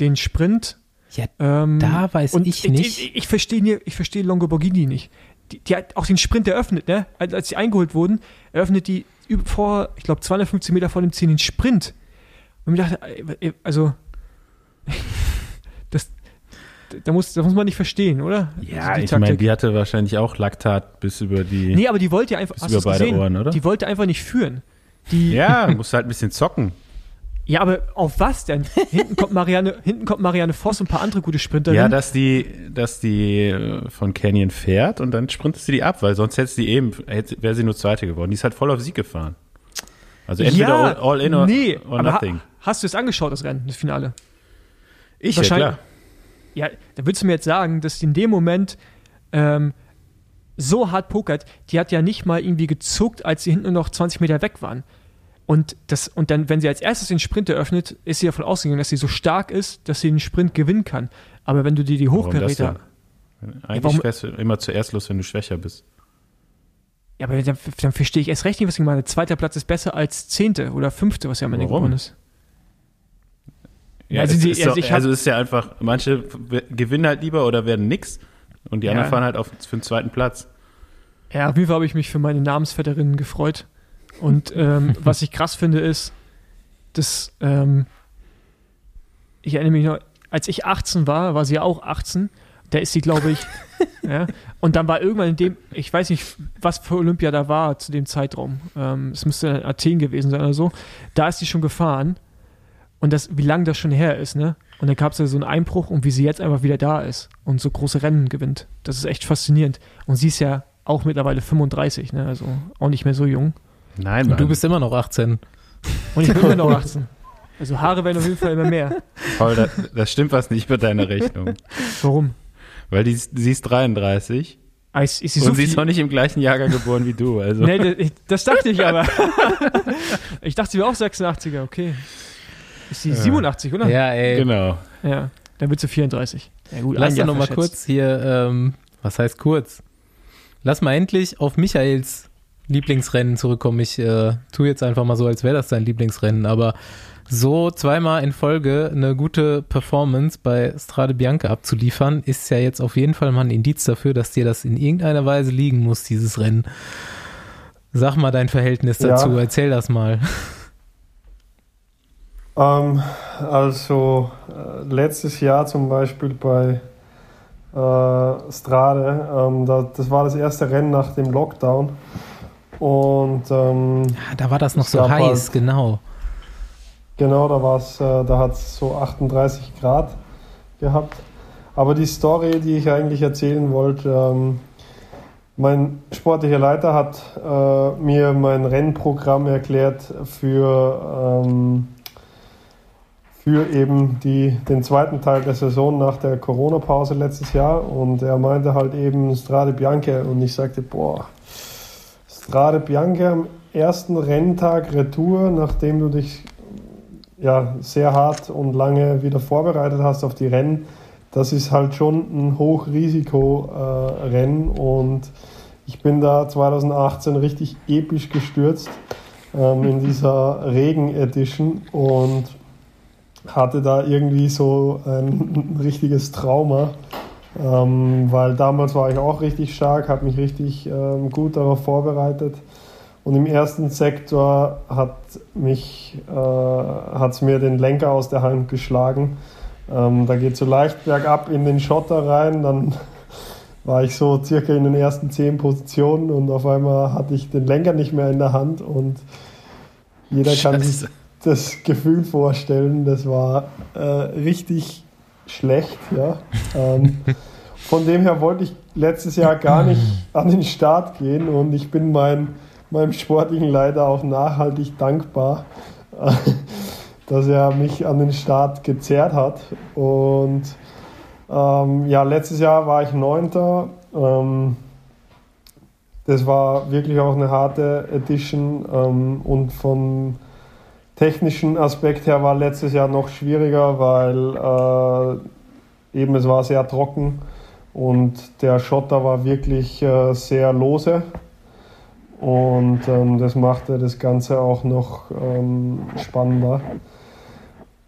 den Sprint ja, ähm, da weiß ich nicht. Ich, ich, ich verstehe ich versteh Longoborghini nicht. Die, die, hat auch den Sprint eröffnet, ne? Als, als sie eingeholt wurden, eröffnet die vor, ich glaube, 250 Meter vor dem Ziel den Sprint. Und ich dachte, also, das, da muss, das muss man nicht verstehen, oder? Ja, also ich meine, die hatte wahrscheinlich auch Laktat bis über die. Nee, aber die wollte ja einfach. Bis über beide gesehen? Ohren, oder? Die wollte einfach nicht führen. die. Ja, musst halt ein bisschen zocken. Ja, aber auf was denn? Hinten kommt Marianne, hinten kommt Marianne Voss und ein paar andere gute Sprinterinnen. Ja, dass die, dass die äh, von Canyon fährt und dann sprintet sie die ab, weil sonst hätte sie eben, wäre sie nur Zweite geworden. Die ist halt voll auf Sieg gefahren. Also entweder ja, all, all in or, nee, or aber nothing. Ha, hast du es angeschaut, das Rennen, das Finale? ich, ja klar. Ja, da willst du mir jetzt sagen, dass die in dem Moment ähm, so hart pokert, die hat ja nicht mal irgendwie gezuckt, als sie hinten nur noch 20 Meter weg waren. Und, das, und dann, wenn sie als erstes den Sprint eröffnet, ist sie davon ausgegangen, dass sie so stark ist, dass sie den Sprint gewinnen kann. Aber wenn du dir die Hochkaräter. Eigentlich warum- fährst du immer zuerst los, wenn du schwächer bist. Ja, aber dann, dann verstehe ich erst recht nicht, was ich meine. Zweiter Platz ist besser als Zehnte oder Fünfte, was ja am Ende geworden ist. Ja, Also es die- ist also doch, also es ist ja einfach, manche gewinnen halt lieber oder werden nix und die Ja. anderen fahren halt auf, für den zweiten Platz. Ja, auf jeden Fall habe ich mich für meine Namensvetterinnen gefreut. Und ähm, was ich krass finde, ist, dass ähm, ich erinnere mich noch, als ich 18 war, war sie auch 18. Da ist sie, glaube ich. ja. Und dann war irgendwann in dem, ich weiß nicht, was für Olympia da war zu dem Zeitraum. Ähm, es müsste Athen gewesen sein oder so. Da ist sie schon gefahren. Und das, wie lange das schon her ist, ne? Und dann gab es ja so einen Einbruch und wie sie jetzt einfach wieder da ist und so große Rennen gewinnt. Das ist echt faszinierend. Und sie ist ja auch mittlerweile 35, ne? Also auch nicht mehr so jung. Nein, Und Mann. du bist immer noch 18. Und ich bin immer noch 18. Also Haare werden auf jeden Fall immer mehr. Paul, da, das stimmt was nicht mit deiner Rechnung. Warum? Weil die, sie ist 33 Ah, ist, ist sie und sie ist noch nicht im gleichen Jahrgang geboren wie du. Also Nee, das, ich- das dachte ich aber. ich dachte, sie wäre auch 86er, okay. Ist sie 87, oder? Ja, ey. genau. Ja, dann wird sie 34. Ja, gut, Lass doch mal kurz hier, ähm, was heißt kurz? Lass mal endlich auf Michaels Lieblingsrennen zurückkommen. Ich äh, tue jetzt einfach mal so, als wäre das sein Lieblingsrennen, aber so zweimal in Folge eine gute Performance bei Strade Bianca abzuliefern, ist ja jetzt auf jeden Fall mal ein Indiz dafür, dass dir das in irgendeiner Weise liegen muss, dieses Rennen. Sag mal dein Verhältnis Ja. dazu, erzähl das mal. Ähm, also äh, letztes Jahr zum Beispiel bei äh, Strade, ähm, da, das war das erste Rennen nach dem Lockdown. Und ähm, Ja, da war das noch Es so gab heiß, halt- genau. Genau, da war's, äh, da hat es so 38 Grad gehabt. Aber die Story, die ich eigentlich erzählen wollte, ähm, mein sportlicher Leiter hat äh, mir mein Rennprogramm erklärt für, ähm, für eben die, den zweiten Teil der Saison nach der Corona-Pause letztes Jahr. Und er meinte halt eben Strade Bianca. Und ich sagte, boah, Strade Bianca am ersten Renntag Retour, nachdem du dich ja, sehr hart und lange wieder vorbereitet hast auf die Rennen, das ist halt schon ein Hochrisiko-Rennen und ich bin da 2018 richtig episch gestürzt ähm, in dieser Regen-Edition und hatte da irgendwie so ein richtiges Trauma, ähm, weil damals war ich auch richtig stark, habe mich richtig ähm, gut darauf vorbereitet. Und im ersten Sektor hat mich äh, hat's mir den Lenker aus der Hand geschlagen. Ähm, da geht so leicht bergab in den Schotter rein. Dann war ich so circa in den ersten zehn Positionen und auf einmal hatte ich den Lenker nicht mehr in der Hand und jeder kann sich Scheiße. das Gefühl vorstellen. Das war äh, richtig schlecht. Ja. Ähm, von dem her wollte ich letztes Jahr gar nicht an den Start gehen und ich bin mein, meinem sportlichen Leiter auch nachhaltig dankbar, dass er mich an den Start gezerrt hat. Und ähm, ja, letztes Jahr war ich Neunter. Ähm, das war wirklich auch eine harte Edition ähm, und vom technischen Aspekt her war letztes Jahr noch schwieriger, weil äh, eben es war sehr trocken und der Schotter war wirklich äh, sehr lose und ähm, das machte das Ganze auch noch ähm, spannender.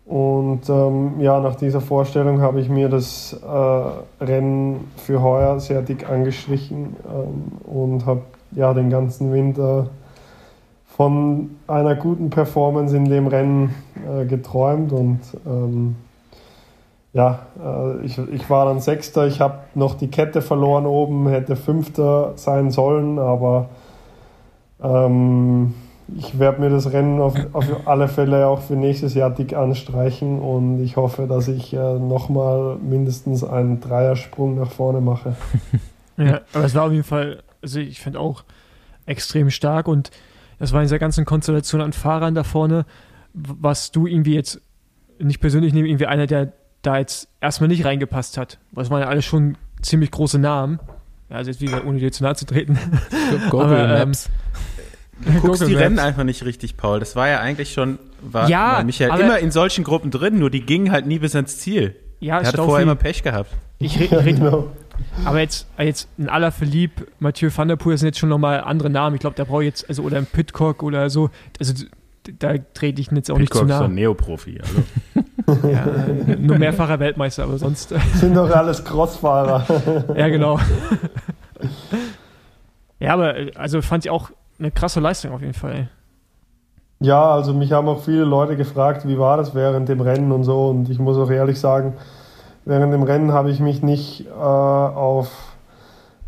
Und ähm, ja, nach dieser Vorstellung habe ich mir das äh, Rennen für heuer sehr dick angestrichen ähm, und habe ja den ganzen Winter von einer guten Performance in dem Rennen äh, geträumt und ähm, ja, äh, ich, ich war dann Sechster, ich habe noch die Kette verloren oben, hätte Fünfter sein sollen, aber ähm, ich werde mir das Rennen auf, auf alle Fälle auch für nächstes Jahr dick anstreichen und ich hoffe, dass ich äh, nochmal mindestens einen Dreiersprung nach vorne mache. Ja, aber es war auf jeden Fall, also ich finde auch extrem stark und das war in dieser ganzen Konstellation an Fahrern da vorne, was du irgendwie jetzt nicht persönlich nehme, irgendwie einer, der da jetzt erstmal nicht reingepasst hat. Das waren ja alle schon ziemlich große Namen. Also jetzt wieder, ohne dir zu nahe zu treten. Google Aber, ähm, Maps. Du guckst Google die Maps. Rennen einfach nicht richtig, Paul. Das war ja eigentlich schon, war, ja, war Michael immer in solchen Gruppen drin, nur die gingen halt nie bis ans Ziel. Ja, er hatte vorher immer Pech gehabt. Ich rede, red, genau. Aber jetzt, jetzt ein aller Philippe, Mathieu van der Poel sind jetzt schon nochmal andere Namen. Ich glaube, der braucht jetzt, also, oder ein Pitcock oder so. Also, da trete ich jetzt auch Pitcock nicht zu nah. ist so ein Neoprofi. Also. ja, nur mehrfacher Weltmeister, aber sonst. Sind doch alles Crossfahrer. ja, genau. ja, aber also fand ich auch eine krasse Leistung auf jeden Fall. Ja, also mich haben auch viele Leute gefragt, wie war das während dem Rennen und so. Und ich muss auch ehrlich sagen, während dem Rennen habe ich mich nicht äh, auf,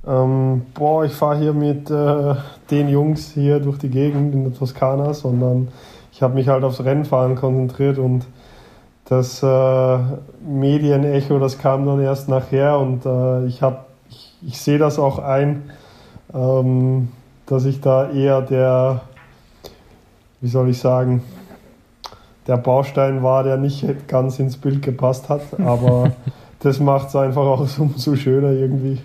ähm, boah, ich fahre hier mit äh, den Jungs hier durch die Gegend in der Toskana, sondern ich habe mich halt aufs Rennfahren konzentriert und das äh, Medienecho, das kam dann erst nachher und äh, ich, hab, ich, ich sehe das auch ein. Ähm, dass ich da eher der, wie soll ich sagen, der Baustein war, der nicht ganz ins Bild gepasst hat. Aber das macht es einfach auch umso schöner irgendwie.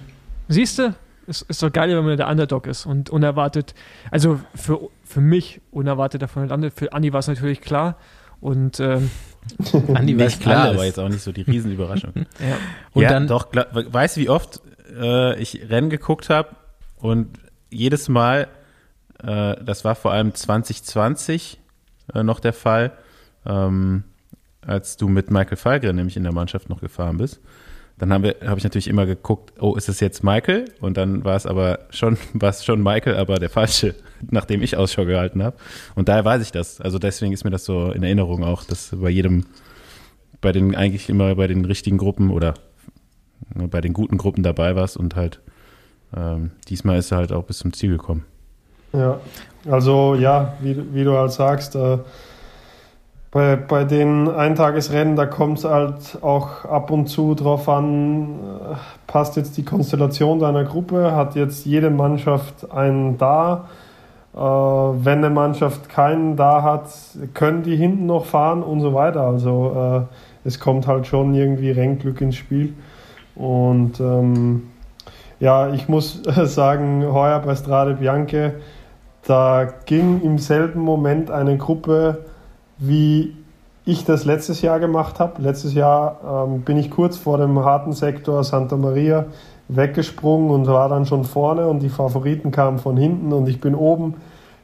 Siehst du, es ist doch geil, wenn man der Underdog ist und unerwartet, also für, für mich unerwartet davon landet. Für Andi war es natürlich klar. Und ähm, Andi war klar, alles. aber jetzt auch nicht so die Riesenüberraschung. ja. Und ja, dann doch, weißt du, wie oft äh, ich Rennen geguckt habe und jedes Mal, äh, das war vor allem 2020 äh, noch der Fall, ähm, als du mit Michael Falgren nämlich in der Mannschaft noch gefahren bist. Dann habe hab ich natürlich immer geguckt, oh, ist es jetzt Michael? Und dann war es aber schon, war es schon Michael, aber der falsche, nachdem ich Ausschau gehalten habe. Und daher weiß ich das. Also deswegen ist mir das so in Erinnerung auch, dass bei jedem, bei den eigentlich immer bei den richtigen Gruppen oder bei den guten Gruppen dabei warst und halt ähm, diesmal ist er halt auch bis zum Ziel gekommen. Ja, also ja, wie, wie du halt sagst, äh, bei, bei den Eintagesrennen, da kommt es halt auch ab und zu drauf an, äh, passt jetzt die Konstellation deiner Gruppe, hat jetzt jede Mannschaft einen da. Äh, wenn eine Mannschaft keinen da hat, können die hinten noch fahren und so weiter. Also äh, es kommt halt schon irgendwie Rennglück ins Spiel. Und ähm, ja, ich muss sagen, heuer bei Strade Bianche, da ging im selben Moment eine Gruppe, wie ich das letztes Jahr gemacht habe. Letztes Jahr ähm, bin ich kurz vor dem harten Sektor Santa Maria weggesprungen und war dann schon vorne und die Favoriten kamen von hinten und ich bin oben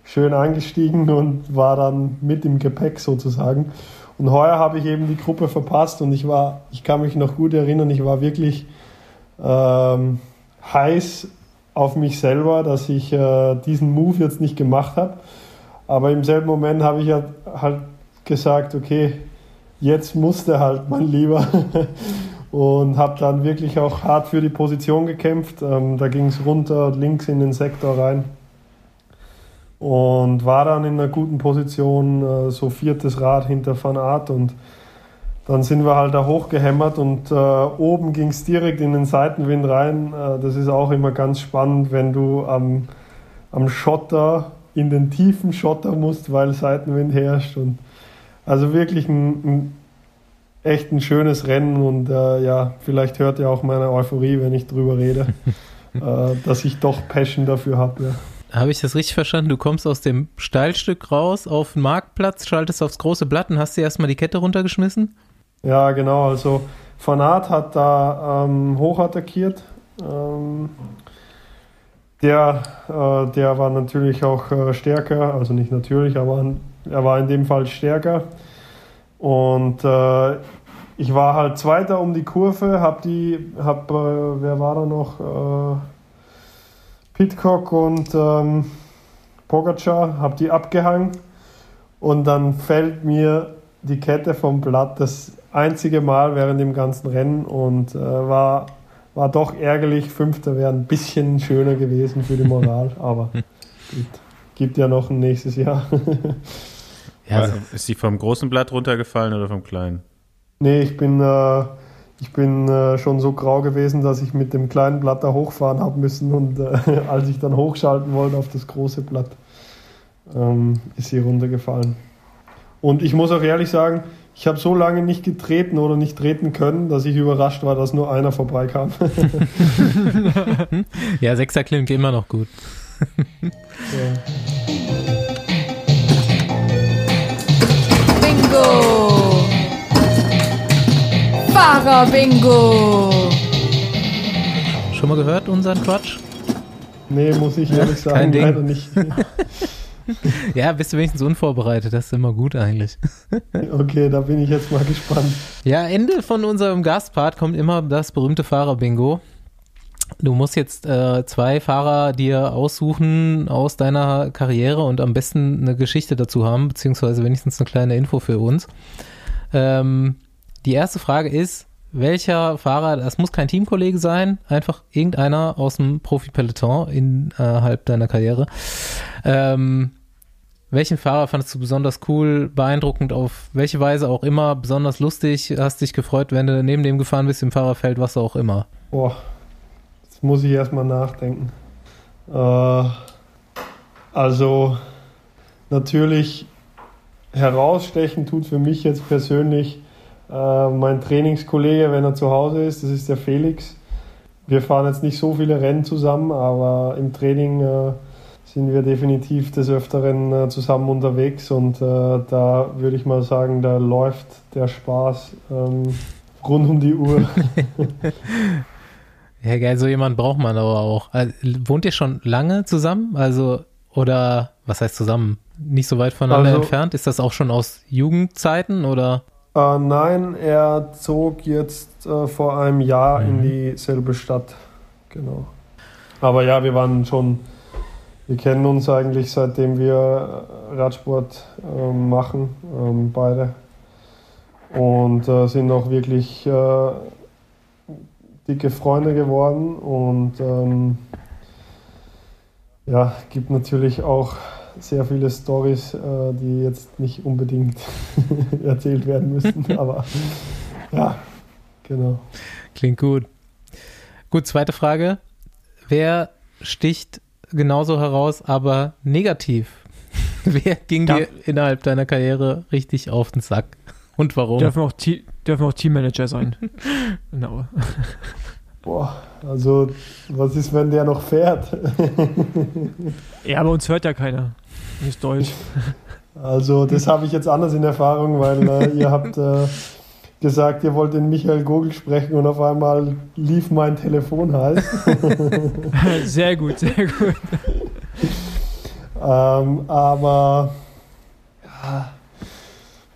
schön eingestiegen und war dann mit im Gepäck sozusagen. Und heuer habe ich eben die Gruppe verpasst und ich war, ich kann mich noch gut erinnern, ich war wirklich ähm, heiß auf mich selber, dass ich äh, diesen Move jetzt nicht gemacht habe. Aber im selben Moment habe ich ja halt gesagt, okay, jetzt musste halt mein Lieber. und habe dann wirklich auch hart für die Position gekämpft. Ähm, da ging es runter, links in den Sektor rein. Und war dann in einer guten Position, äh, so viertes Rad hinter Van Art und dann sind wir halt da hochgehämmert und äh, oben ging es direkt in den Seitenwind rein. Äh, das ist auch immer ganz spannend, wenn du am, am Schotter, in den tiefen Schotter musst, weil Seitenwind herrscht. Und also wirklich ein, ein echt ein schönes Rennen und äh, ja, vielleicht hört ihr auch meine Euphorie, wenn ich drüber rede, äh, dass ich doch Passion dafür habe. Ja. Habe ich das richtig verstanden? Du kommst aus dem Steilstück raus auf den Marktplatz, schaltest aufs große Blatt und hast dir erstmal die Kette runtergeschmissen? Ja, genau. Also Fanat hat da ähm, hochattackiert. Ähm, der, äh, der war natürlich auch äh, stärker, also nicht natürlich, aber er war in dem Fall stärker. Und äh, ich war halt Zweiter um die Kurve, hab die, hab, äh, wer war da noch? Äh, Pitcock und ähm, Pogacar, hab die abgehangen und dann fällt mir die Kette vom Blatt das einzige Mal während dem ganzen Rennen und äh, war, war doch ärgerlich. Fünfter wäre ein bisschen schöner gewesen für die Moral, aber gut. gibt ja noch ein nächstes Jahr. ja, also, ist sie vom großen Blatt runtergefallen oder vom kleinen? Nee, ich bin, äh, ich bin äh, schon so grau gewesen, dass ich mit dem kleinen Blatt da hochfahren habe müssen und äh, als ich dann hochschalten wollte auf das große Blatt, ähm, ist sie runtergefallen. Und ich muss auch ehrlich sagen, ich habe so lange nicht getreten oder nicht treten können, dass ich überrascht war, dass nur einer vorbeikam. ja, Sechser klingt immer noch gut. ja. Fahrer Bingo! Schon mal gehört unseren Quatsch? Nee, muss ich ehrlich sagen, Kein Ding. leider nicht. ja, bist du wenigstens unvorbereitet, das ist immer gut eigentlich. okay, da bin ich jetzt mal gespannt. Ja, Ende von unserem Gastpart kommt immer das berühmte Fahrer-Bingo. Du musst jetzt äh, zwei Fahrer dir aussuchen aus deiner Karriere und am besten eine Geschichte dazu haben, beziehungsweise wenigstens eine kleine Info für uns. Ähm, die erste Frage ist, welcher Fahrer, das muss kein Teamkollege sein, einfach irgendeiner aus dem Profi-Peloton innerhalb deiner Karriere. Ähm, welchen Fahrer fandest du besonders cool, beeindruckend, auf welche Weise auch immer, besonders lustig, hast dich gefreut, wenn du neben dem gefahren bist im Fahrerfeld, was auch immer? Boah, jetzt muss ich erstmal nachdenken. Äh, also, natürlich herausstechen tut für mich jetzt persönlich äh, mein Trainingskollege, wenn er zu Hause ist, das ist der Felix. Wir fahren jetzt nicht so viele Rennen zusammen, aber im Training äh, sind wir definitiv des Öfteren äh, zusammen unterwegs und äh, da würde ich mal sagen, da läuft der Spaß ähm, rund um die Uhr. ja, geil, so jemand braucht man aber auch. Also, wohnt ihr schon lange zusammen? Also, oder was heißt zusammen? Nicht so weit voneinander also, entfernt? Ist das auch schon aus Jugendzeiten oder? Äh, nein, er zog jetzt äh, vor einem Jahr mhm. in dieselbe Stadt. Genau. Aber ja, wir waren schon, wir kennen uns eigentlich seitdem wir äh, Radsport äh, machen, ähm, beide. Und äh, sind auch wirklich äh, dicke Freunde geworden. Und ähm, ja, gibt natürlich auch sehr viele Stories, äh, die jetzt nicht unbedingt erzählt werden müssen, aber ja, genau. Klingt gut. Gut, zweite Frage. Wer sticht genauso heraus, aber negativ? Wer ging ja. dir innerhalb deiner Karriere richtig auf den Sack? Und warum? Dürfen auch, dürfen auch Teammanager sein. genau. Boah, also was ist, wenn der noch fährt? ja, aber uns hört ja keiner. Ist Deutsch. Also das habe ich jetzt anders in Erfahrung, weil äh, ihr habt äh, gesagt, ihr wollt den Michael Gogel sprechen und auf einmal lief mein Telefon heiß. sehr gut, sehr gut. ähm, aber ja,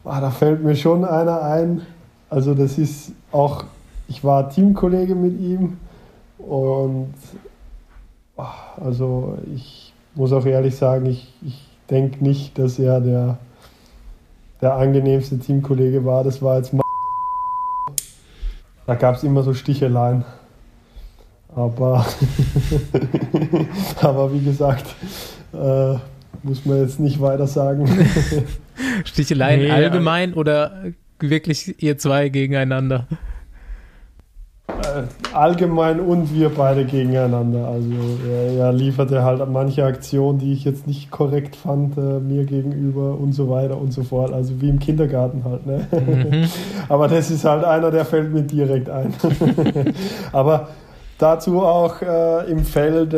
ah, da fällt mir schon einer ein. Also das ist auch, ich war Teamkollege mit ihm und ah, also ich muss auch ehrlich sagen, ich, ich denke nicht, dass er der, der angenehmste Teamkollege war. Das war jetzt mal. Da gab es immer so Sticheleien. Aber, aber wie gesagt, äh, muss man jetzt nicht weiter sagen. Sticheleien nee, allgemein oder wirklich ihr zwei gegeneinander? Äh, allgemein und wir beide gegeneinander. Also er, er, lieferte halt manche Aktionen, die ich jetzt nicht korrekt fand, äh, mir gegenüber und so weiter und so fort. Also wie im Kindergarten halt. Ne? Mhm. Aber das ist halt einer, der fällt mir direkt ein. Aber dazu auch äh, im Feld, äh,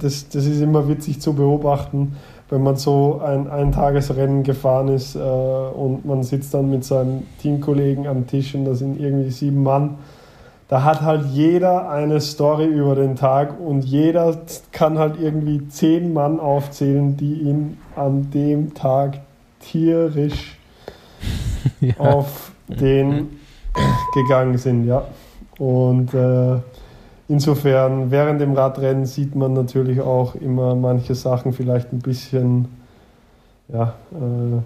das, das ist immer witzig zu beobachten, wenn man so ein, ein Tagesrennen gefahren ist äh, und man sitzt dann mit seinen Teamkollegen am Tisch und da sind irgendwie sieben Mann da hat halt jeder eine Story über den Tag und jeder kann halt irgendwie zehn Mann aufzählen, die ihn an dem Tag tierisch ja. auf den gegangen sind, ja. Und äh, insofern, während dem Radrennen sieht man natürlich auch immer manche Sachen vielleicht ein bisschen ja, äh,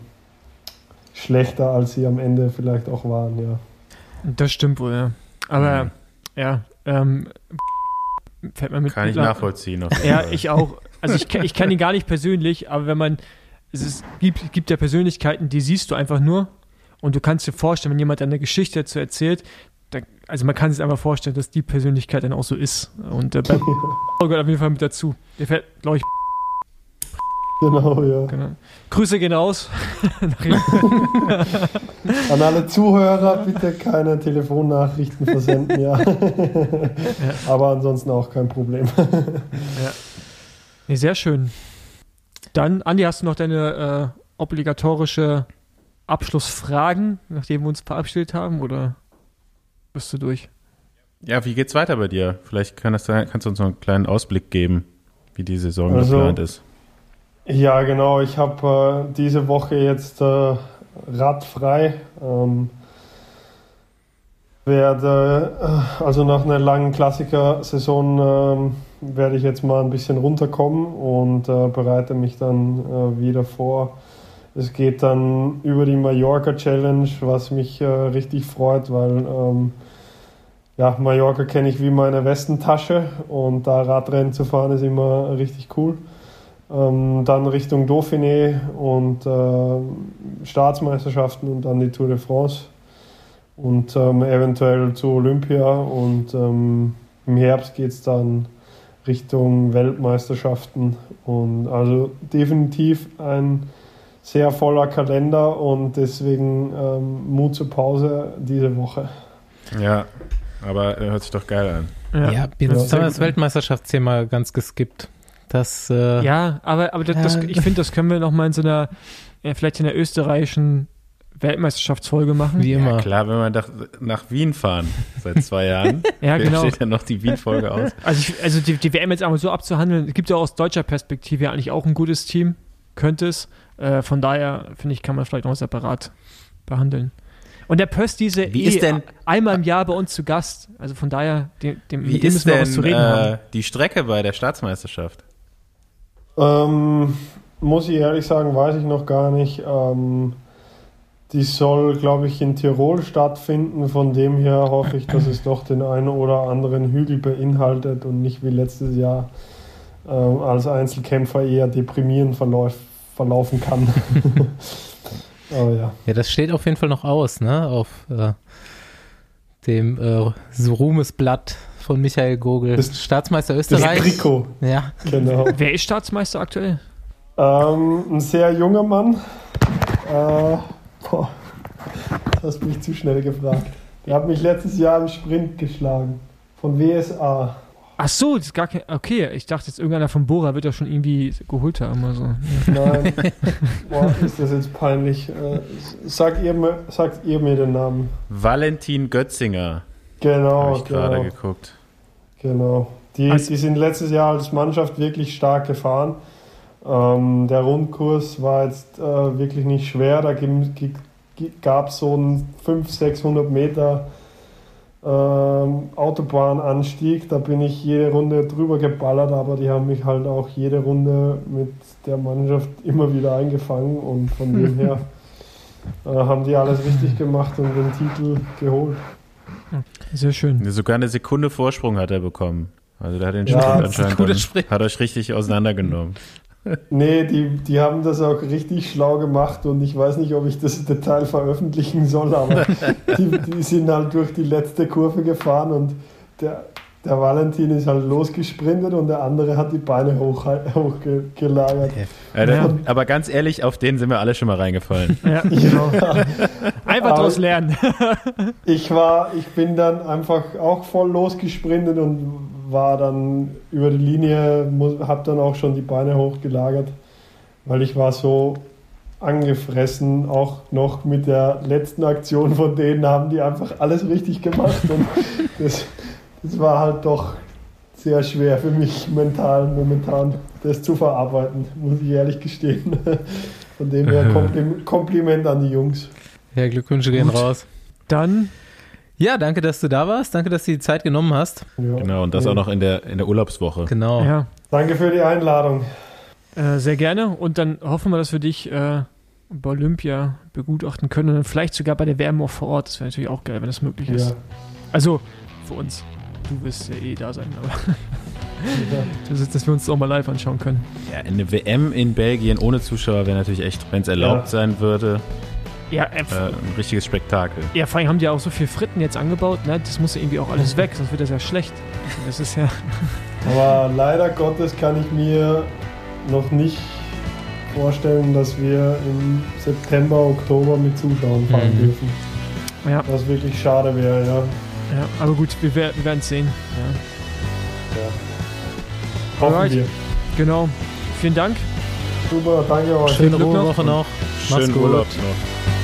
schlechter, als sie am Ende vielleicht auch waren, ja. Das stimmt wohl, ja. Aber ja, ähm, fällt mir mit. Kann ich nachvollziehen. ja, ich auch. also ich, ich kenne ihn gar nicht persönlich, aber wenn man, es ist, gibt, gibt ja Persönlichkeiten, die siehst du einfach nur und du kannst dir vorstellen, wenn jemand eine Geschichte dazu erzählt, dann, also man kann sich einfach vorstellen, dass die Persönlichkeit dann auch so ist. Und äh, bei gehört auf jeden Fall mit dazu. Der fährt, glaube ich, Genau, ja. genau. Grüße gehen ihm. An alle Zuhörer bitte keine Telefonnachrichten versenden, ja. Aber ansonsten auch kein Problem. nee, sehr schön. Dann, Andi, hast du noch deine äh, obligatorische Abschlussfragen, nachdem wir uns verabschiedet haben, oder bist du durch? Ja, wie geht's weiter bei dir? Vielleicht kann das, kannst du uns noch einen kleinen Ausblick geben, wie die Saison Also- geplant ist. Ja, genau. Ich habe äh, diese Woche jetzt äh, radfrei. Ähm, werde, äh, also nach einer langen Klassiker-Saison ähm, werde ich jetzt mal ein bisschen runterkommen und äh, bereite mich dann äh, wieder vor. Es geht dann über die Mallorca Challenge, was mich äh, richtig freut, weil ähm, ja, Mallorca kenne ich wie meine Westentasche und da Radrennen zu fahren ist immer richtig cool. Ähm, dann Richtung Dauphiné und äh, Staatsmeisterschaften und dann die Tour de France und ähm, eventuell zu Olympia und ähm, im Herbst geht es dann Richtung Weltmeisterschaften und also definitiv ein sehr voller Kalender und deswegen ähm, Mut zur Pause diese Woche. Ja, aber hört sich doch geil an. Ja, Ja, jetzt haben wir das. Weltmeisterschaftsthema ganz geskippt. Das, äh, Ja, aber, aber das, das, ich finde, das können wir noch mal in so einer, ja, vielleicht in der österreichischen Weltmeisterschaftsfolge machen. wie immer. Ja, klar, wenn wir nach, nach Wien fahren seit zwei Jahren, Ja, genau. steht ja noch die Wien-Folge aus. Also, ich, also die, die WM jetzt einmal so abzuhandeln, es gibt ja aus deutscher Perspektive ja eigentlich auch ein gutes Team, könnte es. Äh, von daher, finde ich, kann man vielleicht noch separat behandeln. Und der Pöst diese Wie eh ist denn- einmal im Jahr bei uns zu Gast. Also von daher, dem, dem, Wie mit dem ist müssen wir auch was zu denn reden haben. äh, die Strecke bei der Staatsmeisterschaft? Ähm, muss ich ehrlich sagen, weiß ich noch gar nicht. Ähm, die soll, glaube ich, in Tirol stattfinden. Von dem her hoffe ich, dass es doch den einen oder anderen Hügel beinhaltet und nicht wie letztes Jahr ähm, als Einzelkämpfer eher deprimierend verläuf, verlaufen kann. Aber ja. Ja, das steht auf jeden Fall noch aus, ne? Auf äh, dem äh, Ruhmesblatt von Michael Gogel. Das- Staatsmeister Das Österreich. Trikot, Ja, genau. Wer ist Staatsmeister aktuell? Ähm, ein sehr junger Mann. Äh, boah, das hast mich zu schnell gefragt. Der hat mich letztes Jahr im Sprint geschlagen. Von WSA. Ach so, das ist gar kein. Okay, ich dachte jetzt irgendeiner von Bora wird er schon irgendwie geholt haben. Also, ja. Nein. Boah, ist das jetzt peinlich. Äh, sagt, ihr, mir- sagt ihr mir den Namen? Valentin Götzinger, Genau, habe ich gerade genau. geguckt. Genau. Die, Also- die sind letztes Jahr als Mannschaft wirklich stark gefahren. Ähm, der Rundkurs war jetzt äh, wirklich nicht schwer. Da gab es so einen 500, 600 Meter ähm, Autobahnanstieg. Da bin ich jede Runde drüber geballert, aber die haben mich halt auch jede Runde mit der Mannschaft immer wieder eingefangen und von dem her äh, haben die alles richtig gemacht und den Titel geholt. Sehr schön. Sogar eine Sekunde Vorsprung hat er bekommen. Also der hat den Ja, Sprint das ist ein anscheinend Sprint. hat euch richtig auseinandergenommen. Nee, die, die haben das auch richtig schlau gemacht und ich weiß nicht, ob ich das Detail veröffentlichen soll, aber die, die sind halt durch die letzte Kurve gefahren und der, der Valentin ist halt losgesprintet und der andere hat die Beine hoch, hochgelagert. Ja. Aber ganz ehrlich, auf den sind wir alle schon mal reingefallen. Ja, genau. Einfach daraus lernen. Ich war, ich bin dann einfach auch voll losgesprintet und war dann über die Linie, habe dann auch schon die Beine hochgelagert, weil ich war so angefressen, auch noch mit der letzten Aktion von denen haben die einfach alles richtig gemacht und das, das war halt doch sehr schwer für mich mental momentan, das zu verarbeiten, muss ich ehrlich gestehen. Von dem her Komplim Kompliment an die Jungs. ja, Glückwünsche gehen Gut. raus. Dann, Ja, danke, dass du da warst. Danke, dass du die Zeit genommen hast. Ja. Genau, und das auch noch in der, in der Urlaubswoche. Genau. ja, Danke für die Einladung. äh, sehr gerne. Und dann hoffen wir, dass wir dich äh, bei Olympia begutachten können und vielleicht sogar bei der WM auch vor Ort. Das wäre natürlich auch geil, wenn das möglich ist. Ja. Also für uns. Du wirst ja eh da sein, aber dass, dass wir uns das auch mal live anschauen können. Ja, eine WM in Belgien ohne Zuschauer wäre natürlich echt, wenn es erlaubt Ja. sein würde, Ja, äh, äh, ein richtiges Spektakel. ja, vor allem haben die ja auch so viel Fritten jetzt angebaut, ne? Das muss ja irgendwie auch alles weg, sonst wird das ja schlecht. Das ist ja. Aber leider Gottes kann ich mir noch nicht vorstellen, dass wir im September, Oktober mit Zuschauern fahren Mhm. dürfen. Ja, Was wirklich schade wäre, ja. Ja aber gut, wir, wir werden es sehen. Ja. ja. Hoffen Alright. wir. Genau. Vielen Dank. Super, danke euch. Schöne Glück noch. Schönen. Urlaub noch.